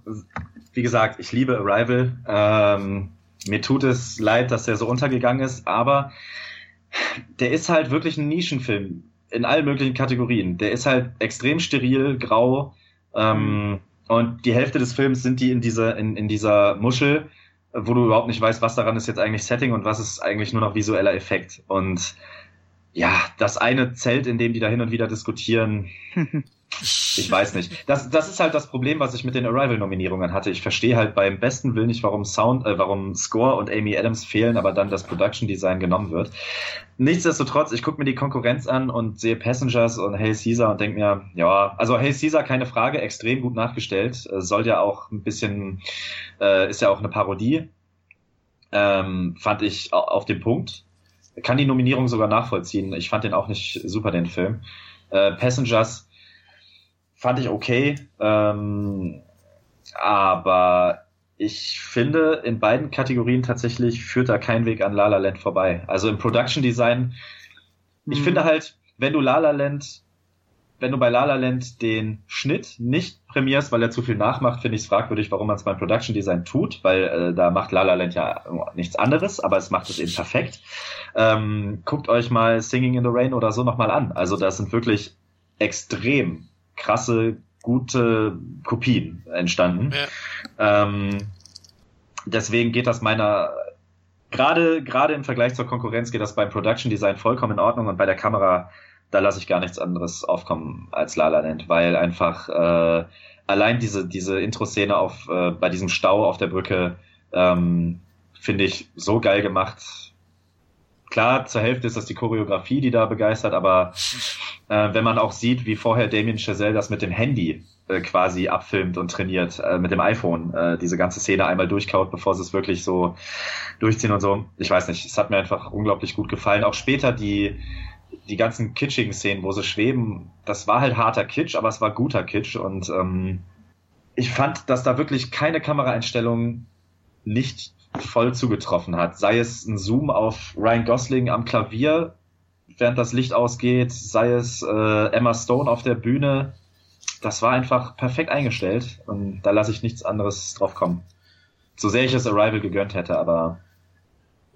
wie gesagt, ich liebe Arrival. Ähm, mir tut es leid, dass der so untergegangen ist, aber der ist halt wirklich ein Nischenfilm in allen möglichen Kategorien. Der ist halt extrem steril, grau, ähm, und die Hälfte des Films sind die in dieser, in, in dieser Muschel, wo du überhaupt nicht weißt, was daran ist jetzt eigentlich Setting und was ist eigentlich nur noch visueller Effekt. Und ja, das eine Zelt, in dem die da hin und wieder diskutieren, (laughs) ich weiß nicht. Das, das ist halt das Problem, was ich mit den Arrival-Nominierungen hatte. Ich verstehe halt beim besten Willen nicht, warum Sound, äh, warum Score und Amy Adams fehlen, aber dann das Production Design genommen wird. Nichtsdestotrotz, ich gucke mir die Konkurrenz an und sehe Passengers und Hey Caesar und denke mir, ja, also Hey Caesar, keine Frage, extrem gut nachgestellt. Äh, soll ja auch ein bisschen, äh, ist ja auch eine Parodie. Ähm, fand ich auf den Punkt. Kann die Nominierung sogar nachvollziehen. Ich fand den auch nicht super, den Film. Äh, Passengers fand ich okay. Ähm, aber ich finde, in beiden Kategorien tatsächlich führt da kein Weg an La La Land vorbei. Also im Production Design, ich mhm. finde halt, wenn du La La Land, wenn du bei La La Land den Schnitt nicht prämierst, weil er zu viel nachmacht, finde ich es fragwürdig, warum man es beim Production Design tut, weil äh, da macht La La Land ja nichts anderes, aber es macht es eben perfekt. Ähm, guckt euch mal Singing in the Rain oder so nochmal an. Also das sind wirklich extrem krasse, gute Kopien entstanden. Ja. Ähm, deswegen geht das meiner gerade gerade im Vergleich zur Konkurrenz geht das beim Production Design vollkommen in Ordnung und bei der Kamera da lasse ich gar nichts anderes aufkommen als La La Land, weil einfach äh, allein diese diese Intro-Szene auf äh, bei diesem Stau auf der Brücke ähm, finde ich so geil gemacht klar, zur Hälfte ist das die Choreografie, die da begeistert, aber äh, wenn man auch sieht, wie vorher Damien Chazelle das mit dem Handy äh, quasi abfilmt und trainiert, äh, mit dem iPhone, äh, diese ganze Szene einmal durchkaut, bevor sie es wirklich so durchziehen und so. Ich weiß nicht, es hat mir einfach unglaublich gut gefallen. Auch später die, die ganzen kitschigen Szenen, wo sie schweben, das war halt harter Kitsch, aber es war guter Kitsch und ähm, ich fand, dass da wirklich keine Kameraeinstellung nicht voll zugetroffen hat. Sei es ein Zoom auf Ryan Gosling am Klavier, während das Licht ausgeht, sei es äh, Emma Stone auf der Bühne, das war einfach perfekt eingestellt und da lasse ich nichts anderes drauf kommen. So sehr ich es Arrival gegönnt hätte, aber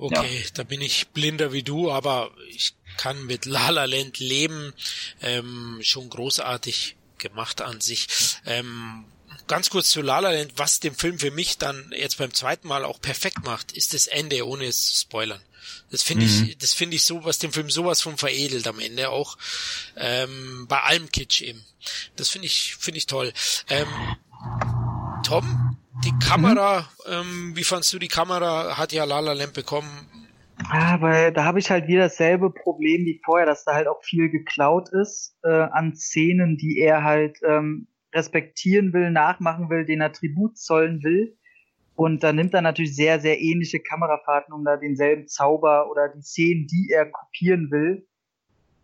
Okay, ja. da bin ich blinder wie du, aber ich kann mit La La Land leben. Ähm, schon großartig gemacht an sich. Ähm, ganz kurz zu La La Land, was den Film für mich dann jetzt beim zweiten Mal auch perfekt macht, ist das Ende, ohne es zu spoilern. Das finde mhm. ich, das finde ich so, was den Film sowas von veredelt am Ende auch. Ähm, bei allem Kitsch eben. Das finde ich, finde ich toll. Ähm, Tom, die Kamera, mhm. ähm, wie fandst du die Kamera? Hat ja La La Land bekommen. Ah, weil da habe ich halt wieder dasselbe Problem wie vorher, dass da halt auch viel geklaut ist äh, an Szenen, die er halt ähm, respektieren will, nachmachen will, den er Tribut zollen will. Und da nimmt er natürlich sehr, sehr ähnliche Kamerafahrten, um da denselben Zauber oder die Szenen, die er kopieren will,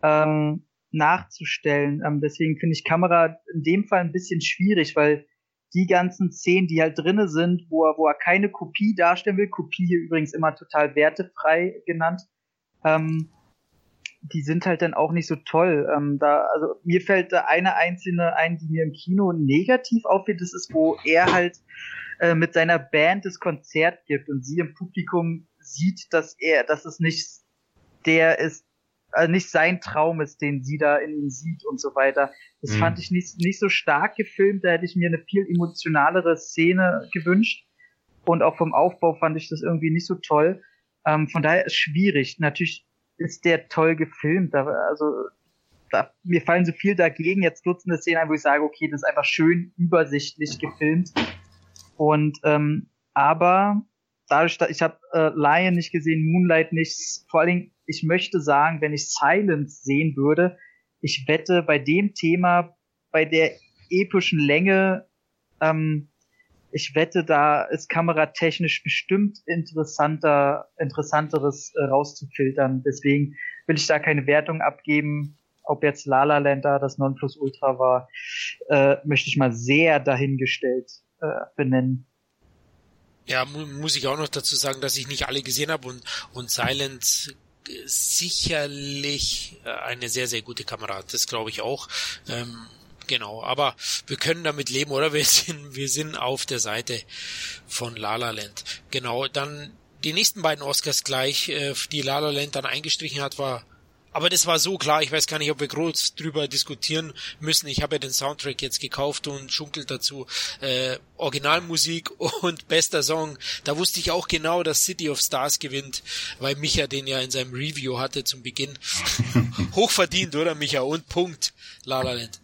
ähm, nachzustellen. Ähm, deswegen finde ich Kamera in dem Fall ein bisschen schwierig, weil die ganzen Szenen, die halt drinne sind, wo er, wo er keine Kopie darstellen will, Kopie hier übrigens immer total wertefrei genannt, ähm, die sind halt dann auch nicht so toll. Ähm, da, also mir fällt da eine einzelne ein, die mir im Kino negativ auffiel, das ist, wo er halt äh, mit seiner Band das Konzert gibt und sie im Publikum sieht, dass er, dass es nicht der ist, also nicht sein Traum ist, den sie da in ihm sieht und so weiter. Das mhm. fand ich nicht, nicht so stark gefilmt, da hätte ich mir eine viel emotionalere Szene gewünscht. Und auch vom Aufbau fand ich das irgendwie nicht so toll. Ähm, von daher ist schwierig. Natürlich ist der toll gefilmt. Also da, mir fallen so viel dagegen. Jetzt Dutzende Szenen ein, wo ich sage, okay, das ist einfach schön übersichtlich gefilmt. Und ähm, aber dadurch, ich habe äh, Lion nicht gesehen, Moonlight nicht, vor allen Dingen ich möchte sagen, wenn ich Silence sehen würde, ich wette bei dem Thema, bei der epischen Länge, ähm, ich wette, da ist kameratechnisch bestimmt interessanter, interessanteres äh, rauszufiltern. Deswegen will ich da keine Wertung abgeben. Ob jetzt La La Land da das Nonplusultra war, äh, möchte ich mal sehr dahingestellt äh, benennen. Ja, mu muss ich auch noch dazu sagen, dass ich nicht alle gesehen habe und, und Silence sicherlich äh, eine sehr, sehr gute Kamera. Das glaube ich auch. Ähm, genau, aber wir können damit leben, oder? Wir sind, wir sind auf der Seite von La La Land. Genau, dann die nächsten beiden Oscars gleich, äh, die La La Land dann eingestrichen hat, war aber das war so klar, ich weiß gar nicht, ob wir groß drüber diskutieren müssen. Ich habe ja den Soundtrack jetzt gekauft und schunkelt dazu äh, Originalmusik und bester Song. Da wusste ich auch genau, dass City of Stars gewinnt, weil Micha den ja in seinem Review hatte zum Beginn. (laughs) Hochverdient, oder Micha? Und Punkt. La La Land.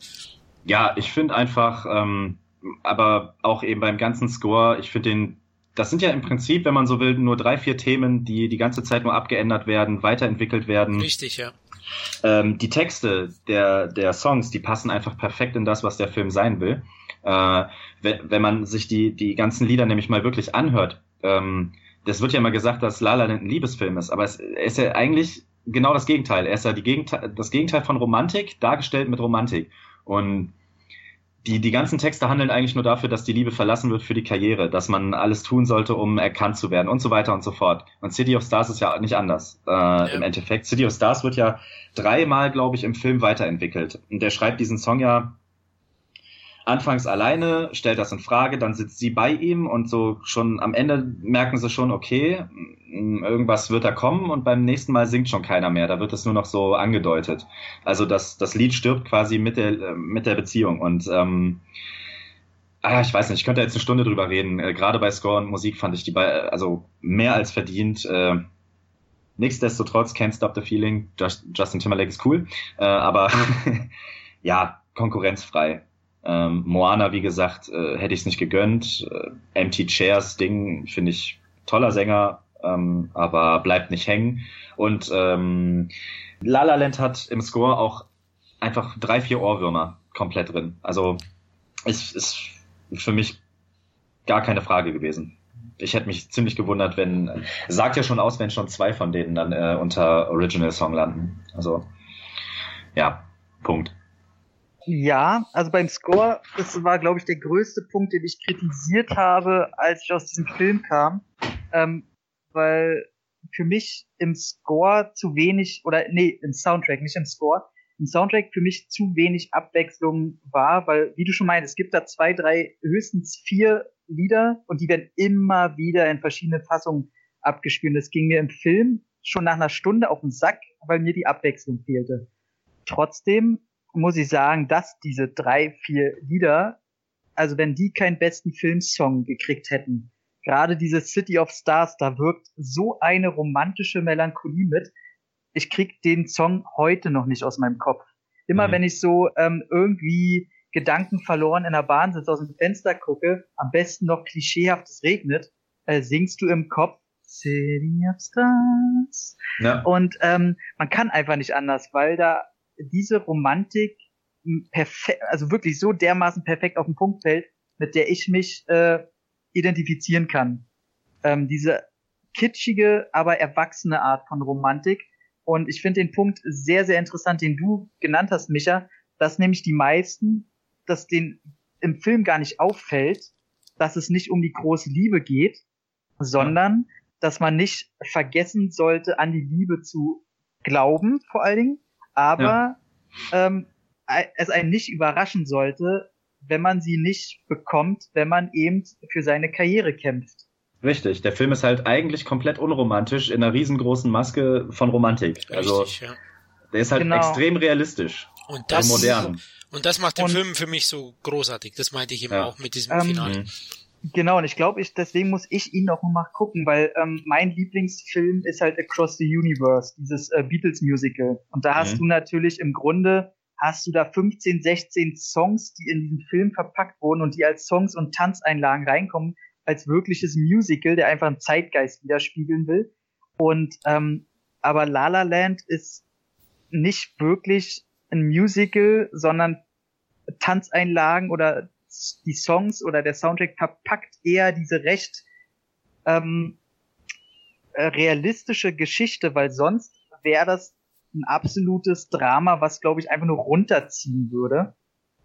Ja, ich finde einfach, ähm, aber auch eben beim ganzen Score, ich finde den das sind ja im Prinzip, wenn man so will, nur drei, vier Themen, die die ganze Zeit nur abgeändert werden, weiterentwickelt werden. Richtig, ja. Ähm, die Texte der, der Songs, die passen einfach perfekt in das, was der Film sein will. Äh, wenn, wenn man sich die, die ganzen Lieder nämlich mal wirklich anhört, ähm, das wird ja immer gesagt, dass La La Land ein Liebesfilm ist, aber es ist ja eigentlich genau das Gegenteil. Er ist ja die Gegenteil, das Gegenteil von Romantik, dargestellt mit Romantik. Und die, die ganzen Texte handeln eigentlich nur dafür, dass die Liebe verlassen wird für die Karriere, dass man alles tun sollte, um erkannt zu werden und so weiter und so fort. Und City of Stars ist ja nicht anders äh, ja. im Endeffekt. City of Stars wird ja dreimal, glaube ich, im Film weiterentwickelt. Und der schreibt diesen Song ja anfangs alleine, stellt das in Frage, dann sitzt sie bei ihm und so schon am Ende merken sie schon, okay, irgendwas wird da kommen und beim nächsten Mal singt schon keiner mehr. Da wird es nur noch so angedeutet. Also das, das Lied stirbt quasi mit der, mit der Beziehung und ähm, Ah, ich weiß nicht, ich könnte jetzt eine Stunde drüber reden. Äh, gerade bei Score und Musik fand ich die bei, also mehr als verdient. Äh, nichtsdestotrotz, Can't Stop the Feeling, Just, Justin Timberlake ist cool, äh, aber (laughs) ja, konkurrenzfrei. Ähm, Moana, wie gesagt, äh, hätte ich es nicht gegönnt. Äh, Empty Chairs Ding finde ich toller Sänger, ähm, aber bleibt nicht hängen. Und ähm, La La Land hat im Score auch einfach drei, vier Ohrwürmer komplett drin. Also ist, ist für mich gar keine Frage gewesen. Ich hätte mich ziemlich gewundert, wenn sagt ja schon aus, wenn schon zwei von denen dann äh, unter Original Song landen. Also ja, Punkt. Ja, also beim Score, das war, glaube ich, der größte Punkt, den ich kritisiert habe, als ich aus diesem Film kam. Ähm, weil für mich im Score zu wenig, oder nee, im Soundtrack, nicht im Score, im Soundtrack für mich zu wenig Abwechslung war, weil, wie du schon meinst, es gibt da zwei, drei, höchstens vier Lieder und die werden immer wieder in verschiedenen Fassungen abgespielt. Das ging mir im Film schon nach einer Stunde auf den Sack, weil mir die Abwechslung fehlte. Trotzdem muss ich sagen, dass diese drei, vier Lieder, also wenn die keinen besten Filmsong gekriegt hätten, gerade diese City of Stars, da wirkt so eine romantische Melancholie mit. Ich krieg den Song heute noch nicht aus meinem Kopf. Immer mhm. wenn ich so ähm, irgendwie Gedanken verloren in der Bahn sitze, aus dem Fenster gucke, am besten noch klischeehaft es regnet, äh, singst du im Kopf City of Stars. Ja. Und ähm, man kann einfach nicht anders, weil da diese Romantik perfekt, also wirklich so dermaßen perfekt auf den Punkt fällt, mit der ich mich äh, identifizieren kann. Ähm, diese kitschige, aber erwachsene Art von Romantik. Und ich finde den Punkt sehr, sehr interessant, den du genannt hast, Micha, dass nämlich die meisten, dass den im Film gar nicht auffällt, dass es nicht um die große Liebe geht, sondern dass man nicht vergessen sollte, an die Liebe zu glauben, vor allen Dingen, aber ja. ähm, es einen nicht überraschen sollte, wenn man sie nicht bekommt, wenn man eben für seine Karriere kämpft. Richtig, der Film ist halt eigentlich komplett unromantisch in einer riesengroßen Maske von Romantik. Richtig, also ja. der ist halt genau. extrem realistisch. Und das, modern. Und das macht den und, Film für mich so großartig. Das meinte ich eben ja. auch mit diesem ähm, Finale. Genau, und ich glaube, ich, deswegen muss ich ihn noch mal gucken, weil ähm, mein Lieblingsfilm ist halt Across the Universe, dieses äh, Beatles Musical. Und da hast mhm. du natürlich im Grunde hast du da 15, 16 Songs, die in diesen Film verpackt wurden und die als Songs und Tanzeinlagen reinkommen, als wirkliches Musical, der einfach einen Zeitgeist widerspiegeln will. Und ähm, aber La La Land ist nicht wirklich ein Musical, sondern Tanzeinlagen oder die Songs oder der Soundtrack verpackt eher diese recht ähm, äh, realistische Geschichte, weil sonst wäre das ein absolutes Drama, was, glaube ich, einfach nur runterziehen würde.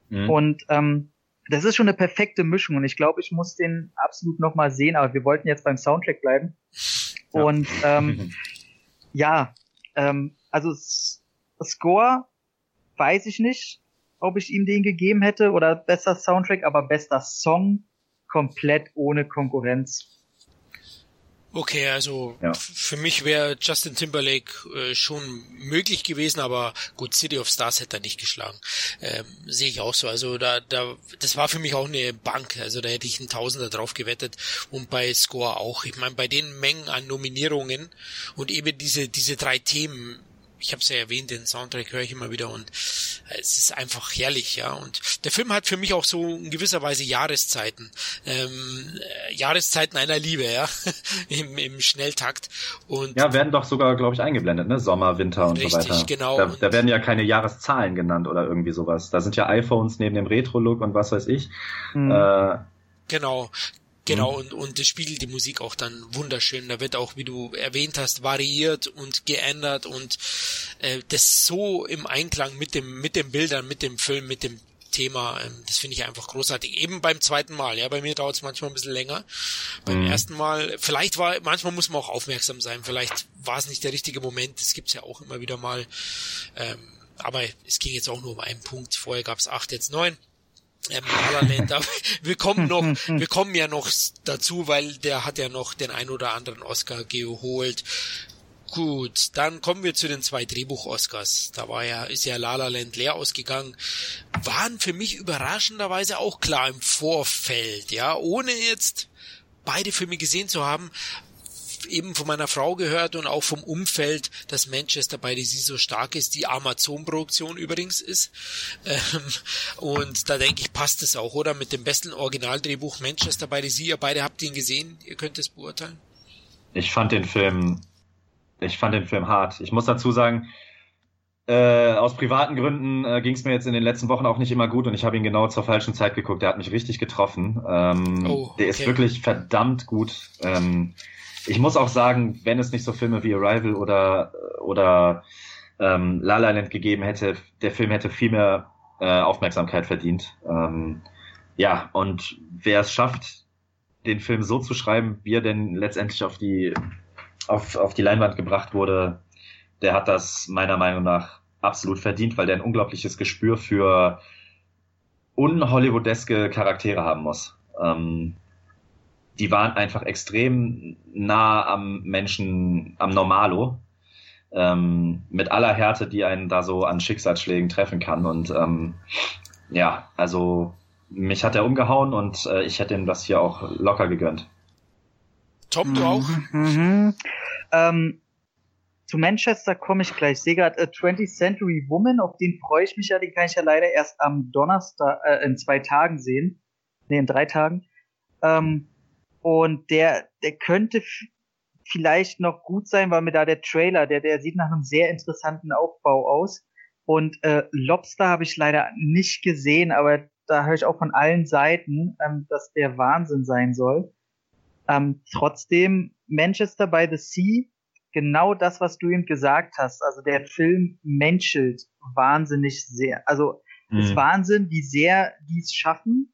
Mhm. Und ähm, das ist schon eine perfekte Mischung und ich glaube, ich muss den absolut noch mal sehen, aber wir wollten jetzt beim Soundtrack bleiben. Ja. Und ähm, (laughs) ja, ähm, also Score weiß ich nicht, ob ich ihm den gegeben hätte oder besser Soundtrack, aber bester Song komplett ohne Konkurrenz. Okay, also ja. für mich wäre Justin Timberlake äh, schon möglich gewesen, aber gut, City of Stars hätte er nicht geschlagen. Ähm, Sehe ich auch so. Also da, da, das war für mich auch eine Bank. Also da hätte ich einen Tausender drauf gewettet und bei Score auch. Ich meine, bei den Mengen an Nominierungen und eben diese, diese drei Themen, ich habe es ja erwähnt, den Soundtrack höre ich immer wieder und äh, es ist einfach herrlich, ja. Und der Film hat für mich auch so in gewisser Weise Jahreszeiten, ähm, äh, Jahreszeiten einer Liebe, ja, (laughs) Im, im Schnelltakt. Und ja, werden doch sogar, glaube ich, eingeblendet, ne? Sommer, Winter und richtig, so weiter. genau. Da, da werden ja keine Jahreszahlen genannt oder irgendwie sowas. Da sind ja iPhones neben dem Retro-Look und was weiß ich. Mhm. Äh, Genau, Genau, mhm. und, und das spiegelt die Musik auch dann wunderschön. Da wird auch, wie du erwähnt hast, variiert und geändert und äh, das so im Einklang mit dem, mit den Bildern, mit dem Film, mit dem Thema, ähm, das finde ich einfach großartig. Eben beim zweiten Mal, ja, bei mir dauert es manchmal ein bisschen länger. Beim mhm. ersten Mal, vielleicht war, manchmal muss man auch aufmerksam sein, vielleicht war es nicht der richtige Moment, das gibt's ja auch immer wieder mal. Ähm, aber es ging jetzt auch nur um einen Punkt. Vorher gab's acht, jetzt neun ähm, La La wir kommen noch, wir kommen ja noch dazu, weil der hat ja noch den ein oder anderen Oscar geholt. Gut, dann kommen wir zu den zwei Drehbuch-Oscars. Da war ja, ist ja La Land leer ausgegangen. Waren für mich überraschenderweise auch klar im Vorfeld, ja, ohne jetzt beide Filme gesehen zu haben, eben von meiner Frau gehört und auch vom Umfeld, dass Manchester by the Sea so stark ist, die Amazon-Produktion übrigens ist. Ähm, und da denke ich, passt es auch, oder? Mit dem besten Originaldrehbuch Manchester by the Sea. Ihr beide habt ihn gesehen, ihr könnt es beurteilen. Ich fand den Film, ich fand den Film hart. Ich muss dazu sagen, äh, aus privaten Gründen äh, ging es mir jetzt in den letzten Wochen auch nicht immer gut und ich habe ihn genau zur falschen Zeit geguckt. Der hat mich richtig getroffen. Ähm, oh, okay. Der ist wirklich verdammt gut. Ähm, ich muss auch sagen, wenn es nicht so Filme wie Arrival oder, oder ähm, La La Land gegeben hätte, der Film hätte viel mehr äh, Aufmerksamkeit verdient. Ähm, ja, und wer es schafft, den Film so zu schreiben, wie er denn letztendlich auf die auf, auf die Leinwand gebracht wurde, der hat das meiner Meinung nach absolut verdient, weil der ein unglaubliches Gespür für unhollywoodeske Charaktere haben muss. Ähm, die waren einfach extrem nah am Menschen, am Normalo, ähm, mit aller Härte, die einen da so an Schicksalsschlägen treffen kann. Und ähm, ja, also mich hat er umgehauen und äh, ich hätte ihm das hier auch locker gegönnt. Tom, du auch? Mhm. Ähm, zu Manchester komme ich gleich. Ich sehe gerade äh, 20th Century Woman, auf den freue ich mich ja. Den kann ich ja leider erst am Donnerstag, äh, in zwei Tagen sehen. Nee, in drei Tagen. Ähm, und der, der könnte vielleicht noch gut sein, weil mir da der Trailer, der, der sieht nach einem sehr interessanten Aufbau aus. Und äh, Lobster habe ich leider nicht gesehen, aber da höre ich auch von allen Seiten, ähm, dass der Wahnsinn sein soll. Ähm, trotzdem, Manchester by the Sea, genau das, was du eben gesagt hast. Also der Film menschelt wahnsinnig sehr. Also mhm. ist Wahnsinn, wie sehr die es schaffen,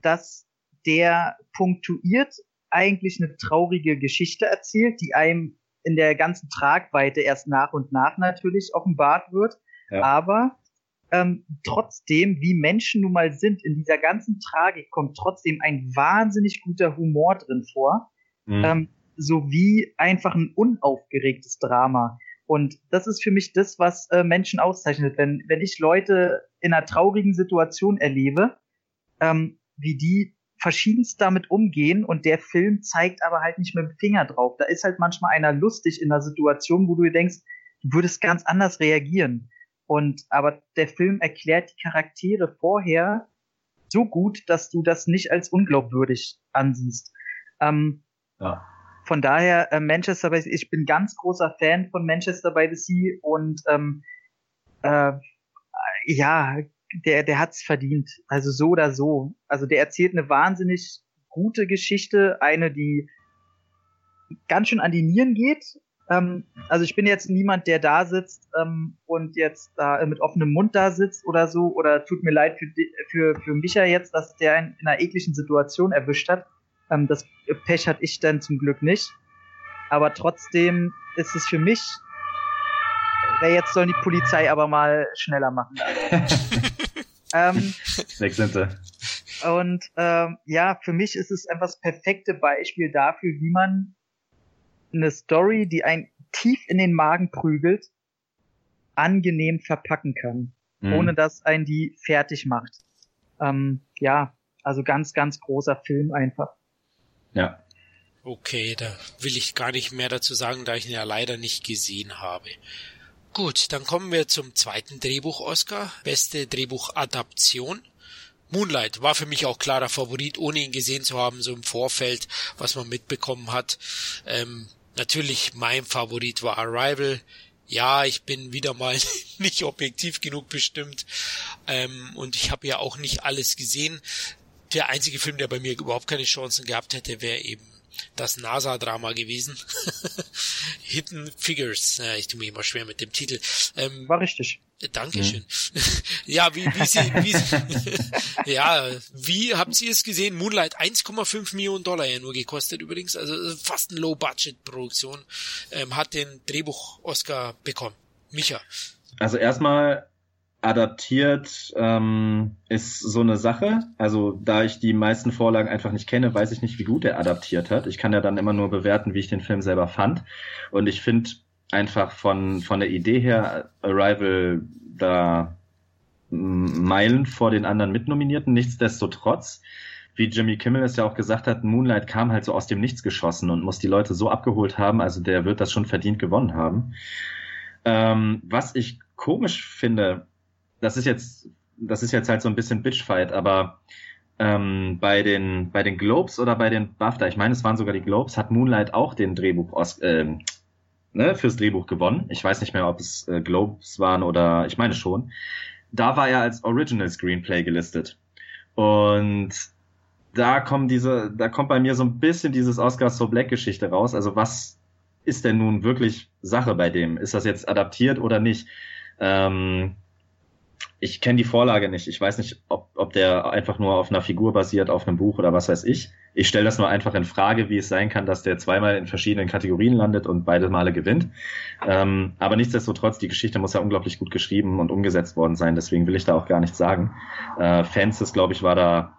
dass der punktuiert eigentlich eine traurige Geschichte erzählt, die einem in der ganzen Tragweite erst nach und nach natürlich offenbart wird. Ja. Aber ähm, trotzdem, wie Menschen nun mal sind, in dieser ganzen Tragik kommt trotzdem ein wahnsinnig guter Humor drin vor. Mhm. Ähm, sowie einfach ein unaufgeregtes Drama. Und das ist für mich das, was äh, Menschen auszeichnet. Wenn, wenn ich Leute in einer traurigen Situation erlebe, ähm, wie die verschiedenst damit umgehen und der Film zeigt aber halt nicht mit dem Finger drauf. Da ist halt manchmal einer lustig in einer Situation, wo du dir denkst, du würdest ganz anders reagieren. Und aber der Film erklärt die Charaktere vorher so gut, dass du das nicht als unglaubwürdig ansiehst. Ähm, ja. Von daher äh, Manchester by the Sea, ich bin ganz großer Fan von Manchester by the Sea und ähm, äh, ja, der, der hat's verdient. Also so oder so. Also der erzählt eine wahnsinnig gute Geschichte, eine, die ganz schön an die Nieren geht. Ähm, also ich bin jetzt niemand, der da sitzt ähm, und jetzt da mit offenem Mund da sitzt oder so. Oder tut mir leid für, für, für Micha jetzt, dass der in, in einer ekligen Situation erwischt hat. Ähm, das Pech hatte ich dann zum Glück nicht. Aber trotzdem ist es für mich jetzt sollen die Polizei aber mal schneller machen. (laughs) ähm, (laughs) Weg sind sie. Und ähm, ja, für mich ist es einfach das perfekte Beispiel dafür, wie man eine Story, die einen tief in den Magen prügelt, angenehm verpacken kann, mhm. ohne dass einen die fertig macht. Ähm, ja, also ganz, ganz großer Film einfach. Ja. Okay, da will ich gar nicht mehr dazu sagen, da ich ihn ja leider nicht gesehen habe. Gut, dann kommen wir zum zweiten Drehbuch-Oscar. Beste Drehbuchadaption. Moonlight war für mich auch klarer Favorit, ohne ihn gesehen zu haben, so im Vorfeld, was man mitbekommen hat. Ähm, natürlich mein Favorit war Arrival. Ja, ich bin wieder mal (laughs) nicht objektiv genug bestimmt ähm, und ich habe ja auch nicht alles gesehen. Der einzige Film, der bei mir überhaupt keine Chancen gehabt hätte, wäre eben das NASA-Drama gewesen. (laughs) Hidden Figures. Ja, ich tue mir immer schwer mit dem Titel. Ähm, War richtig. Dankeschön. Mhm. (laughs) ja, wie, wie Sie, wie Sie, (laughs) ja, wie haben Sie es gesehen? Moonlight 1,5 Millionen Dollar ja nur gekostet übrigens, also fast eine Low-Budget-Produktion, ähm, hat den Drehbuch-Oscar bekommen. Micha. Also erstmal adaptiert ähm, ist so eine Sache. Also da ich die meisten Vorlagen einfach nicht kenne, weiß ich nicht, wie gut er adaptiert hat. Ich kann ja dann immer nur bewerten, wie ich den Film selber fand. Und ich finde einfach von, von der Idee her Arrival da Meilen vor den anderen Mitnominierten. Nichtsdestotrotz, wie Jimmy Kimmel es ja auch gesagt hat, Moonlight kam halt so aus dem Nichts geschossen und muss die Leute so abgeholt haben. Also der wird das schon verdient gewonnen haben. Ähm, was ich komisch finde, das ist jetzt, das ist jetzt halt so ein bisschen Bitchfight, aber ähm, bei den bei den Globes oder bei den BAFTA, ich meine, es waren sogar die Globes, hat Moonlight auch den Drehbuch äh, ne, fürs Drehbuch gewonnen. Ich weiß nicht mehr, ob es äh, Globes waren oder ich meine schon. Da war er als Original Screenplay gelistet. Und da kommen diese, da kommt bei mir so ein bisschen dieses Oscar So Black Geschichte raus. Also was ist denn nun wirklich Sache bei dem? Ist das jetzt adaptiert oder nicht? Ähm, ich kenne die Vorlage nicht. Ich weiß nicht, ob, ob der einfach nur auf einer Figur basiert, auf einem Buch oder was weiß ich. ich stelle das nur einfach in Frage, wie es sein kann, dass der zweimal in verschiedenen Kategorien landet und beide Male gewinnt. Ähm, aber nichtsdestotrotz, die Geschichte muss ja unglaublich gut geschrieben und umgesetzt worden sein. Deswegen will ich da auch gar nichts sagen. Äh, Fences, glaube ich, war da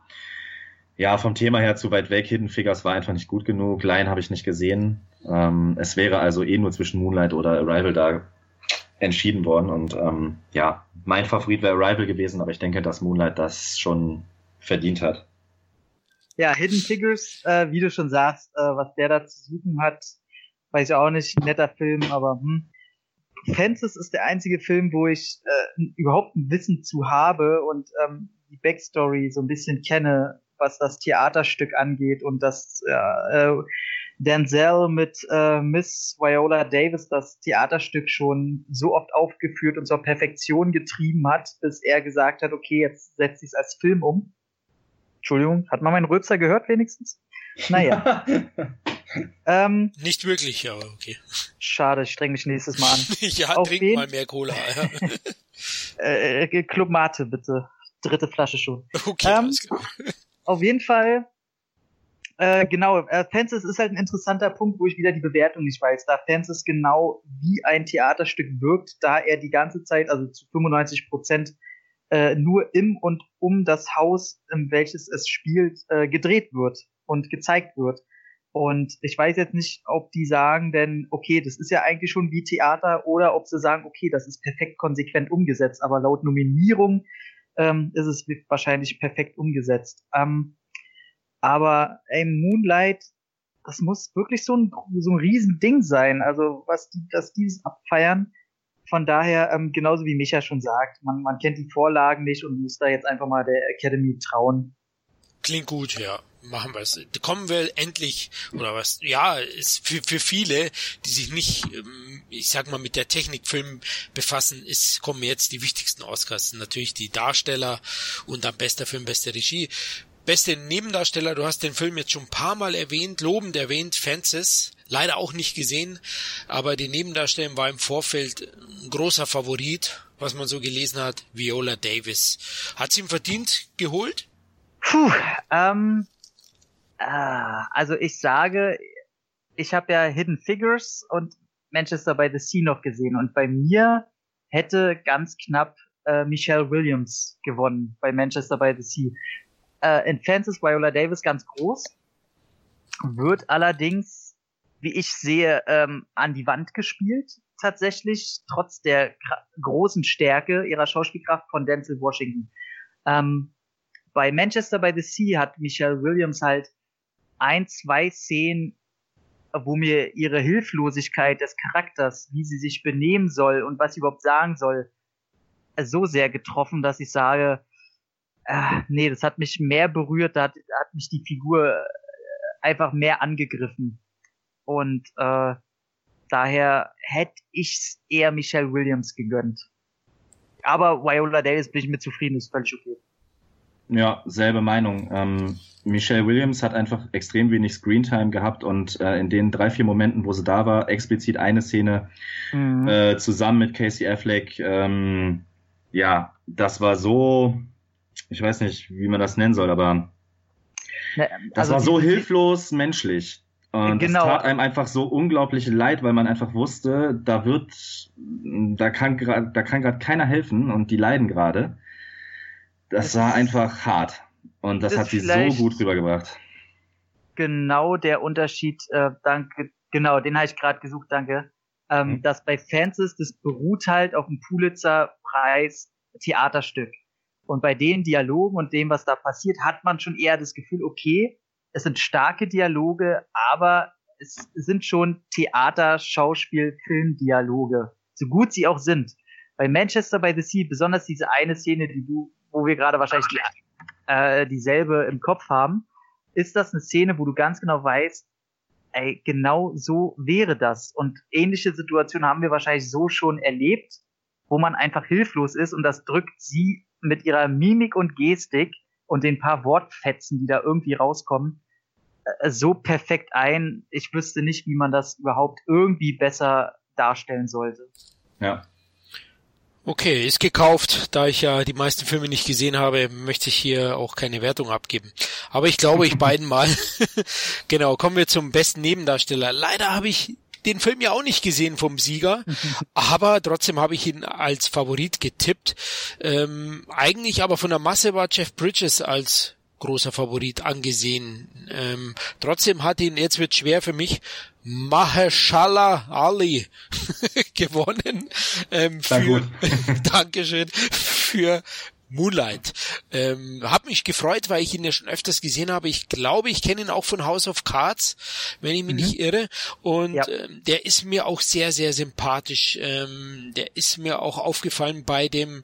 ja vom Thema her zu weit weg. Hidden Figures war einfach nicht gut genug. Line habe ich nicht gesehen. Ähm, es wäre also eh nur zwischen Moonlight oder Arrival da entschieden worden. Und ähm, ja, mein Favorit wäre Arrival gewesen, aber ich denke, dass Moonlight das schon verdient hat. Ja, Hidden Figures, äh, wie du schon sagst, äh, was der da zu suchen hat, weiß ich auch nicht, netter Film, aber hm. Fences ist der einzige Film, wo ich äh, überhaupt ein Wissen zu habe und ähm, die Backstory so ein bisschen kenne, was das Theaterstück angeht und das äh, Denzel mit äh, Miss Viola Davis das Theaterstück schon so oft aufgeführt und zur Perfektion getrieben hat, bis er gesagt hat, okay, jetzt setze ich es als Film um. Entschuldigung, hat man meinen Rülpser gehört wenigstens? Naja. (laughs) ähm, Nicht wirklich, aber okay. Schade, ich streng mich nächstes Mal an. (laughs) ja, Auf trink mal mehr Cola. Ja. (laughs) äh, äh, Club Mate, bitte. Dritte Flasche schon. Okay, ähm, auf jeden Fall äh, genau, äh, Fences ist halt ein interessanter Punkt, wo ich wieder die Bewertung nicht weiß. Da Fences genau wie ein Theaterstück wirkt, da er die ganze Zeit, also zu 95 Prozent, äh, nur im und um das Haus, in welches es spielt, äh, gedreht wird und gezeigt wird. Und ich weiß jetzt nicht, ob die sagen, denn okay, das ist ja eigentlich schon wie Theater, oder ob sie sagen, okay, das ist perfekt konsequent umgesetzt. Aber laut Nominierung ähm, ist es wahrscheinlich perfekt umgesetzt. Ähm, aber ey, Moonlight, das muss wirklich so ein, so ein Riesending sein. Also, was die, dass die es abfeiern. Von daher, ähm, genauso wie Micha schon sagt, man, man kennt die Vorlagen nicht und muss da jetzt einfach mal der Academy trauen. Klingt gut, ja. Machen wir es. Kommen wir endlich, oder was, ja, ist für, für viele, die sich nicht, ähm, ich sag mal, mit der Technikfilm befassen, ist, kommen jetzt die wichtigsten Oscars. Natürlich die Darsteller und dann bester Film, beste Regie. Beste Nebendarsteller, du hast den Film jetzt schon ein paar Mal erwähnt, lobend erwähnt, Fences, leider auch nicht gesehen, aber die Nebendarstellerin war im Vorfeld ein großer Favorit, was man so gelesen hat, Viola Davis. Hat sie ihn verdient geholt? Puh, ähm, äh, also ich sage, ich habe ja Hidden Figures und Manchester by the Sea noch gesehen und bei mir hätte ganz knapp äh, Michelle Williams gewonnen bei Manchester by the Sea. Äh, in Fans ist Viola Davis ganz groß, wird allerdings, wie ich sehe, ähm, an die Wand gespielt, tatsächlich, trotz der großen Stärke ihrer Schauspielkraft von Denzel Washington. Ähm, bei Manchester by the Sea hat Michelle Williams halt ein, zwei Szenen, wo mir ihre Hilflosigkeit des Charakters, wie sie sich benehmen soll und was sie überhaupt sagen soll, so sehr getroffen, dass ich sage, äh, nee, das hat mich mehr berührt, da hat, hat mich die Figur äh, einfach mehr angegriffen. Und äh, daher hätte ich eher Michelle Williams gegönnt. Aber Viola Davis bin ich mit zufrieden, ist völlig okay. Ja, selbe Meinung. Ähm, Michelle Williams hat einfach extrem wenig Screentime gehabt und äh, in den drei, vier Momenten, wo sie da war, explizit eine Szene mhm. äh, zusammen mit Casey Affleck. Ähm, ja, das war so ich weiß nicht, wie man das nennen soll, aber das also war so hilflos menschlich. Und genau. das tat einem einfach so unglaublich leid, weil man einfach wusste, da wird, da kann gerade, da kann gerade keiner helfen und die leiden gerade. Das, das war einfach hart. Und das hat sie so gut rübergebracht. Genau der Unterschied, äh, danke, genau, den habe ich gerade gesucht, danke. Ähm, mhm. Dass bei Fans ist, das beruht halt auf dem Pulitzer-Preis Theaterstück. Und bei den Dialogen und dem, was da passiert, hat man schon eher das Gefühl, okay, es sind starke Dialoge, aber es sind schon Theater, Schauspiel, Filmdialoge, so gut sie auch sind. Bei Manchester by the Sea, besonders diese eine Szene, die du, wo wir gerade wahrscheinlich die, äh, dieselbe im Kopf haben, ist das eine Szene, wo du ganz genau weißt, ey, genau so wäre das. Und ähnliche Situationen haben wir wahrscheinlich so schon erlebt, wo man einfach hilflos ist und das drückt sie mit ihrer Mimik und Gestik und den paar Wortfetzen, die da irgendwie rauskommen, äh, so perfekt ein. Ich wüsste nicht, wie man das überhaupt irgendwie besser darstellen sollte. Ja. Okay, ist gekauft. Da ich ja die meisten Filme nicht gesehen habe, möchte ich hier auch keine Wertung abgeben. Aber ich glaube, ich beiden mal. (laughs) genau, kommen wir zum besten Nebendarsteller. Leider habe ich den Film ja auch nicht gesehen vom Sieger, aber trotzdem habe ich ihn als Favorit getippt. Ähm, eigentlich aber von der Masse war Jeff Bridges als großer Favorit angesehen. Ähm, trotzdem hat ihn, jetzt wird schwer für mich, Mahershala Ali (laughs) gewonnen. Ähm, für, (laughs) Dankeschön für Moonlight. Ähm, hab mich gefreut, weil ich ihn ja schon öfters gesehen habe. Ich glaube, ich kenne ihn auch von House of Cards, wenn ich mich mhm. nicht irre. Und ja. ähm, der ist mir auch sehr, sehr sympathisch. Ähm, der ist mir auch aufgefallen bei dem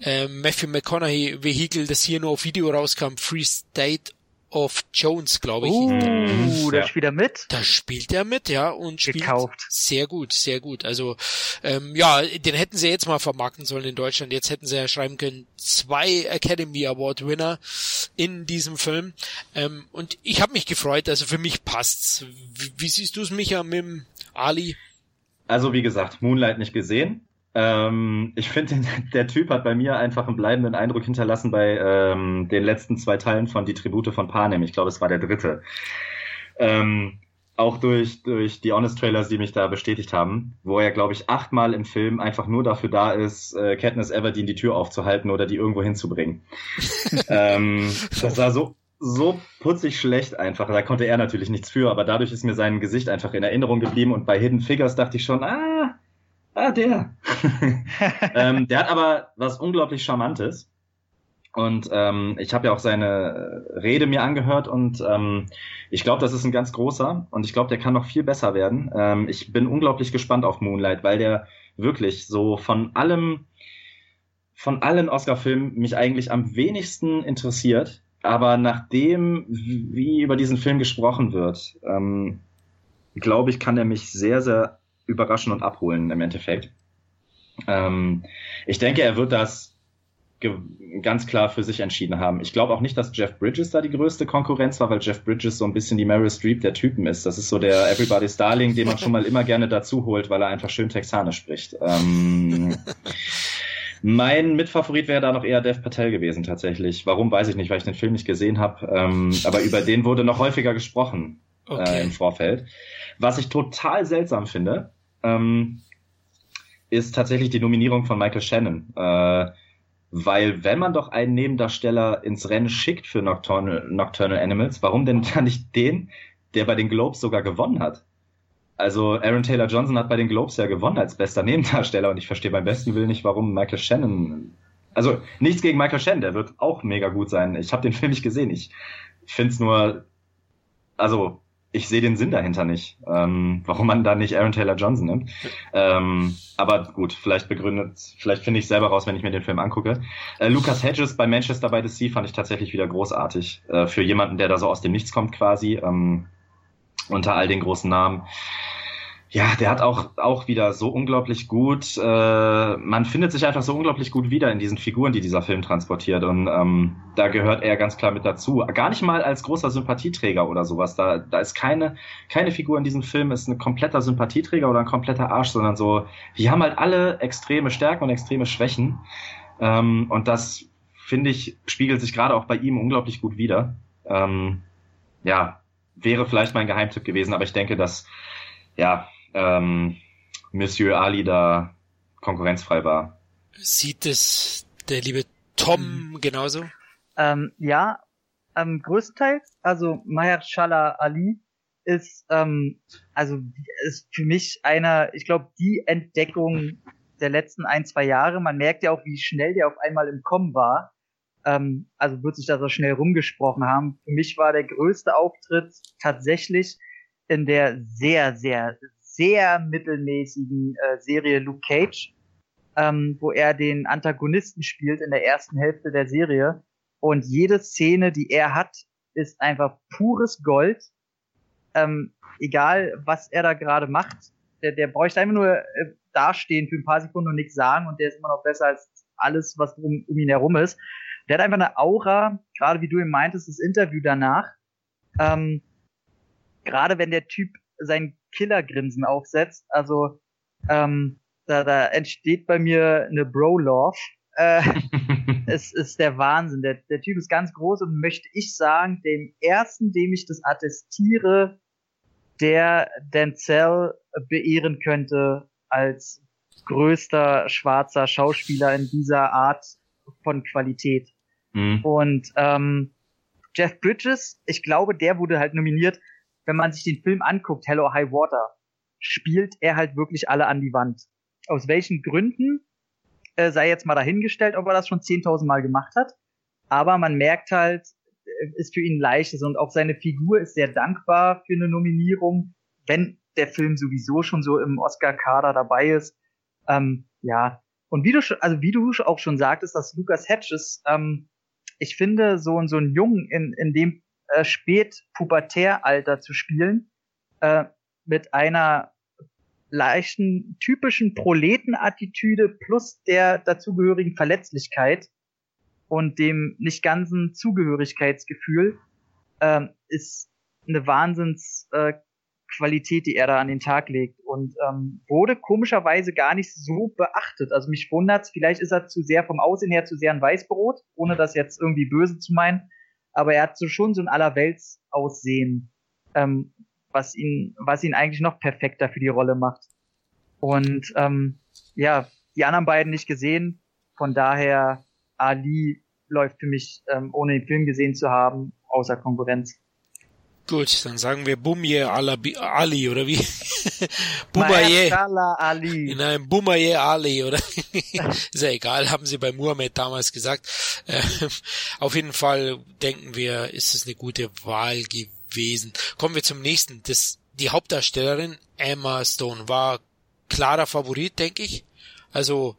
ähm, Matthew McConaughey Vehikel, das hier nur auf Video rauskam, Free State of Jones, glaube ich. Uh, da ja. spielt er mit? Da spielt er mit, ja, und spielt Gekauft. sehr gut, sehr gut. Also ähm, ja, den hätten sie jetzt mal vermarkten sollen in Deutschland. Jetzt hätten sie ja schreiben können, zwei Academy Award Winner in diesem Film. Ähm, und ich habe mich gefreut, also für mich passt's. Wie, wie siehst du es, Micha, mit dem Ali? Also wie gesagt, Moonlight nicht gesehen. Ähm, ich finde, (laughs) der Typ hat bei mir einfach einen bleibenden Eindruck hinterlassen bei ähm, den letzten zwei Teilen von Die Tribute von Panem. Ich glaube, es war der dritte. Ähm, auch durch, durch die Honest Trailers, die mich da bestätigt haben, wo er, glaube ich, achtmal im Film einfach nur dafür da ist, äh, Katniss Everdeen die Tür aufzuhalten oder die irgendwo hinzubringen. (laughs) ähm, das war so, so putzig schlecht einfach. Da konnte er natürlich nichts für, aber dadurch ist mir sein Gesicht einfach in Erinnerung geblieben und bei Hidden Figures dachte ich schon, ah, Ah, der. (laughs) (laughs) ähm, der hat aber was unglaublich Charmantes. Und ähm, ich habe ja auch seine Rede mir angehört und ähm, ich glaube, das ist ein ganz großer und ich glaube, der kann noch viel besser werden. Ähm, ich bin unglaublich gespannt auf Moonlight, weil der wirklich so von allem, von allen Oscar-Filmen mich eigentlich am wenigsten interessiert. Aber nachdem, wie über diesen Film gesprochen wird, ähm, glaube ich, kann er mich sehr, sehr überraschen und abholen im Endeffekt. Ähm, ich denke, er wird das ganz klar für sich entschieden haben. Ich glaube auch nicht, dass Jeff Bridges da die größte Konkurrenz war, weil Jeff Bridges so ein bisschen die Meryl Streep der Typen ist. Das ist so der Everybody's Darling, den man schon mal immer gerne dazu holt, weil er einfach schön Texanisch spricht. Ähm, (laughs) mein Mitfavorit wäre da noch eher Dev Patel gewesen tatsächlich. Warum weiß ich nicht, weil ich den Film nicht gesehen habe. Ähm, aber über den wurde noch häufiger gesprochen äh, okay. äh, im Vorfeld. Was ich total seltsam finde, ähm, ist tatsächlich die Nominierung von Michael Shannon. Äh, weil wenn man doch einen Nebendarsteller ins Rennen schickt für Nocturnal, Nocturnal Animals, warum denn dann nicht den, der bei den Globes sogar gewonnen hat? Also Aaron Taylor Johnson hat bei den Globes ja gewonnen als bester Nebendarsteller und ich verstehe beim besten Willen nicht, warum Michael Shannon. Also nichts gegen Michael Shannon, der wird auch mega gut sein. Ich habe den Film nicht gesehen. Ich finde es nur, also ich sehe den Sinn dahinter nicht, ähm, warum man da nicht Aaron Taylor Johnson nimmt. Ähm, aber gut, vielleicht begründet, vielleicht finde ich selber raus, wenn ich mir den Film angucke. Äh, Lucas Hedges bei Manchester by the Sea fand ich tatsächlich wieder großartig. Äh, für jemanden, der da so aus dem Nichts kommt quasi, ähm, unter all den großen Namen ja, der hat auch, auch wieder so unglaublich gut, äh, man findet sich einfach so unglaublich gut wieder in diesen Figuren, die dieser Film transportiert. Und ähm, da gehört er ganz klar mit dazu. Gar nicht mal als großer Sympathieträger oder sowas. Da, da ist keine, keine Figur in diesem Film ist ein kompletter Sympathieträger oder ein kompletter Arsch, sondern so, die haben halt alle extreme Stärken und extreme Schwächen. Ähm, und das, finde ich, spiegelt sich gerade auch bei ihm unglaublich gut wieder. Ähm, ja, wäre vielleicht mein Geheimtipp gewesen, aber ich denke, dass, ja, ähm, Monsieur Ali da konkurrenzfrei war. Sieht es der liebe Tom mhm. genauso? Ähm, ja, ähm, größtenteils. Also Mahershala Ali ist ähm, also ist für mich einer, ich glaube, die Entdeckung der letzten ein, zwei Jahre. Man merkt ja auch, wie schnell der auf einmal im Kommen war. Ähm, also wird sich da so schnell rumgesprochen haben. Für mich war der größte Auftritt tatsächlich in der sehr, sehr, sehr mittelmäßigen äh, Serie Luke Cage, ähm, wo er den Antagonisten spielt in der ersten Hälfte der Serie. Und jede Szene, die er hat, ist einfach pures Gold. Ähm, egal, was er da gerade macht. Der, der bräuchte einfach nur äh, dastehen für ein paar Sekunden und nichts sagen und der ist immer noch besser als alles, was um, um ihn herum ist. Der hat einfach eine Aura, gerade wie du ihm meintest, das Interview danach. Ähm, gerade wenn der Typ sein Killergrinsen aufsetzt. Also ähm, da, da entsteht bei mir eine Bro-Love. Äh, (laughs) es ist der Wahnsinn. Der, der Typ ist ganz groß und möchte ich sagen, dem ersten, dem ich das attestiere, der Denzel beehren könnte als größter schwarzer Schauspieler in dieser Art von Qualität. Mhm. Und ähm, Jeff Bridges, ich glaube, der wurde halt nominiert, wenn man sich den Film anguckt, Hello High Water, spielt er halt wirklich alle an die Wand. Aus welchen Gründen äh, sei jetzt mal dahingestellt, ob er das schon 10.000 Mal gemacht hat. Aber man merkt halt, äh, ist für ihn leichtes und auch seine Figur ist sehr dankbar für eine Nominierung, wenn der Film sowieso schon so im Oscar-Kader dabei ist. Ähm, ja, und wie du schon, also wie du auch schon sagtest, dass Lucas Hedges, ähm, ich finde, so, so ein Jungen in, in dem äh, Spät-Pubertäralter zu spielen, äh, mit einer leichten, typischen Proletenattitüde plus der dazugehörigen Verletzlichkeit und dem nicht ganzen Zugehörigkeitsgefühl, äh, ist eine Wahnsinns äh, die er da an den Tag legt und ähm, wurde komischerweise gar nicht so beachtet. Also mich wundert's, vielleicht ist er zu sehr vom Aussehen her zu sehr ein Weißbrot, ohne das jetzt irgendwie böse zu meinen, aber er hat so schon so ein allerwelts Aussehen, ähm, was ihn, was ihn eigentlich noch perfekter für die Rolle macht. Und ähm, ja, die anderen beiden nicht gesehen, von daher Ali läuft für mich, ähm, ohne den Film gesehen zu haben, außer Konkurrenz. Gut, dann sagen wir Bumye Ali, oder wie? (laughs) Bumaye. Ali. Nein, Bumaye Ali, oder? (laughs) ist ja egal, haben sie bei Muhammad damals gesagt. Äh, auf jeden Fall denken wir, ist es eine gute Wahl gewesen. Kommen wir zum nächsten. Das, die Hauptdarstellerin Emma Stone war klarer Favorit, denke ich. Also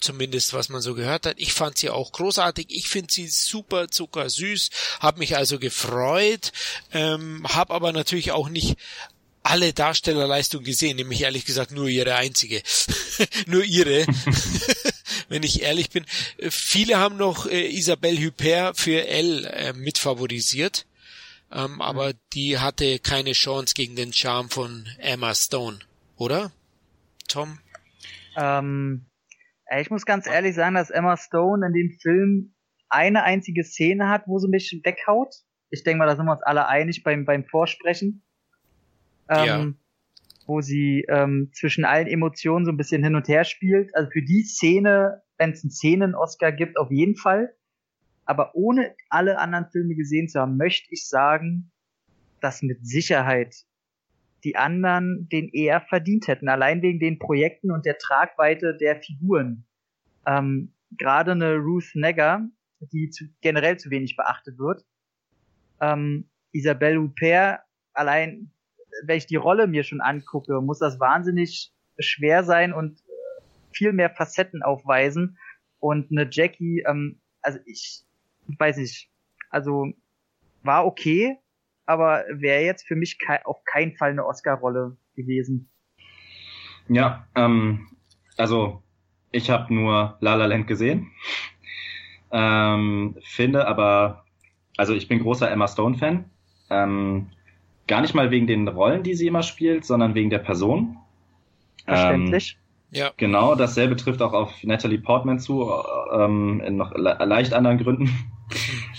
zumindest was man so gehört hat. Ich fand sie auch großartig. Ich finde sie super zuckersüß, habe mich also gefreut, ähm, habe aber natürlich auch nicht alle Darstellerleistungen gesehen, nämlich ehrlich gesagt nur ihre einzige, (laughs) nur ihre, (laughs) wenn ich ehrlich bin. Viele haben noch äh, Isabelle Huppert für Elle äh, mitfavorisiert, ähm, aber die hatte keine Chance gegen den Charme von Emma Stone, oder? Tom? Ähm, ich muss ganz ehrlich sagen, dass Emma Stone in dem Film eine einzige Szene hat, wo sie mich weghaut. Ich denke mal, da sind wir uns alle einig beim, beim Vorsprechen. Ähm, ja. Wo sie ähm, zwischen allen Emotionen so ein bisschen hin und her spielt. Also für die Szene, wenn es einen Szenen-Oscar gibt, auf jeden Fall. Aber ohne alle anderen Filme gesehen zu haben, möchte ich sagen, dass mit Sicherheit die anderen den eher verdient hätten, allein wegen den Projekten und der Tragweite der Figuren. Ähm, Gerade eine Ruth Negger, die zu, generell zu wenig beachtet wird. Ähm, Isabelle Huppert, allein wenn ich die Rolle mir schon angucke, muss das wahnsinnig schwer sein und äh, viel mehr Facetten aufweisen. Und eine Jackie, ähm, also ich, ich weiß nicht, also war okay, aber wäre jetzt für mich ke auf keinen Fall eine Oscar-Rolle gewesen. Ja, ähm, also ich habe nur La La Land gesehen, ähm, finde aber, also ich bin großer Emma Stone-Fan, ähm, gar nicht mal wegen den Rollen, die sie immer spielt, sondern wegen der Person. Verständlich. Ähm, ja. Genau, dasselbe trifft auch auf Natalie Portman zu, ähm, in noch le leicht anderen Gründen.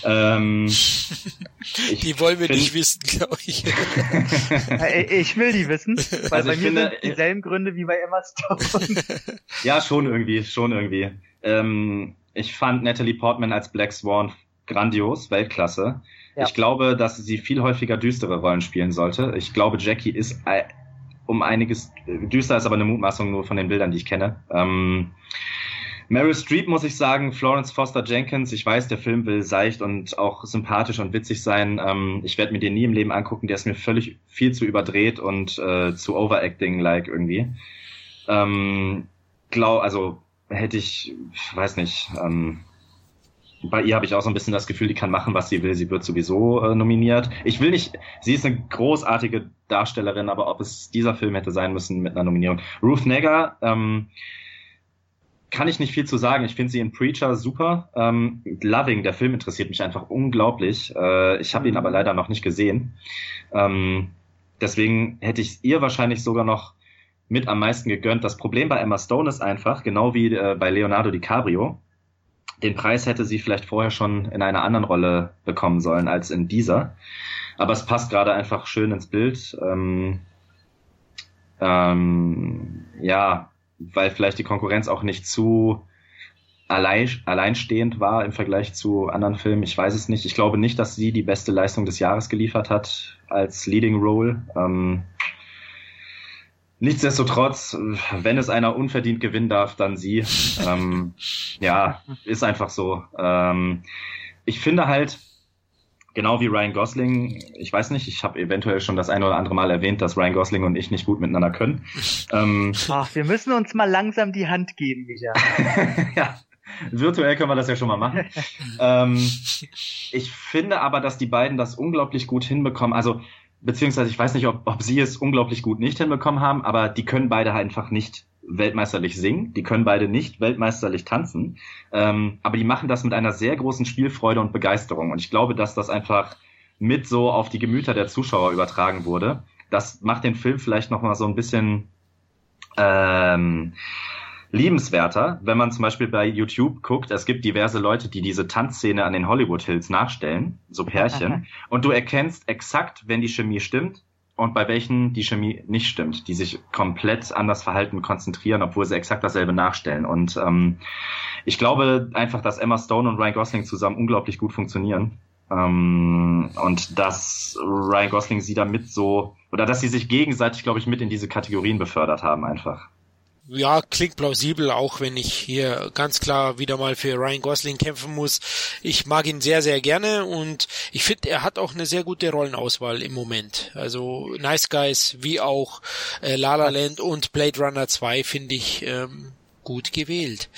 Ähm, (laughs) die wollen wir find, nicht wissen, glaube ich. (laughs) ich will die wissen, weil also bei mir finde, sind dieselben Gründe wie bei Emma Stone. (laughs) ja, schon irgendwie, schon irgendwie. Ähm, ich fand Natalie Portman als Black Swan grandios, Weltklasse. Ja. Ich glaube, dass sie viel häufiger düstere Rollen spielen sollte. Ich glaube, Jackie ist um einiges düster, ist aber eine Mutmaßung nur von den Bildern, die ich kenne. Ähm, Meryl Streep muss ich sagen, Florence Foster Jenkins, ich weiß, der Film will seicht und auch sympathisch und witzig sein. Ähm, ich werde mir den nie im Leben angucken, der ist mir völlig viel zu überdreht und äh, zu overacting-like irgendwie. Ähm, glaub, also hätte ich, weiß nicht, ähm, bei ihr habe ich auch so ein bisschen das Gefühl, die kann machen, was sie will. Sie wird sowieso äh, nominiert. Ich will nicht, sie ist eine großartige Darstellerin, aber ob es dieser Film hätte sein müssen mit einer Nominierung. Ruth Negger, ähm, kann ich nicht viel zu sagen. Ich finde sie in Preacher super. Ähm, Loving, der Film interessiert mich einfach unglaublich. Äh, ich habe ihn aber leider noch nicht gesehen. Ähm, deswegen hätte ich ihr wahrscheinlich sogar noch mit am meisten gegönnt. Das Problem bei Emma Stone ist einfach, genau wie äh, bei Leonardo DiCaprio, den Preis hätte sie vielleicht vorher schon in einer anderen Rolle bekommen sollen als in dieser. Aber es passt gerade einfach schön ins Bild. Ähm, ähm, ja, weil vielleicht die Konkurrenz auch nicht zu allein, alleinstehend war im Vergleich zu anderen Filmen. Ich weiß es nicht. Ich glaube nicht, dass sie die beste Leistung des Jahres geliefert hat als Leading Role. Ähm, nichtsdestotrotz, wenn es einer unverdient gewinnen darf, dann sie. ähm, ja, ist einfach so. Ähm, ich finde halt, genau wie Ryan Gosling, ich weiß nicht, ich habe eventuell schon das ein oder andere Mal erwähnt, dass Ryan Gosling und ich nicht gut miteinander können. (laughs) Ähm, Ach, wir müssen uns mal langsam die Hand geben, Micha. (laughs) ja, Virtuell können wir das ja schon mal machen. (laughs) ähm, ich finde aber, dass die beiden das unglaublich gut hinbekommen. Also, beziehungsweise ich weiß nicht, ob, ob sie es unglaublich gut nicht hinbekommen haben, aber die können beide einfach nicht weltmeisterlich singen, die können beide nicht weltmeisterlich tanzen, ähm, aber die machen das mit einer sehr großen Spielfreude und Begeisterung. Und ich glaube, dass das einfach mit so auf die Gemüter der Zuschauer übertragen wurde. Das macht den Film vielleicht noch mal so ein bisschen ähm, liebenswerter, wenn man zum Beispiel bei YouTube guckt, es gibt diverse Leute, die diese Tanzszene an den Hollywood Hills nachstellen, so Pärchen, (laughs) und du erkennst exakt, wenn die Chemie stimmt und bei welchen die Chemie nicht stimmt, die sich komplett anders verhalten, konzentrieren, obwohl sie exakt dasselbe nachstellen. Und ähm, ich glaube einfach, dass Emma Stone und Ryan Gosling zusammen unglaublich gut funktionieren. Ähm, und dass Ryan Gosling sie damit so, oder dass sie sich gegenseitig, glaube ich, mit in diese Kategorien befördert haben einfach ja, klingt plausibel, auch wenn ich hier ganz klar wieder mal für Ryan Gosling kämpfen muss. Ich mag ihn sehr, sehr gerne und ich finde, er hat auch eine sehr gute Rollenauswahl im Moment. Also Nice Guys wie auch äh, La La Land und Blade Runner 2 finde ich ähm, gut gewählt.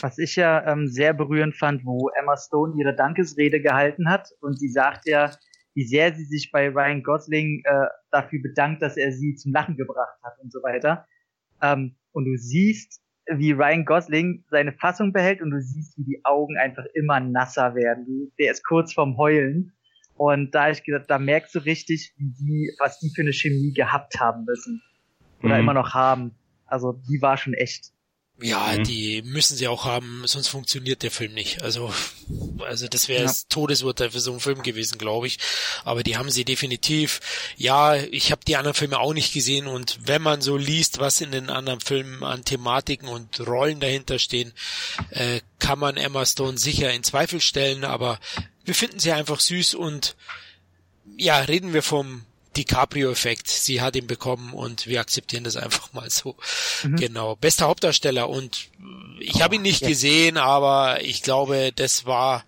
Was ich ja ähm, sehr berührend fand, wo Emma Stone ihre Dankesrede gehalten hat und sie sagt ja, wie sehr sie sich bei Ryan Gosling äh, dafür bedankt, dass er sie zum Lachen gebracht hat und so weiter. Ähm, und du siehst, wie Ryan Gosling seine Fassung behält und du siehst, wie die Augen einfach immer nasser werden. Der ist kurz vorm Heulen. Und da ich gesagt, da merkst du richtig, wie die, was die für eine Chemie gehabt haben müssen. Oder mhm. immer noch haben. Also die war schon echt. Ja, mhm. die müssen sie auch haben, sonst funktioniert der Film nicht. Also, also das wäre ja. das Todesurteil für so einen Film gewesen, glaube ich. Aber die haben sie definitiv. Ja, ich habe die anderen Filme auch nicht gesehen und wenn man so liest, was in den anderen Filmen an Thematiken und Rollen dahinter stehen, äh, kann man Emma Stone sicher in Zweifel stellen. Aber wir finden sie einfach süß und ja, reden wir vom DiCaprio-Effekt. Sie hat ihn bekommen und wir akzeptieren das einfach mal so. Mhm. Genau. Bester Hauptdarsteller und ich oh, habe ihn nicht yes. gesehen, aber ich glaube, das war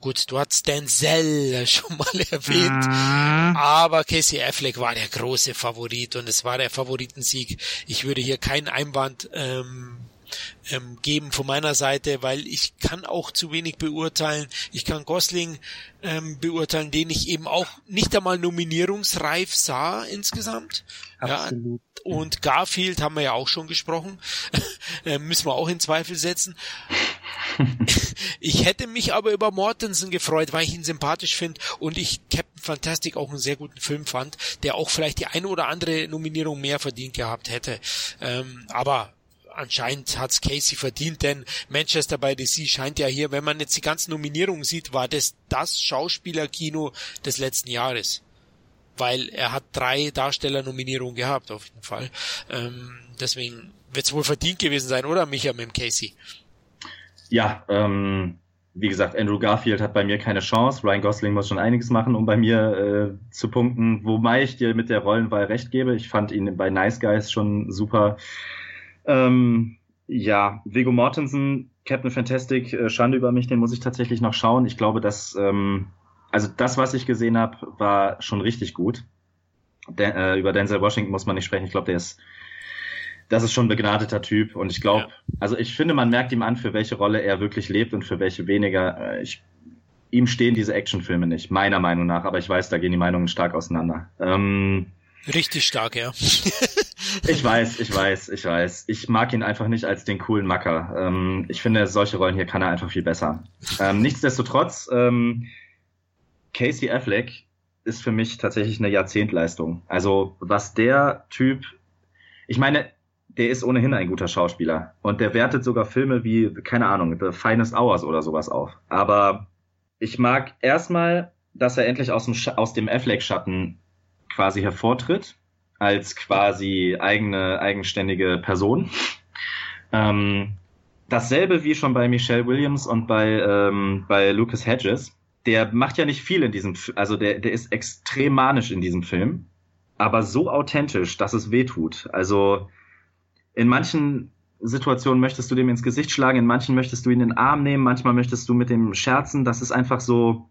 Gut, du hast Denzel (laughs) schon mal erwähnt, mhm. aber Casey Affleck war der große Favorit und es war der Favoritensieg. Ich würde hier keinen Einwand ähm, ähm, geben von meiner Seite, weil ich kann auch zu wenig beurteilen. Ich kann Gosling ähm, beurteilen, den ich eben auch nicht einmal nominierungsreif sah insgesamt. Absolut. Ja, und Garfield haben wir ja auch schon gesprochen. (laughs) äh, müssen wir auch in Zweifel setzen. (laughs) ich hätte mich aber über Mortensen gefreut, weil ich ihn sympathisch finde und ich Captain Fantastic auch einen sehr guten Film fand, der auch vielleicht die eine oder andere Nominierung mehr verdient gehabt hätte. Ähm, aber anscheinend hat's Casey verdient, denn Manchester by the Sea scheint ja hier, wenn man jetzt die ganzen Nominierungen sieht, war das das Schauspielerkino des letzten Jahres. Weil er hat drei Darstellernominierungen gehabt, auf jeden Fall. Ähm, deswegen wird's wohl verdient gewesen sein, oder Micha mit dem Casey? Ja, ähm, wie gesagt, Andrew Garfield hat bei mir keine Chance. Ryan Gosling muss schon einiges machen, um bei mir äh, zu punkten. Wobei ich dir mit der Rollenwahl recht gebe. Ich fand ihn bei Nice Guys schon super. Ähm, ja, Viggo Mortensen, Captain Fantastic, äh, Schande über mich, den muss ich tatsächlich noch schauen. Ich glaube, dass, ähm, also das, was ich gesehen habe, war schon richtig gut. De äh, über Denzel Washington muss man nicht sprechen. Ich glaube, der ist, das ist schon ein begnadeter Typ. Und ich glaube, ja. also ich finde, man merkt ihm an, für welche Rolle er wirklich lebt und für welche weniger. Äh, ich, ihm stehen diese Actionfilme nicht, meiner Meinung nach. Aber ich weiß, da gehen die Meinungen stark auseinander. Ähm, Richtig stark, ja. (laughs) ich weiß, ich weiß, ich weiß. Ich mag ihn einfach nicht als den coolen Macker. Ähm, ich finde, solche Rollen hier kann er einfach viel besser. Ähm, nichtsdestotrotz, ähm, Casey Affleck ist für mich tatsächlich eine Jahrzehntleistung. Also was der Typ, ich meine, der ist ohnehin ein guter Schauspieler und der wertet sogar Filme wie, keine Ahnung, The Finest Hours oder sowas auf. Aber ich mag erstmal, dass er endlich aus dem, Sch aus dem Affleck-Schatten quasi hervortritt, als quasi eigene, eigenständige Person. Ähm, dasselbe wie schon bei Michelle Williams und bei, ähm, bei Lucas Hedges. Der macht ja nicht viel in diesem, also der, der ist extrem manisch in diesem Film, aber so authentisch, dass es weh tut. Also in manchen Situationen möchtest du dem ins Gesicht schlagen, in manchen möchtest du ihn in den Arm nehmen, manchmal möchtest du mit dem scherzen. Das ist einfach so,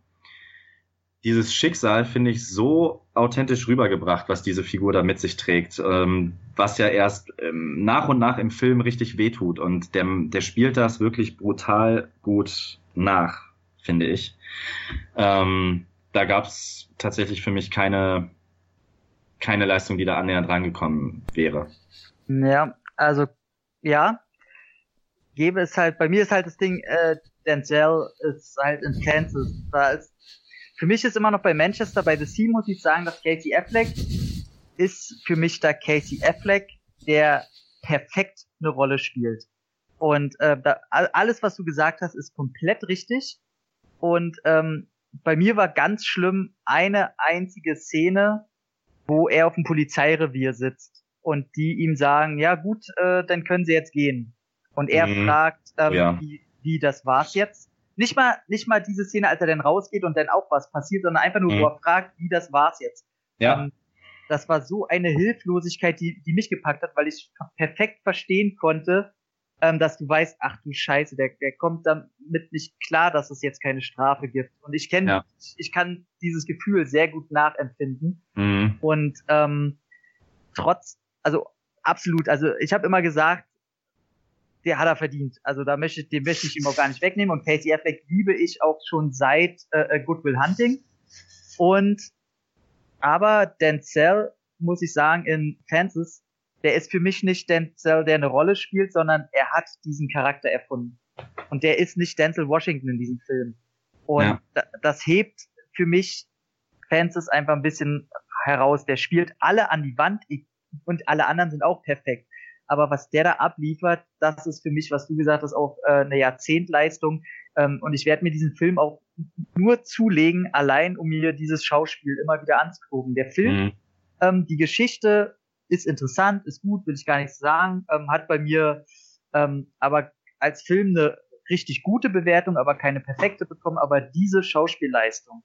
dieses Schicksal finde ich so authentisch rübergebracht, was diese Figur da mit sich trägt, ähm, was ja erst ähm, nach und nach im Film richtig wehtut. Und der, der spielt das wirklich brutal gut nach, finde ich. Ähm, da gab es tatsächlich für mich keine, keine Leistung, die da annähernd rangekommen wäre. Ja, also ja, gebe es halt, bei mir ist halt das Ding, äh, Denzel ist halt in Kansas. Da ist, für mich ist immer noch bei Manchester, bei The Sea muss ich sagen, dass Casey Affleck ist für mich da Casey Affleck, der perfekt eine Rolle spielt. Und äh, da, alles, was du gesagt hast, ist komplett richtig. Und ähm, bei mir war ganz schlimm eine einzige Szene, wo er auf dem Polizeirevier sitzt und die ihm sagen, ja gut, äh, dann können sie jetzt gehen. Und er mhm. fragt, ähm, ja. wie, wie, das war's jetzt? Nicht mal, nicht mal diese Szene, als er dann rausgeht und dann auch was passiert, sondern einfach nur, mhm. wo er fragt, wie das war's jetzt. Ja. Ähm, das war so eine Hilflosigkeit, die, die mich gepackt hat, weil ich perfekt verstehen konnte, ähm, dass du weißt, ach du Scheiße, der, der kommt damit nicht klar, dass es jetzt keine Strafe gibt. Und ich kenne, ja. ich, ich, kann dieses Gefühl sehr gut nachempfinden. Mhm. Und ähm, trotz also absolut. Also ich habe immer gesagt, der hat er verdient. Also da möchte ich, den möchte ich ihm auch gar nicht wegnehmen. Und Casey Affleck liebe ich auch schon seit äh, äh Goodwill Hunting. Und aber Denzel, muss ich sagen, in Fences, der ist für mich nicht Denzel, der eine Rolle spielt, sondern er hat diesen Charakter erfunden. Und der ist nicht Denzel Washington in diesem Film. Und ja. das hebt für mich Fences einfach ein bisschen heraus. Der spielt alle an die Wand, und alle anderen sind auch perfekt. Aber was der da abliefert, das ist für mich, was du gesagt hast, auch äh, eine Jahrzehntleistung. Ähm, und ich werde mir diesen Film auch nur zulegen, allein um mir dieses Schauspiel immer wieder anzugucken. Der Film, mhm. ähm, die Geschichte ist interessant, ist gut, will ich gar nicht sagen, ähm, hat bei mir ähm, aber als Film eine richtig gute Bewertung, aber keine perfekte bekommen. Aber diese Schauspielleistung,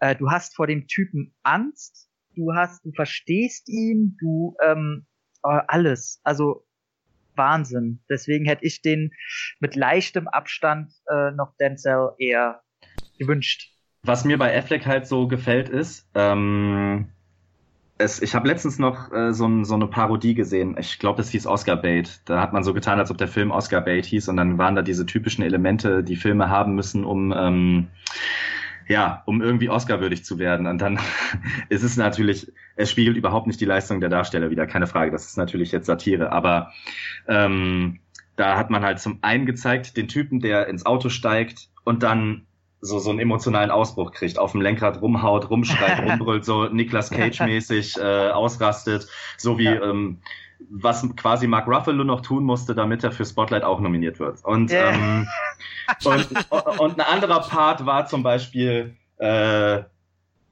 äh, du hast vor dem Typen Angst, du hast, du verstehst ihn, du ähm, äh, alles. Also Wahnsinn. Deswegen hätte ich den mit leichtem Abstand äh, noch Denzel eher gewünscht. Was mir bei Affleck halt so gefällt ist, ähm, es, ich habe letztens noch äh, so, so eine Parodie gesehen. Ich glaube, das hieß Oscar Bait. Da hat man so getan, als ob der Film Oscar Bait hieß und dann waren da diese typischen Elemente, die Filme haben müssen, um ähm, ja, um irgendwie Oscar-würdig zu werden. Und dann (laughs) ist es natürlich, es spiegelt überhaupt nicht die Leistung der Darsteller wieder, keine Frage. Das ist natürlich jetzt Satire, aber ähm, da hat man halt zum einen gezeigt, den Typen, der ins Auto steigt und dann so, so einen emotionalen Ausbruch kriegt, auf dem Lenkrad rumhaut, rumschreit, (laughs) rumbrüllt, so Nicolas Cage-mäßig äh, ausrastet, so wie ja. ähm, was quasi Mark Ruffalo noch tun musste, damit er für Spotlight auch nominiert wird. Und, yeah. ähm, und, und ein anderer Part war zum Beispiel äh,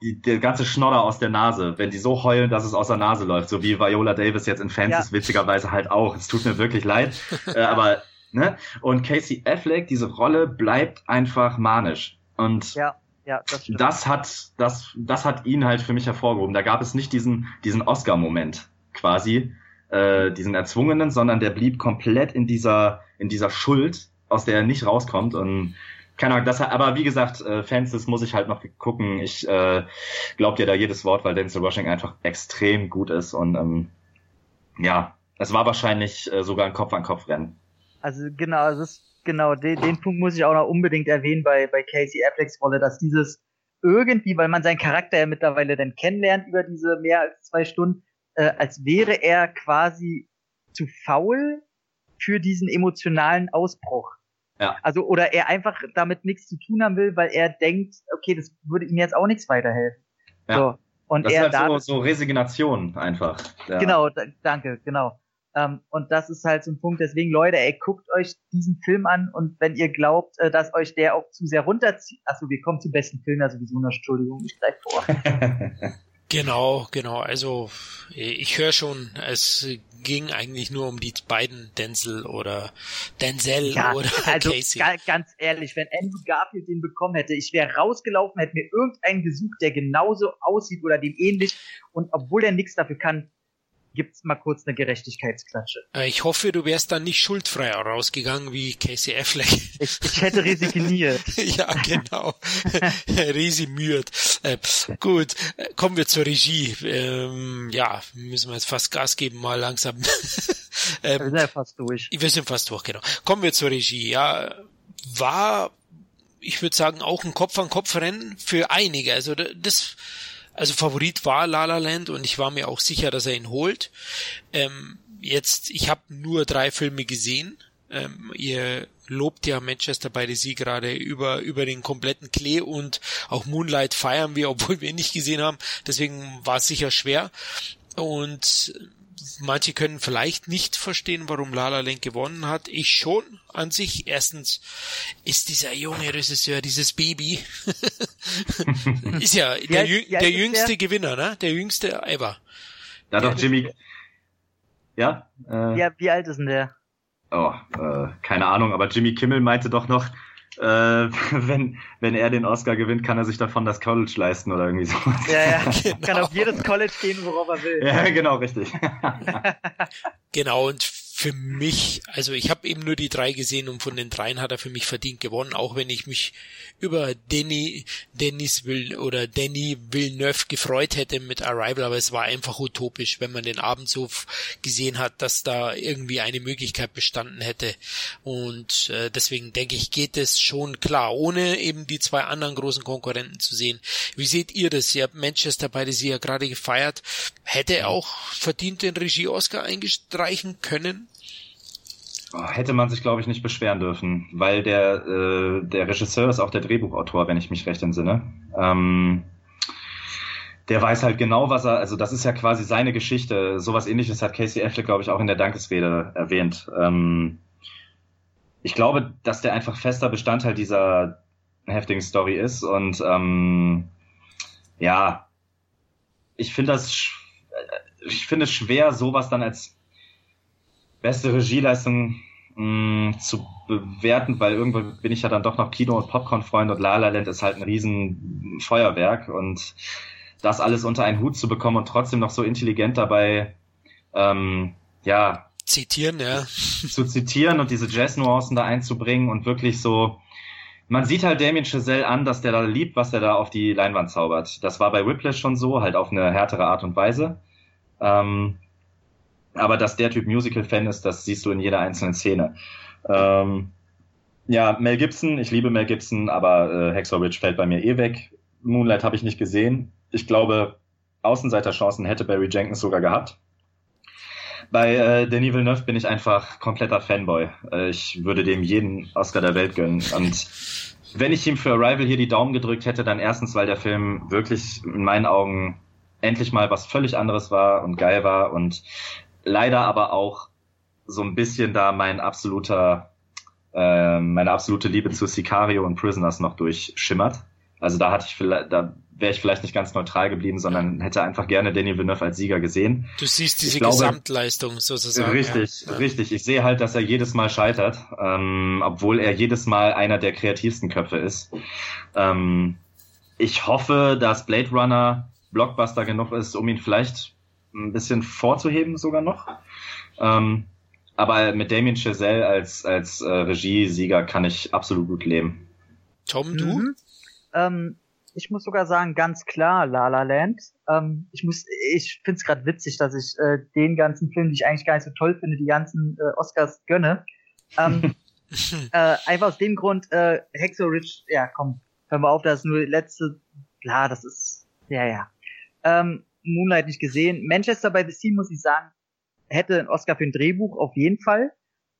die, der ganze Schnodder aus der Nase, wenn die so heulen, dass es aus der Nase läuft, so wie Viola Davis jetzt in Fans ja. witzigerweise halt auch. Es tut mir wirklich leid, (laughs) äh, aber ne? Und Casey Affleck, diese Rolle bleibt einfach manisch und ja. Ja, das, das hat das das hat ihn halt für mich hervorgehoben. Da gab es nicht diesen diesen Oscar-Moment quasi, äh, diesen erzwungenen, sondern der blieb komplett in dieser, in dieser Schuld, aus der er nicht rauskommt. Und keine Ahnung, das, aber wie gesagt, äh, Fans, das muss ich halt noch gucken. Ich äh, glaube dir da jedes Wort, weil Denzel Washington einfach extrem gut ist und ähm, ja, es war wahrscheinlich äh, sogar ein Kopf-an-Kopf-Rennen. Also genau, also ist, genau, den, den Punkt muss ich auch noch unbedingt erwähnen bei, bei Casey Afflecks Rolle, dass dieses irgendwie, weil man seinen Charakter ja mittlerweile dann kennenlernt über diese mehr als zwei Stunden, äh, als wäre er quasi zu faul für diesen emotionalen Ausbruch. Ja. Also, oder er einfach damit nichts zu tun haben will, weil er denkt, okay, das würde ihm jetzt auch nichts weiterhelfen. Ja. So. Und das er ist halt so, so Resignation einfach. Ja. Genau, danke, genau. Ähm, und das ist halt so ein Punkt. Deswegen, Leute, ey, guckt euch diesen Film an und wenn ihr glaubt, äh, dass euch der auch zu sehr runterzieht, achso, wir kommen zum besten Film, also wieso eine Entschuldigung, ich gleich vor. (laughs) genau, genau. Also ich höre schon, es ging eigentlich nur um die beiden Denzel oder Denzel ja, oder (laughs) also Casey. Ganz ehrlich, wenn Andrew Garfield den bekommen hätte, ich wäre rausgelaufen, hätte mir irgendeinen gesucht, der genauso aussieht oder dem ähnlich und obwohl er nichts dafür kann, gibt's mal kurz eine Gerechtigkeitsklatsche. Äh, ich hoffe, du wärst dann nicht schuldfrei rausgegangen wie Casey Affleck. Ich, ich hätte resigniert. (laughs) ja, genau. (laughs) Resigniert. Äh, gut, äh, kommen wir zur Regie. Ähm, ja, müssen wir jetzt fast Gas geben, mal langsam. (laughs) ähm, wir sind ja fast durch. Wir sind fast durch, genau. Kommen wir zur Regie. Ja, war, ich würde sagen, auch ein Kopf-an-Kopf-Rennen für einige. Also das also Favorit war La La Land und ich war mir auch sicher, dass er ihn holt. Ähm, jetzt, ich habe nur drei Filme gesehen. Ähm, ihr lobt ja Manchester by the Sea gerade über, über den kompletten Klee und auch Moonlight feiern wir, (laughs) obwohl wir ihn nicht gesehen haben. Deswegen war es sicher schwer. Und manche können vielleicht nicht verstehen, warum Lala Land gewonnen hat. Ich schon an sich. Erstens ist dieser junge Regisseur, dieses Baby, (laughs) ist ja der, jüng, der jüngste? Gewinner, ne? Der jüngste ever. Da doch Jimmy. Ja? Äh, ja, wie alt ist denn der? Oh, äh, keine Ahnung, aber Jimmy Kimmel meinte doch noch, äh, (laughs) wenn, wenn er den Oscar gewinnt, kann er sich davon das College leisten oder irgendwie so. Ja, ja, (laughs) genau. kann auf jedes College gehen, worauf er will. Ja, genau, richtig. (laughs) genau, und für mich, also ich habe eben nur die drei gesehen und von den dreien hat er für mich verdient gewonnen, auch wenn ich mich über Denny, Dennis Will oder Danny Villeneuve gefreut hätte mit Arrival, aber es war einfach utopisch, wenn man den Abend so gesehen hat, dass da irgendwie eine Möglichkeit bestanden hätte. Und äh, deswegen denke ich, geht es schon klar, ohne eben die zwei anderen großen Konkurrenten zu sehen. Wie seht ihr das? Ihr habt Manchester beide sie ja gerade gefeiert. Hätte er auch verdient den Regie-Oscar eingestreichen können? Hätte man sich, glaube ich, nicht beschweren dürfen, weil der, äh, der Regisseur ist auch der Drehbuchautor, wenn ich mich recht entsinne. Ähm, der weiß halt genau, was er, also das ist ja quasi seine Geschichte. Sowas ähnliches hat Casey Affleck, glaube ich, auch in der Dankesrede erwähnt. Ähm, ich glaube, dass der einfach fester Bestandteil dieser heftigen Story ist und ähm, ja, ich finde das, ich finde es schwer, sowas dann als beste Regieleistung mh, mm, zu bewerten, weil irgendwo bin ich ja dann doch noch Kino- und Popcorn-Freund und La La Land ist halt ein riesen Feuerwerk und das alles unter einen Hut zu bekommen und trotzdem noch so intelligent dabei, ähm, ja, zitieren, ja. Zu zitieren und diese Jazz-Nuancen da einzubringen und wirklich so, man sieht halt Damien Chazelle an, dass der da liebt, was er da auf die Leinwand zaubert. Das war bei Whiplash schon so, halt auf eine härtere Art und Weise. Ähm, aber dass der Typ Musical-Fan ist, das siehst du in jeder einzelnen Szene. Ähm, ja, Mel Gibson, ich liebe Mel Gibson, aber äh, Hacksaw Ridge fällt bei mir eh weg. Moonlight habe ich nicht gesehen. Ich glaube, Außenseiterchancen hätte Barry Jenkins sogar gehabt. Bei äh, Denis Villeneuve bin ich einfach kompletter Fanboy. Äh, ich würde dem jeden Oscar der Welt gönnen. Und wenn ich ihm für Arrival hier die Daumen gedrückt hätte, dann erstens, weil der Film wirklich in meinen Augen endlich mal was völlig anderes war und geil war und leider aber auch so ein bisschen da mein absoluter, äh, meine absolute Liebe zu Sicario und Prisoners noch durchschimmert. Also da hatte ich vielleicht, da wäre ich vielleicht nicht ganz neutral geblieben, sondern hätte einfach gerne Danny Villeneuve als Sieger gesehen. Du siehst diese glaube, Gesamtleistung sozusagen. Richtig, ja. richtig. Ich sehe halt, dass er jedes Mal scheitert, ähm, obwohl er jedes Mal einer der kreativsten Köpfe ist. Ähm, ich hoffe, dass Blade Runner Blockbuster genug ist, um ihn vielleicht ein bisschen vorzuheben sogar noch. Ähm, aber mit Damien Chazelle als, als äh, Regiesieger kann ich absolut gut leben. Tom, du? Mhm. Ähm, ich muss sogar sagen, ganz klar La La Land. Ähm, ich muss, ich finde es gerade witzig, dass ich äh, den ganzen Film, die ich eigentlich gar nicht so toll finde, die ganzen äh, Oscars gönne. Ähm, (laughs) äh, einfach aus dem Grund, äh, Hexo Rich, ja komm, hör mal auf, das ist nur die letzte, klar, das ist, ja, ja. Ähm, Moonlight nicht gesehen. Manchester by the Sea, muss ich sagen, hätte einen Oscar für ein Drehbuch auf jeden Fall.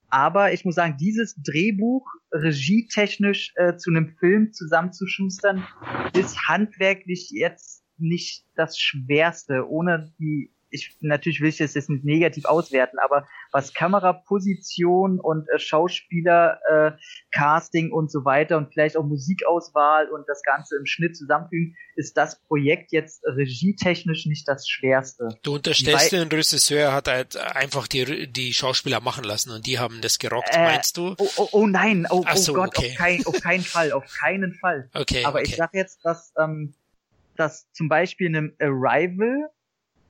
Aber ich muss sagen, dieses Drehbuch regietechnisch äh, zu einem Film zusammenzuschustern, ist handwerklich jetzt nicht das Schwerste, ohne die ich natürlich will ich das jetzt nicht negativ auswerten, aber was Kameraposition und äh, Schauspieler, äh, Casting und so weiter und vielleicht auch Musikauswahl und das Ganze im Schnitt zusammenfügen, ist das Projekt jetzt regietechnisch nicht das schwerste. Du unterstellst den Regisseur hat halt einfach die, die Schauspieler machen lassen und die haben das gerockt, äh, meinst du? Oh, oh, oh nein, oh, oh so, Gott, okay. auf, kein, auf keinen Fall, auf keinen Fall. (laughs) Okay. Aber okay. ich sag jetzt, dass, ähm, dass zum Beispiel einem Arrival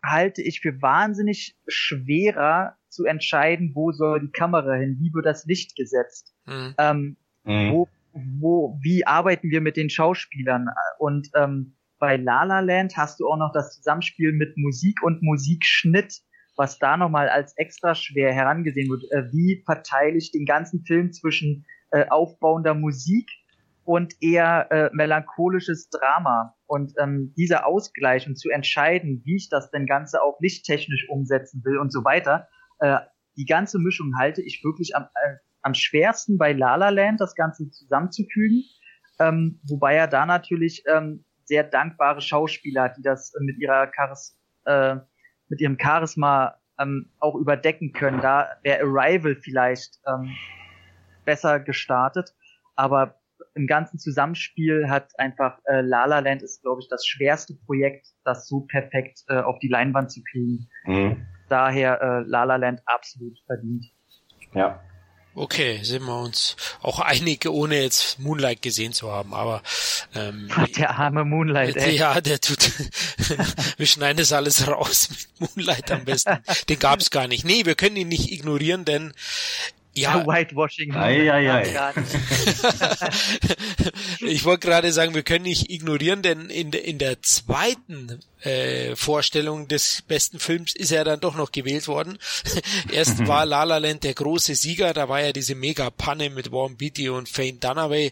halte ich für wahnsinnig schwerer zu entscheiden, wo soll die Kamera hin, wie wird das Licht gesetzt, mhm. Ähm, mhm. wo, wo, wie arbeiten wir mit den Schauspielern und ähm, bei La La Land hast du auch noch das Zusammenspiel mit Musik und Musikschnitt, was da nochmal als extra schwer herangesehen wird. Äh, wie verteile ich den ganzen Film zwischen äh, aufbauender Musik und eher äh, melancholisches Drama. Und ähm, dieser Ausgleich und zu entscheiden, wie ich das denn Ganze auch lichttechnisch umsetzen will und so weiter, äh, die ganze Mischung halte ich wirklich am, äh, am schwersten bei La La Land, das Ganze zusammenzufügen. Ähm, wobei er da natürlich ähm, sehr dankbare Schauspieler die das mit ihrer Charis äh, mit ihrem Charisma ähm, auch überdecken können. Da wäre Arrival vielleicht ähm, besser gestartet. Aber im ganzen Zusammenspiel hat einfach äh, La La Land ist, glaube ich, das schwerste Projekt, das so perfekt äh, auf die Leinwand zu kriegen. Mhm. Daher äh, La La Land absolut verdient. Ja. Okay, sind wir uns auch einige, ohne jetzt Moonlight gesehen zu haben, aber ähm, (laughs) der arme Moonlight, ey. Ja, der tut. (laughs) wir schneiden das alles raus mit Moonlight am besten. Den gab's gar nicht. Nee, wir können ihn nicht ignorieren, denn ja. (laughs) Whitewashing. Ei, ei, ei. (laughs) (laughs) ich wollte gerade sagen, wir können nicht ignorieren, denn in, de, in der zweiten äh, Vorstellung des besten Films ist er dann doch noch gewählt worden. (laughs) Erst (laughs) war La La Land der große Sieger, da war ja diese mega Panne mit Warren Beatty und Fane Dunaway. Äh,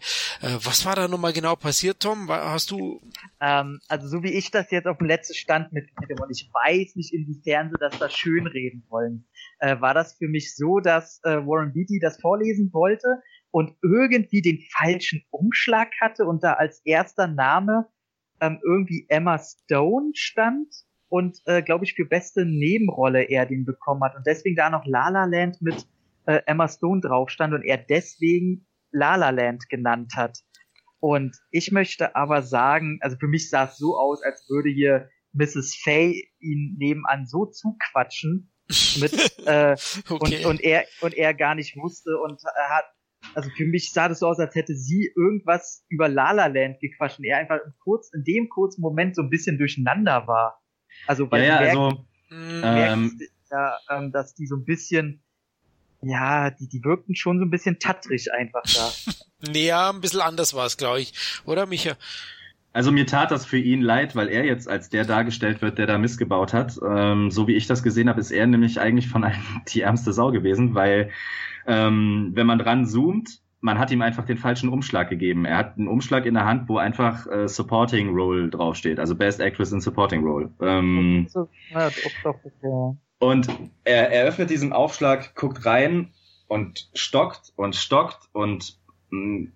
was war da nochmal genau passiert, Tom? Hast du... Ähm, also so wie ich das jetzt auf dem letzten Stand mitgekriegt und ich weiß nicht, inwiefern sie das da schönreden wollen äh, war das für mich so, dass äh, Warren Beatty das vorlesen wollte und irgendwie den falschen Umschlag hatte und da als erster Name ähm, irgendwie Emma Stone stand und äh, glaube ich für beste Nebenrolle er den bekommen hat und deswegen da noch La La Land mit äh, Emma Stone drauf stand und er deswegen La La Land genannt hat. Und ich möchte aber sagen, also für mich sah es so aus, als würde hier Mrs. Fay ihn nebenan so zuquatschen, mit (laughs) äh, okay. und, und er und er gar nicht wusste und er hat also für mich sah das so aus, als hätte sie irgendwas über La La Land gequatscht und er einfach kurz in dem kurzen Moment so ein bisschen durcheinander war. Also weil ja, ja, merkt, also, ähm, ja, ähm, dass die so ein bisschen ja, die, die wirkten schon so ein bisschen tattrig einfach da. (laughs) nee, ja, ein bisschen anders war es, glaube ich. Oder, Micha? Also mir tat das für ihn leid, weil er jetzt als der dargestellt wird, der da missgebaut hat. Ähm, so wie ich das gesehen habe, ist er nämlich eigentlich von einem (laughs) die ärmste Sau gewesen, weil ähm, wenn man dran zoomt, man hat ihm einfach den falschen Umschlag gegeben. Er hat einen Umschlag in der Hand, wo einfach äh, Supporting Role draufsteht, also Best Actress in Supporting Role. Ähm, und er, er öffnet diesen Aufschlag, guckt rein und stockt und stockt und mh, mm,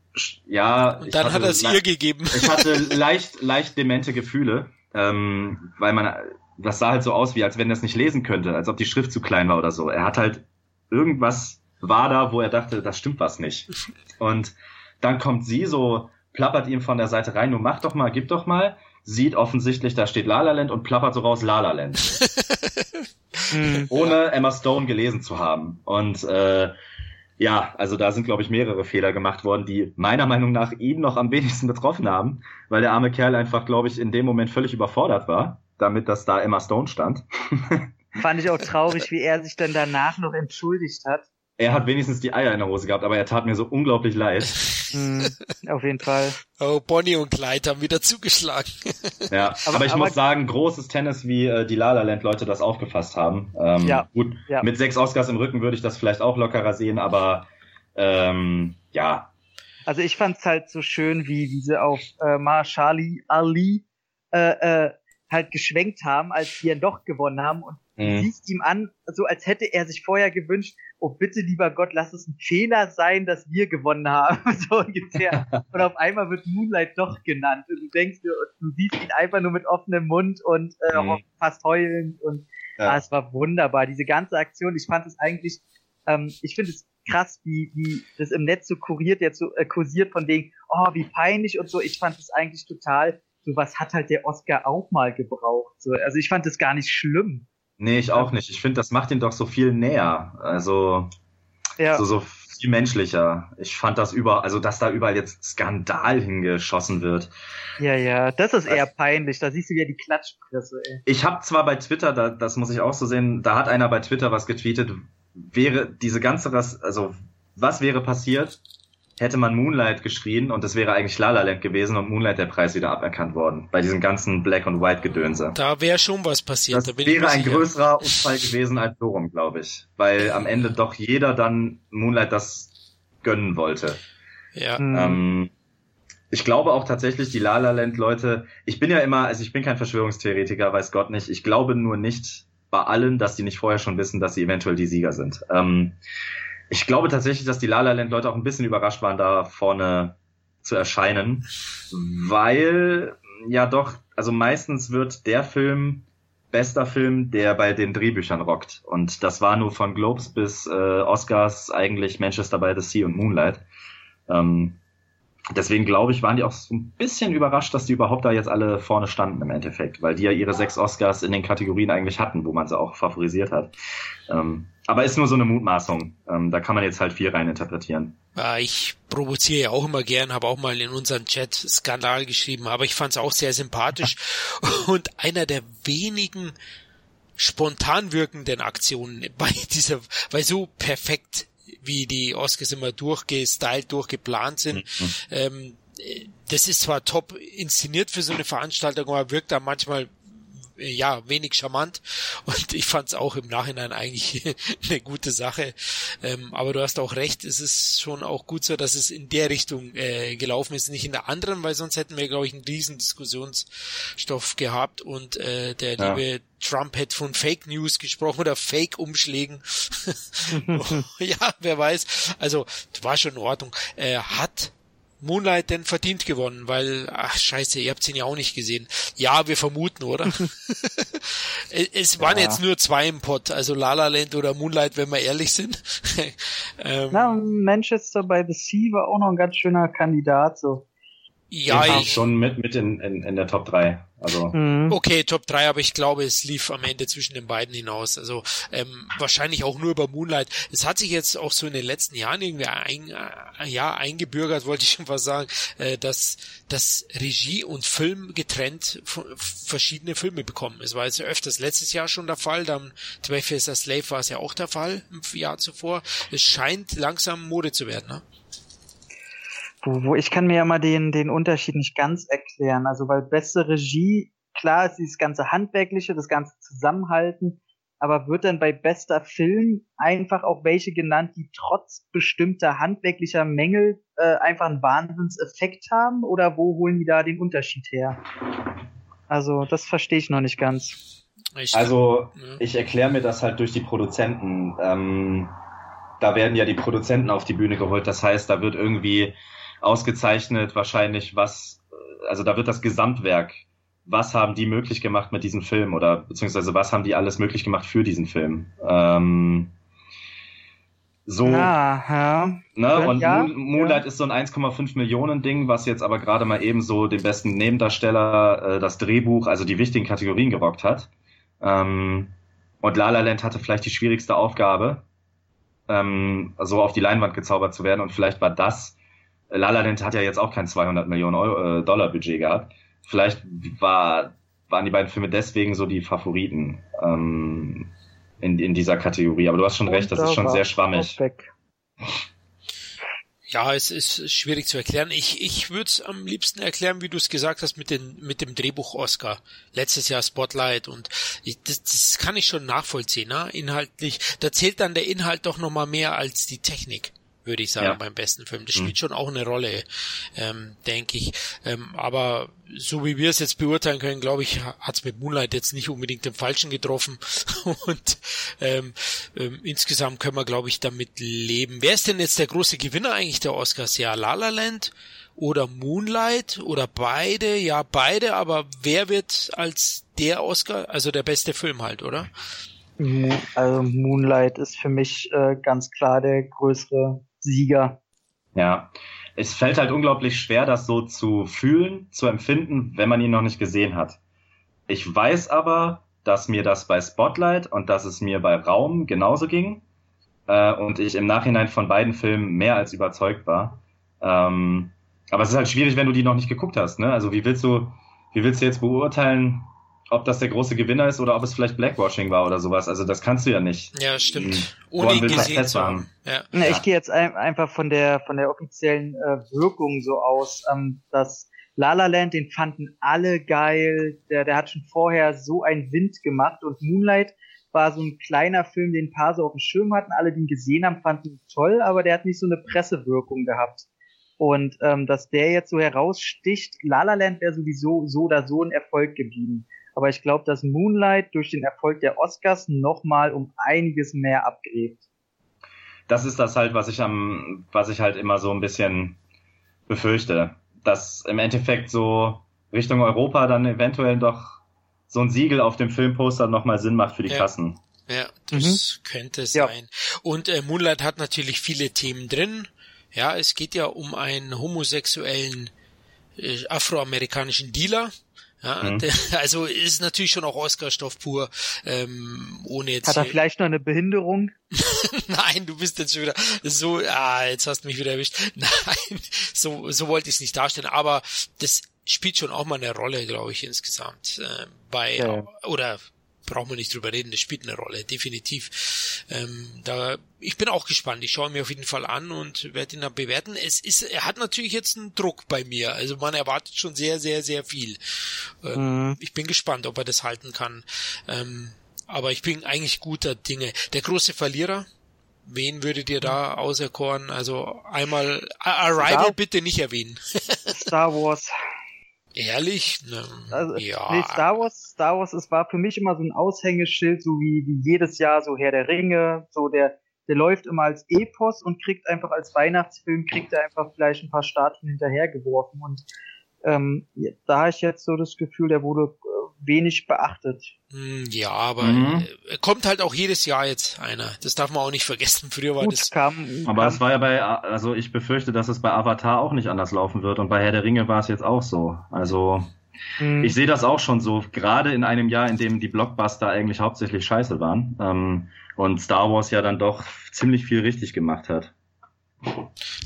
ja. Und dann hat er es ihr gegeben. Ich hatte leicht, leicht demente Gefühle, ähm, weil man, das sah halt so aus, wie als wenn er es nicht lesen könnte, als ob die Schrift zu klein war oder so. Er hat halt irgendwas war da, wo er dachte, das stimmt was nicht. Und dann kommt sie so, plappert ihm von der Seite rein, du mach doch mal, gib doch mal, sieht offensichtlich, da steht La La Land und plappert so raus La La Land. (laughs) Ohne Emma Stone gelesen zu haben. Und äh, ja, also da sind, glaube ich, mehrere Fehler gemacht worden, die meiner Meinung nach ihn noch am wenigsten betroffen haben, weil der arme Kerl einfach, glaube ich, in dem Moment völlig überfordert war, damit dass da Emma Stone stand. Fand ich auch traurig, wie er sich dann danach noch entschuldigt hat. Er hat wenigstens die Eier in der Hose gehabt, aber er tat mir so unglaublich leid. Mm, auf jeden Fall. Oh, Bonnie und Clyde haben wieder zugeschlagen. (laughs) ja, aber, aber ich aber, muss sagen, großes Tennis, wie äh, die La La Land Leute das aufgefasst haben. Ähm, ja, gut, ja. mit sechs Oscars im Rücken würde ich das vielleicht auch lockerer sehen, aber ähm, ja. Also ich fand's halt so schön, wie, sie auf äh, Marshali Ali äh, äh, halt geschwenkt haben, als die dann doch gewonnen haben und mhm. siehst ihm an, so als hätte er sich vorher gewünscht, oh bitte lieber Gott, lass es ein Fehler sein, dass wir gewonnen haben, (laughs) so ungefähr. und auf einmal wird Moonlight doch genannt und du denkst, du, du siehst ihn einfach nur mit offenem Mund und äh, mhm. fast heulend und ja. ah, es war wunderbar, diese ganze Aktion, ich fand es eigentlich, ähm, ich finde es krass, wie, wie das im Netz so kuriert, jetzt so äh, kursiert von wegen, oh, wie peinlich und so. Ich fand es eigentlich total, so was hat halt der Oscar auch mal gebraucht. So, also ich fand es gar nicht schlimm. Nee, ich auch nicht. Ich finde, das macht ihn doch so viel näher. Also ja. so, so viel menschlicher. Ich fand das über, also dass da überall jetzt Skandal hingeschossen wird. Ja, ja, das ist eher peinlich. Da siehst du ja die Klatschpresse. Ey. Ich habe zwar bei Twitter, da, das muss ich auch so sehen, da hat einer bei Twitter was getweetet, wäre diese ganze, also was wäre passiert, hätte man Moonlight geschrien und es wäre eigentlich La La Land gewesen und Moonlight der Preis wieder aberkannt worden. Bei diesem ganzen Black und White Gedönse. Da wäre schon was passiert. Das da wäre ein größerer Unfall gewesen als so rum, glaube ich. Weil am Ende doch jeder dann Moonlight das gönnen wollte. Ja. Hm. Ähm, ich glaube auch tatsächlich, die La La Land Leute, ich bin ja immer, also ich bin kein Verschwörungstheoretiker, weiß Gott nicht. Ich glaube nur nicht bei allen, dass die nicht vorher schon wissen, dass sie eventuell die Sieger sind. Ähm, ich glaube tatsächlich, dass die La La Land Leute auch ein bisschen überrascht waren, da vorne zu erscheinen, weil ja doch, also meistens wird der Film bester Film, der bei den Drehbüchern rockt. Und das war nur von Globes bis äh, Oscars eigentlich Manchester by the Sea und Moonlight. Ähm, deswegen glaube ich, waren die auch so ein bisschen überrascht, dass die überhaupt da jetzt alle vorne standen im Endeffekt, weil die ja ihre sechs Oscars in den Kategorien eigentlich hatten, wo man sie auch favorisiert hat. Ähm, aber ist nur so eine Mutmaßung. Ähm, da kann man jetzt halt viel rein interpretieren. Ich provoziere ja auch immer gern, habe auch mal in unserem Chat Skandal geschrieben, aber ich fand es auch sehr sympathisch (laughs) und einer der wenigen spontan wirkenden Aktionen bei dieser, weil so perfekt wie die Oscars immer durchgestylt, durchgeplant sind. Mhm. Ähm, das ist zwar top inszeniert für so eine Veranstaltung, aber wirkt da manchmal äh, ja, wenig charmant und ich fand es auch im Nachhinein eigentlich (laughs) eine gute Sache. Ähm, aber du hast auch recht, es ist schon auch gut so, dass es in der Richtung äh, gelaufen ist, nicht in der anderen, weil sonst hätten wir, glaube ich, einen riesen Diskussionsstoff gehabt und äh, der ja. liebe Trump hätte von Fake News gesprochen oder Fake-Umschlägen. (laughs) (laughs) ja, wer weiß. Also, war schon in Ordnung. Äh, hat Moonlight denn verdient gewonnen, weil, ach scheiße, ihr habt ihn ja auch nicht gesehen. Ja, wir vermuten, oder? (laughs) es waren ja. jetzt nur zwei im Pot, also La La Land oder Moonlight, wenn wir ehrlich sind. ähm, Na, Manchester by the Sea war auch noch ein ganz schöner Kandidat, so. Ja, ich schon mit, mit in, in, in der Top 3. Also. Mhm. Okay, Top 3, aber ich glaube, es lief am Ende zwischen den beiden hinaus. Also ähm, wahrscheinlich auch nur über Moonlight. Es hat sich jetzt auch so in den letzten Jahren irgendwie ein, äh, ja, eingebürgert, wollte ich (laughs) schon fast sagen, äh, dass, dass Regie und Film getrennt verschiedene Filme bekommen. Es war jetzt öfters letztes Jahr schon der Fall, dann zum Beispiel ist das Slave war es ja auch der Fall im Jahr zuvor. Es scheint langsam Mode zu werden, ne? Wo, wo ich kann mir ja mal den, den Unterschied nicht ganz erklären. Also, weil beste Regie, klar ist dieses ganze Handwerkliche, das ganze Zusammenhalten, aber wird dann bei bester Film einfach auch welche genannt, die trotz bestimmter handwerklicher Mängel äh, einfach einen Wahnsinnseffekt haben? Oder wo holen die da den Unterschied her? Also, das verstehe ich noch nicht ganz. Ich, also, ja. ich erkläre mir das halt durch die Produzenten. Ähm, da werden ja die Produzenten auf die Bühne geholt. Das heißt, da wird irgendwie ausgezeichnet wahrscheinlich, was, also da wird das Gesamtwerk, was haben die möglich gemacht mit diesem Film oder beziehungsweise was haben die alles möglich gemacht für diesen Film. Ähm, so. Ja. Ne? Und ja, Moonlight ja. ist so ein 1,5 Millionen Ding, was jetzt aber gerade mal eben so den besten Nebendarsteller, äh, das Drehbuch, also die wichtigen Kategorien gerockt hat. Ähm, und La La Land hatte vielleicht die schwierigste Aufgabe, ähm, so auf die Leinwand gezaubert zu werden. Und vielleicht war das La La Land hat ja jetzt auch kein 200 Millionen Euro, äh, Dollar Budget gehabt. Vielleicht war, waren die beiden Filme deswegen so die Favoriten ähm, in, in dieser Kategorie. Aber du hast schon recht, das ist schon sehr schwammig. Ja, es ist schwierig zu erklären. Ich, ich würde es am liebsten erklären, wie du es gesagt hast, mit, den, mit dem Drehbuch Oscar. Letztes Jahr Spotlight und ich, das, das kann ich schon nachvollziehen, ne? inhaltlich. Da zählt dann der Inhalt doch nochmal mehr als die Technik würde ich sagen, ja. beim besten Film. Das spielt mhm. schon auch eine Rolle, ähm, denke ich. Ähm, aber so wie wir es jetzt beurteilen können, glaube ich, hat es mit Moonlight jetzt nicht unbedingt den Falschen getroffen. (laughs) Und ähm, ähm, insgesamt können wir, glaube ich, damit leben. Wer ist denn jetzt der große Gewinner eigentlich der Oscars? Ja, La La Land oder Moonlight oder beide? Ja, beide, aber wer wird als der Oscar, also der beste Film halt, oder? Also Moonlight ist für mich äh, ganz klar der größere Sieger. Ja, es fällt halt unglaublich schwer, das so zu fühlen, zu empfinden, wenn man ihn noch nicht gesehen hat. Ich weiß aber, dass mir das bei Spotlight und dass es mir bei Raum genauso ging äh, und ich im Nachhinein von beiden Filmen mehr als überzeugt war. Ähm, aber es ist halt schwierig, wenn du die noch nicht geguckt hast. Ne? Also wie willst du, wie willst du jetzt beurteilen, ob das der große Gewinner ist oder ob es vielleicht Blackwashing war oder sowas. Also das kannst du ja nicht. Ja, stimmt. Hm. Ohne ihn gesehen zu haben. Ja. Na, ich gehe jetzt ein, einfach von der von der offiziellen äh, Wirkung so aus, ähm, dass La La Land, den fanden alle geil. Der, der hat schon vorher so einen Wind gemacht und Moonlight war so ein kleiner Film, den ein paar so auf dem Schirm hatten. Alle, die ihn gesehen haben, fanden ihn toll, aber der hat nicht so eine Pressewirkung gehabt. Und ähm, dass der jetzt so heraussticht, La La Land wäre sowieso so oder so ein Erfolg geblieben aber ich glaube, dass Moonlight durch den Erfolg der Oscars nochmal um einiges mehr abgräbt. Das ist das halt, was ich am, was ich halt immer so ein bisschen befürchte, dass im Endeffekt so Richtung Europa dann eventuell doch so ein Siegel auf dem Filmposter nochmal Sinn macht für die ja. Kassen. Ja, das mhm. könnte sein. Ja. Und äh, Moonlight hat natürlich viele Themen drin. Ja, es geht ja um einen homosexuellen äh, afroamerikanischen Dealer, ja, mhm. der, (laughs) also ist natürlich schon auch Oscar-Stoff pur, ähm, ohne jetzt. Hat er vielleicht noch eine Behinderung? (laughs) Nein, du bist jetzt schon wieder so, ah, jetzt hast du mich wieder erwischt. (laughs) Nein, so, so wollte ich es nicht darstellen, aber das spielt schon auch mal eine Rolle, glaube ich, insgesamt. Äh, bei, ja, oder brauchen wir nicht drüber reden, das spielt eine Rolle, definitiv. Ähm, da, ich bin auch gespannt. Ich schaue mir auf jeden Fall an und werde ihn dann bewerten. Es ist, er hat natürlich jetzt einen Druck bei mir. Also man erwartet schon sehr, sehr, sehr viel. Ähm, mhm. Ich bin gespannt, ob er das halten kann. Ähm, aber ich bin eigentlich guter Dinge. Der große Verlierer, Wen würdet ihr da auserkoren? Also einmal Arrival Star bitte nicht erwähnen. (laughs) Star Wars. Ehrlich? Ne, also, ja. Nee, Star Wars, Star Wars, es war für mich immer so ein Aushängeschild, so wie, wie jedes Jahr so Herr der Ringe, so der, der läuft immer als Epos und kriegt einfach als Weihnachtsfilm, kriegt er einfach vielleicht ein paar Statuen hinterhergeworfen und ähm, da habe ich jetzt so das Gefühl, der wurde wenig beachtet. Hm, ja, aber mhm. Äh, kommt halt auch jedes Jahr jetzt einer. Das darf man auch nicht vergessen. (laughs) Früher war Gut, das. Kam, aber es war ja bei, also ich befürchte, dass es bei Avatar auch nicht anders laufen wird und bei Herr der Ringe war es jetzt auch so. Also mhm. ich sehe das auch schon so, gerade in einem Jahr, in dem die Blockbuster eigentlich hauptsächlich scheiße waren ähm, und Star Wars ja dann doch ziemlich viel richtig gemacht hat.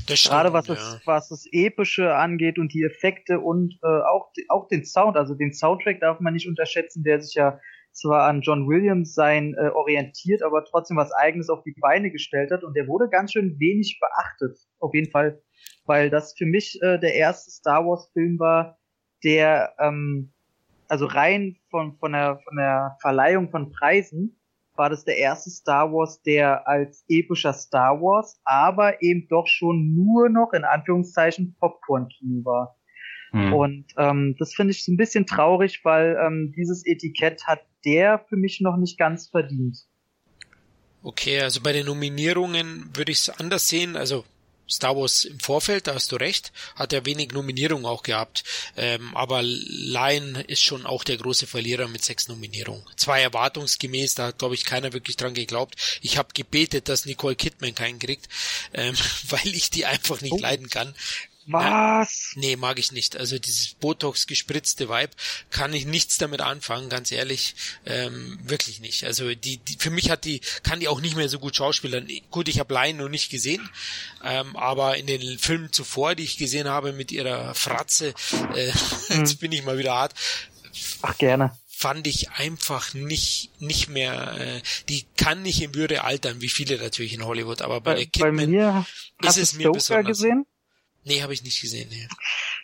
Das Gerade was, ja. das, was das Epische angeht und die Effekte und äh, auch, auch den Sound, also den Soundtrack darf man nicht unterschätzen, der sich ja zwar an John Williams sein äh, orientiert, aber trotzdem was Eigenes auf die Beine gestellt hat und der wurde ganz schön wenig beachtet, auf jeden Fall, weil das für mich äh, der erste Star Wars Film war, der ähm, also rein von von der von der Verleihung von Preisen war das der erste Star Wars, der als epischer Star Wars, aber eben doch schon nur noch in Anführungszeichen Popcorn-Kino war. Hm. Und ähm, das finde ich so ein bisschen traurig, weil ähm, dieses Etikett hat der für mich noch nicht ganz verdient. Okay, also bei den Nominierungen würde ich es anders sehen. Also Star Wars im Vorfeld, da hast du recht, hat er wenig Nominierung auch gehabt. Ähm, aber Lion ist schon auch der große Verlierer mit sechs Nominierungen. Zwei erwartungsgemäß, da hat glaube ich keiner wirklich dran geglaubt. Ich habe gebetet, dass Nicole Kidman keinen kriegt, ähm, (laughs) weil ich die einfach nicht oh. leiden kann. Was? Nee, mag ich nicht. Also dieses Botox gespritzte Vibe kann ich nichts damit anfangen, ganz ehrlich. Ähm, wirklich nicht. Also die, die für mich hat die, kann die auch nicht mehr so gut schauspielern. Gut, ich habe Lion noch nicht gesehen, ähm, aber in den Filmen zuvor, die ich gesehen habe mit ihrer Fratze, äh, mhm. (laughs) jetzt bin ich mal wieder hart. Ach gerne fand ich einfach nicht nicht mehr äh, die kann nicht in Würde altern wie viele natürlich in Hollywood aber bei, bei der Kidman bei mir, ist es mir Stoker besonders gesehen Nee, habe ich nicht gesehen. Nee.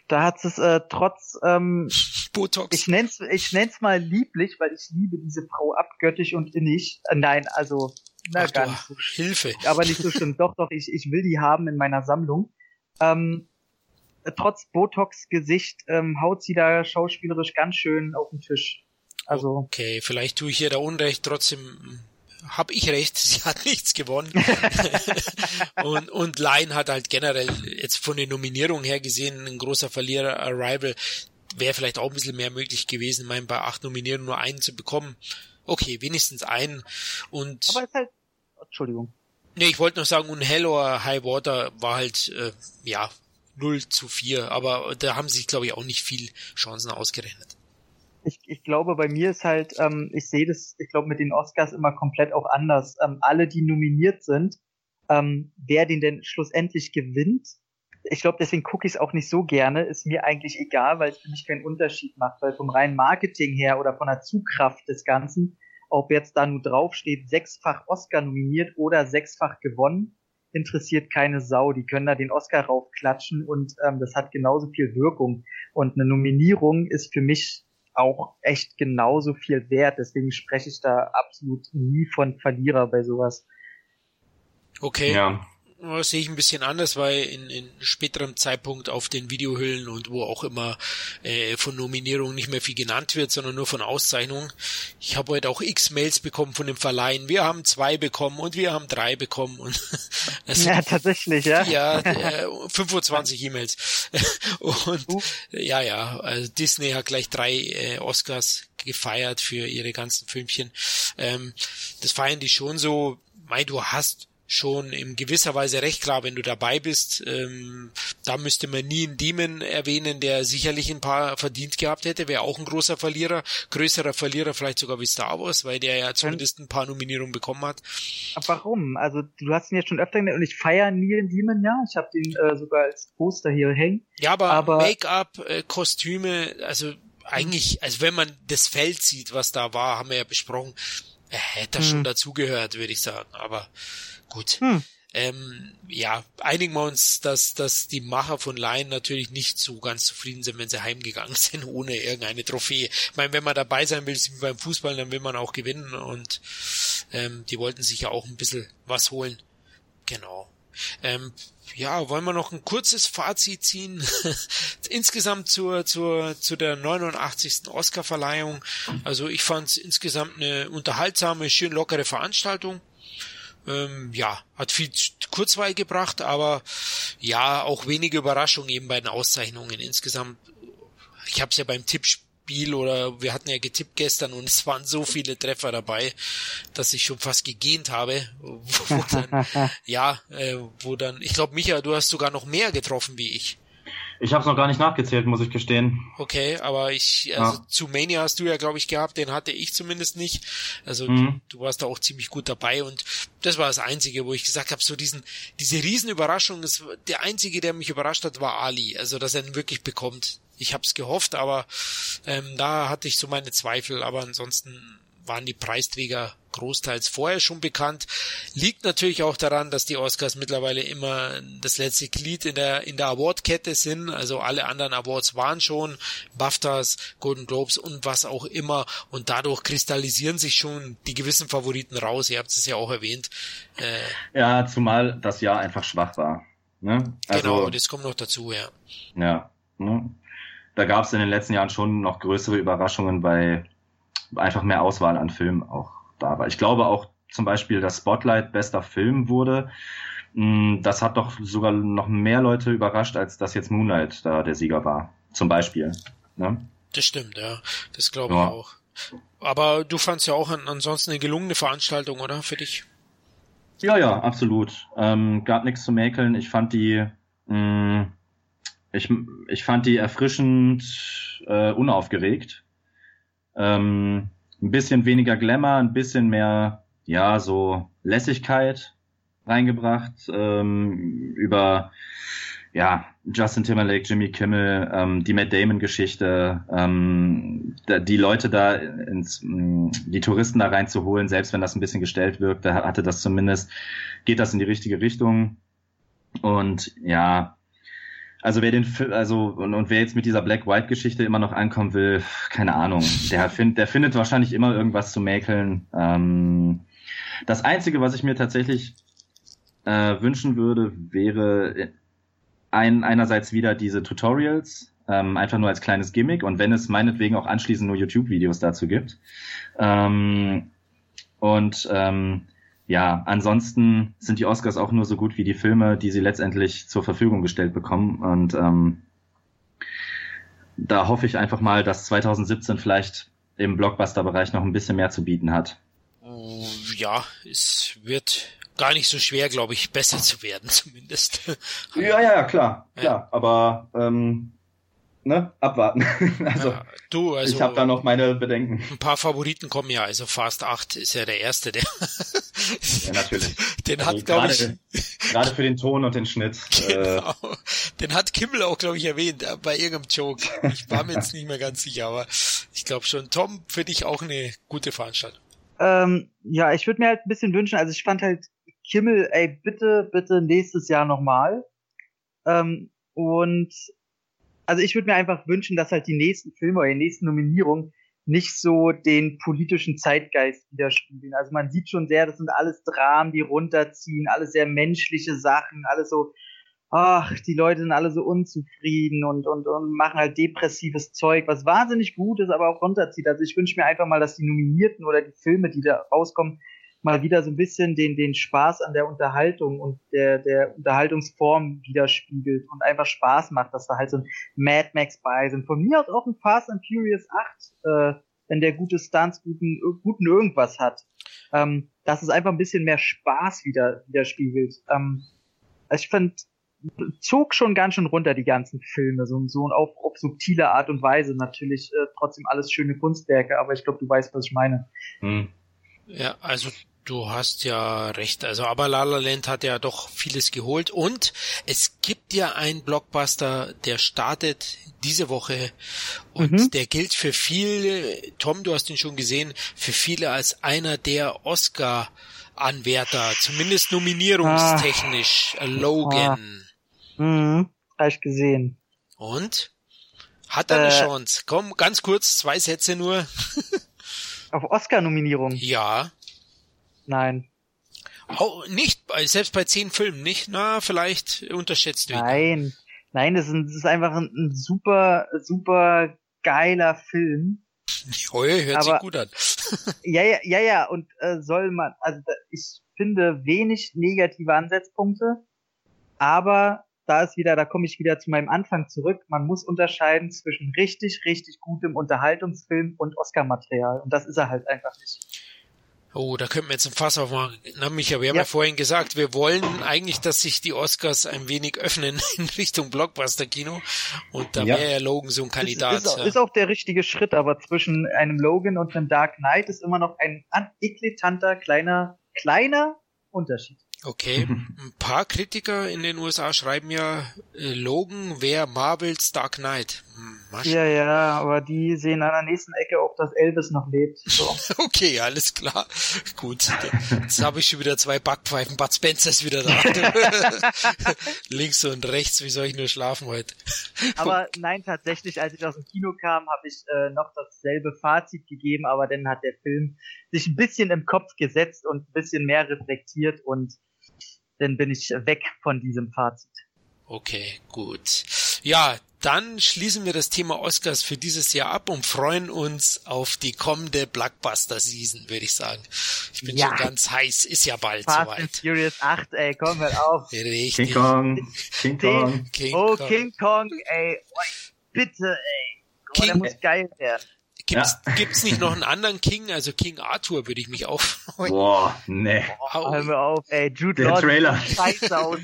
Da hat es äh, trotz ähm, (laughs) Botox. Ich nenn's, ich nenn's mal lieblich, weil ich liebe diese Frau abgöttisch und innig. Äh, nein, also Na, Ach, ganz. du, Hilfe. Aber nicht so schlimm. (laughs) doch, doch, ich, ich will die haben in meiner Sammlung. Ähm, trotz Botox-Gesicht ähm, haut sie da schauspielerisch ganz schön auf den Tisch. Also. Okay, vielleicht tue ich ihr da Unrecht, trotzdem habe ich recht, (laughs) sie hat nichts gewonnen. (laughs) und, und Line hat halt generell jetzt von den Nominierungen her gesehen ein großer Verlierer, Arrival, wäre vielleicht auch ein bisschen mehr möglich gewesen, ich meine, bei acht Nominierungen nur einen zu bekommen. Okay, wenigstens einen. Und Aber ist halt. Entschuldigung. Nee, ich wollte noch sagen, und Hell or High Water war halt, äh, ja, 0 zu 4, aber da haben sich, glaube ich, auch nicht viel Chancen ausgerechnet. Ich, ich glaube, bei mir ist halt, ähm, ich sehe das, ich glaube, mit den Oscars immer komplett auch anders. Ähm, alle, die nominiert sind, ähm, wer den denn schlussendlich gewinnt, ich glaube, deswegen gucke ich es auch nicht so gerne, ist mir eigentlich egal, weil es für mich keinen Unterschied macht, weil vom reinen Marketing her oder von der Zugkraft des Ganzen, ob jetzt da nur draufsteht, sechsfach Oscar nominiert oder sechsfach gewonnen, interessiert keine Sau. Die können da den Oscar raufklatschen und ähm, das hat genauso viel Wirkung. Und eine Nominierung ist für mich auch echt genauso viel wert. Deswegen spreche ich da absolut nie von Verlierer bei sowas. Okay. Ja. Das sehe ich ein bisschen anders, weil in, in späterem Zeitpunkt auf den Videohüllen und wo auch immer äh, von Nominierungen nicht mehr viel genannt wird, sondern nur von Auszeichnungen. Ich habe heute auch x Mails bekommen von dem Verleihen. Wir haben zwei bekommen und wir haben drei bekommen und (laughs) also, ja tatsächlich ja ja äh, 25 E-Mails (laughs) und uh. ja ja also Disney hat gleich drei äh, Oscars gefeiert für ihre ganzen Filmchen. Ähm, das feiern die schon so. Mei, du hast schon in gewisser Weise recht klar, wenn du dabei bist. Ähm, da müsste man nie einen Demon erwähnen, der sicherlich ein paar verdient gehabt hätte, wäre auch ein großer Verlierer, größerer Verlierer vielleicht sogar wie Star Wars, weil der ja zumindest ein paar Nominierungen bekommen hat. Aber warum? Also du hast ihn jetzt schon öfter genannt und ich feiere Neil Demon, ja. Ich habe den äh, sogar als Poster hier hängen. Ja, aber, aber Make-up, äh, Kostüme, also eigentlich, also wenn man das Feld sieht, was da war, haben wir ja besprochen, er hätte hm. schon dazugehört, würde ich sagen. Aber gut. Hm. Ähm, ja, einigen wir uns, dass, dass die Macher von Lion natürlich nicht so ganz zufrieden sind, wenn sie heimgegangen (laughs) sind, ohne irgendeine Trophäe. Ich meine, wenn man dabei sein will, wie beim Fußball, dann will man auch gewinnen und ähm, die wollten sich ja auch ein bisschen was holen. Genau. Ähm, ja, wollen wir noch ein kurzes Fazit ziehen? (laughs) insgesamt zur, zur, zu der 89. Oscar-Verleihung. Also ich fand es insgesamt eine unterhaltsame, schön lockere Veranstaltung. Ähm, ja, hat viel Kurzweil gebracht, aber ja, auch wenige Überraschungen eben bei den Auszeichnungen. Insgesamt, ich habe es ja beim Tippspiel oder wir hatten ja getippt gestern und es waren so viele Treffer dabei, dass ich schon fast gegähnt habe. (laughs) Wo dann, (laughs) ja, äh, wo dann, ich glaube, Micha, du hast sogar noch mehr getroffen wie ich. Ich habe es noch gar nicht nachgezählt, muss ich gestehen. Okay, aber ich, also ja. zu Mania hast du ja, glaube ich, gehabt, den hatte ich zumindest nicht. Also mhm. du, du, warst da auch ziemlich gut dabei und das war das Einzige, wo ich gesagt habe, so diesen, diese Riesenüberraschung, das, der Einzige, der mich überrascht hat, war Ali. Also dass er ihn wirklich bekommt. Ich habe es gehofft, aber ähm, da hatte ich so meine Zweifel, aber ansonsten waren die Preisträger großteils vorher schon bekannt. Liegt natürlich auch daran, dass die Oscars mittlerweile immer das letzte Glied in der, in der Awardkette sind. Also alle anderen Awards waren schon BAFTAs, Golden Globes und was auch immer. Und dadurch kristallisieren sich schon die gewissen Favoriten raus. Ihr habt es ja auch erwähnt. Äh, ja, zumal das Jahr einfach schwach war. Ne? Also, genau, das kommt noch dazu, ja. Ja. Ne? Da gab es in den letzten Jahren schon noch größere Überraschungen bei einfach mehr Auswahl an Filmen auch da war. Ich glaube auch zum Beispiel, dass Spotlight bester Film wurde. Mm, das hat doch sogar noch mehr Leute überrascht, als dass jetzt Moonlight da der Sieger war. Zum Beispiel. Ne? Das stimmt, ja. Das glaube ich ja. auch. Aber du fandst ja auch ansonsten eine gelungene Veranstaltung, oder? Für dich? Ja, ja, absolut. Ähm, gab nichts zu mäkeln. Ich fand die, mh, mm, ich, ich fand die erfrischend äh, unaufgeregt. Ähm, ein bisschen weniger Glamour, ein bisschen mehr, ja, so Lässigkeit reingebracht ähm, über ja, Justin Timberlake, Jimmy Kimmel, ähm, die Matt Damon-Geschichte, ähm, die Leute da ins, mh, die Touristen da reinzuholen, selbst wenn das ein bisschen gestellt wirkt, da hatte das zumindest, geht das in die richtige Richtung. Und ja, also wer den, also und, und wer jetzt mit dieser Black-White-Geschichte immer noch ankommen will, keine Ahnung. Der, find, der findet wahrscheinlich immer irgendwas zu mäkeln. Ähm, Das Einzige, was ich mir tatsächlich äh, wünschen würde, wäre ein, einerseits wieder diese Tutorials, ähm, einfach nur als kleines Gimmick und wenn es meinetwegen auch anschließend nur YouTube-Videos dazu gibt. Ähm, und ähm, ja, ansonsten sind die Oscars auch nur so gut wie die Filme, die sie letztendlich zur Verfügung gestellt bekommen. Und ähm, da hoffe ich einfach mal, dass 2017 vielleicht im Blockbuster-Bereich noch ein bisschen mehr zu bieten hat. Ja, es wird gar nicht so schwer, glaube ich, besser zu werden (laughs) zumindest. ja, ja, klar, klar. Ja. Aber ähm, ne, abwarten. (laughs) also, ja, du, also ich habe da noch meine Bedenken. Ein paar Favoriten kommen ja, also Fast 8 ist ja der erste, der ja, natürlich. (laughs) Den also hat, glaube ich. Gerade für den Ton und den Schnitt. Genau. Äh, den hat Kimmel auch, glaube ich, erwähnt, äh, bei irgendeinem Joke. Ich war mir jetzt nicht mehr ganz sicher, aber ich glaube schon. Tom, für dich auch eine gute Veranstaltung. Ähm, ja, ich würde mir halt ein bisschen wünschen, also ich fand halt Kimmel, ey, bitte, bitte nächstes Jahr nochmal. Ähm, und also ich würde mir einfach wünschen, dass halt die nächsten Filme oder die nächsten Nominierungen nicht so den politischen Zeitgeist widerspiegeln. Also man sieht schon sehr, das sind alles Dramen, die runterziehen, alles sehr menschliche Sachen, alles so, ach, die Leute sind alle so unzufrieden und, und, und machen halt depressives Zeug, was wahnsinnig gut ist, aber auch runterzieht. Also ich wünsche mir einfach mal, dass die Nominierten oder die Filme, die da rauskommen, mal wieder so ein bisschen den, den Spaß an der Unterhaltung und der, der Unterhaltungsform widerspiegelt und einfach Spaß macht, dass da halt so ein Mad Max bei sind. Von mir aus auch ein Fast and Furious 8, äh, wenn der gute Stunts guten, guten irgendwas hat. Ähm, dass es einfach ein bisschen mehr Spaß wieder, widerspiegelt. Ähm, also ich fand, zog schon ganz schön runter die ganzen Filme, so, so auf, auf subtile Art und Weise. Natürlich äh, trotzdem alles schöne Kunstwerke, aber ich glaube, du weißt, was ich meine. Hm. Ja, also Du hast ja recht. Also, aber La La Land hat ja doch vieles geholt und es gibt ja einen Blockbuster, der startet diese Woche und mhm. der gilt für viele, Tom, du hast ihn schon gesehen, für viele als einer der Oscar Anwärter, zumindest nominierungstechnisch, ah. Logan. Ah. Mhm. Hab ich gesehen. Und? Hat er eine äh, Chance? Komm, ganz kurz, zwei Sätze nur. (laughs) Auf Oscar-Nominierung? Ja. Nein. Oh, nicht, selbst bei zehn Filmen nicht? Na, vielleicht unterschätzt du ihn. Nein, nein, das ist, ein, das ist einfach ein, ein, super, super geiler Film. Heue, hört Aber, sich gut an. (laughs) ja, ja, ja, ja, und äh, soll man, also ich finde wenig negative Ansatzpunkte, aber da ist wieder, da komme ich wieder zu meinem Anfang zurück. Man muss unterscheiden zwischen richtig, richtig gutem Unterhaltungsfilm und Oscar-Material. Und das ist er halt einfach nicht. Oh, da könnten wir jetzt ein Fass aufmachen. Na, Micha, wir haben ja. ja vorhin gesagt, wir wollen eigentlich, dass sich die Oscars ein wenig öffnen (laughs) in Richtung Blockbuster-Kino. Und da ja. wäre ja Logan so ein Kandidat. Ist, ist, auch, ist, auch, der richtige Schritt, aber zwischen einem Logan und einem Dark Knight ist immer noch ein eklatanter, kleiner, kleiner Unterschied. Okay, ein paar Kritiker in den USA schreiben ja, äh, Logan wäre Marvels Dark Knight. Hm, ja, ja, aber die sehen an der nächsten Ecke auch, dass Elvis noch lebt. So. (laughs) okay, alles klar. Gut, jetzt habe ich schon wieder zwei Backpfeifen. Bud Spencer ist wieder da. (laughs) Links und rechts, wie soll ich nur schlafen heute? aber nein, tatsächlich, als ich aus dem Kino kam, habe ich äh, noch dasselbe Fazit gegeben, aber dann hat der Film sich ein bisschen im Kopf gesetzt und ein bisschen mehr reflektiert und dann bin ich weg von diesem Fazit. Okay, gut. Ja, dann schließen wir das Thema Oscars für dieses Jahr ab und freuen uns auf die kommende Blockbuster-Season, würde ich sagen. Ich bin ja. schon ganz heiß, ist ja bald Fast soweit. And Furious 8, ey, komm mal auf. Richtig. King Kong, King Kong. King oh, Kong. King Kong, ey, bitte, ey. Oh, King, der muss geil werden. Gibt's, ja. gibt's nicht noch einen anderen King? Also King Arthur würde ich mich auch freuen. Boah, nee. Hör mir auf, ey. Jude der Lord Trailer. Scheiße aus.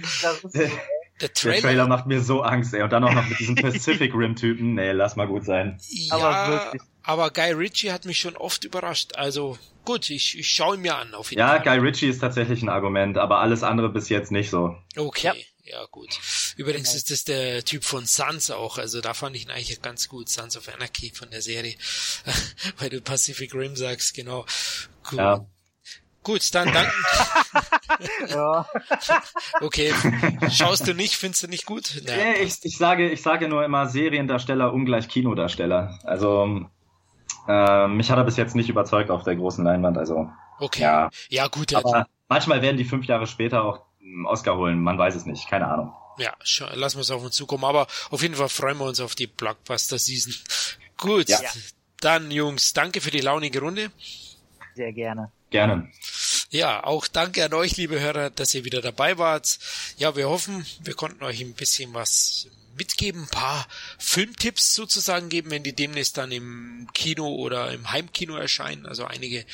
(laughs) der, Trailer. der Trailer macht mir so Angst, ey. Und dann auch noch mit diesem (laughs) Pacific Rim Typen. Nee, lass mal gut sein. Ja, aber, aber Guy Ritchie hat mich schon oft überrascht. Also gut, ich, ich schaue ihn mir an. Auf jeden ja, Fall. Guy Ritchie ist tatsächlich ein Argument, aber alles andere bis jetzt nicht so. Okay. Ja. Ja, gut. Übrigens genau. ist das der Typ von Sons auch, also da fand ich ihn eigentlich ganz gut, Sons of Anarchy von der Serie, (laughs) weil du Pacific Rim sagst, genau. Cool. Ja. Gut, dann danke. (laughs) ja. Okay, schaust du nicht, findest du nicht gut? Naja, ich, ich, sage, ich sage nur immer Seriendarsteller ungleich Kinodarsteller. Also Äh, mich hat er bis jetzt nicht überzeugt auf der großen Leinwand, also. Okay. Ja, ja gut. Aber manchmal werden die fünf Jahre später auch Oscar holen, man weiß es nicht, keine Ahnung. Ja, lassen wir es auf uns zukommen, aber auf jeden Fall freuen wir uns auf die Blockbuster-Season. Gut, ja. dann Jungs, danke für die launige Runde. Sehr gerne. Gerne. Ja, auch danke an euch, liebe Hörer, dass ihr wieder dabei wart. Ja, wir hoffen, wir konnten euch ein bisschen was mitgeben, ein paar Filmtipps sozusagen geben, wenn die demnächst dann im Kino oder im Heimkino erscheinen. Also einige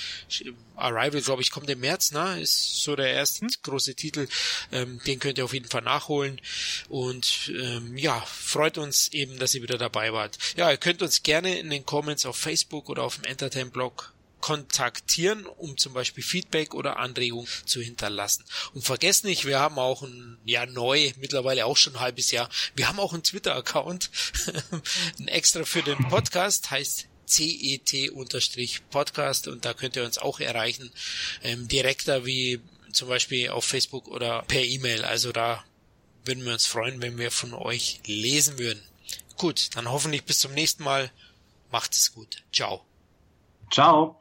Arrival, glaube ich, kommt im März, ne? Ist so der erste hm. große Titel. Ähm, den könnt ihr auf jeden Fall nachholen. Und ähm, ja, freut uns eben, dass ihr wieder dabei wart. Ja, ihr könnt uns gerne in den Comments auf Facebook oder auf dem Entertain-Blog kontaktieren, um zum Beispiel Feedback oder Anregungen zu hinterlassen. Und vergesst nicht, wir haben auch ein, ja neu, mittlerweile auch schon ein halbes Jahr, wir haben auch einen Twitter-Account, (laughs) ein extra für den Podcast, heißt CET-Podcast und da könnt ihr uns auch erreichen, ähm, direkter wie zum Beispiel auf Facebook oder per E-Mail. Also da würden wir uns freuen, wenn wir von euch lesen würden. Gut, dann hoffentlich bis zum nächsten Mal. Macht es gut. Ciao. Ciao.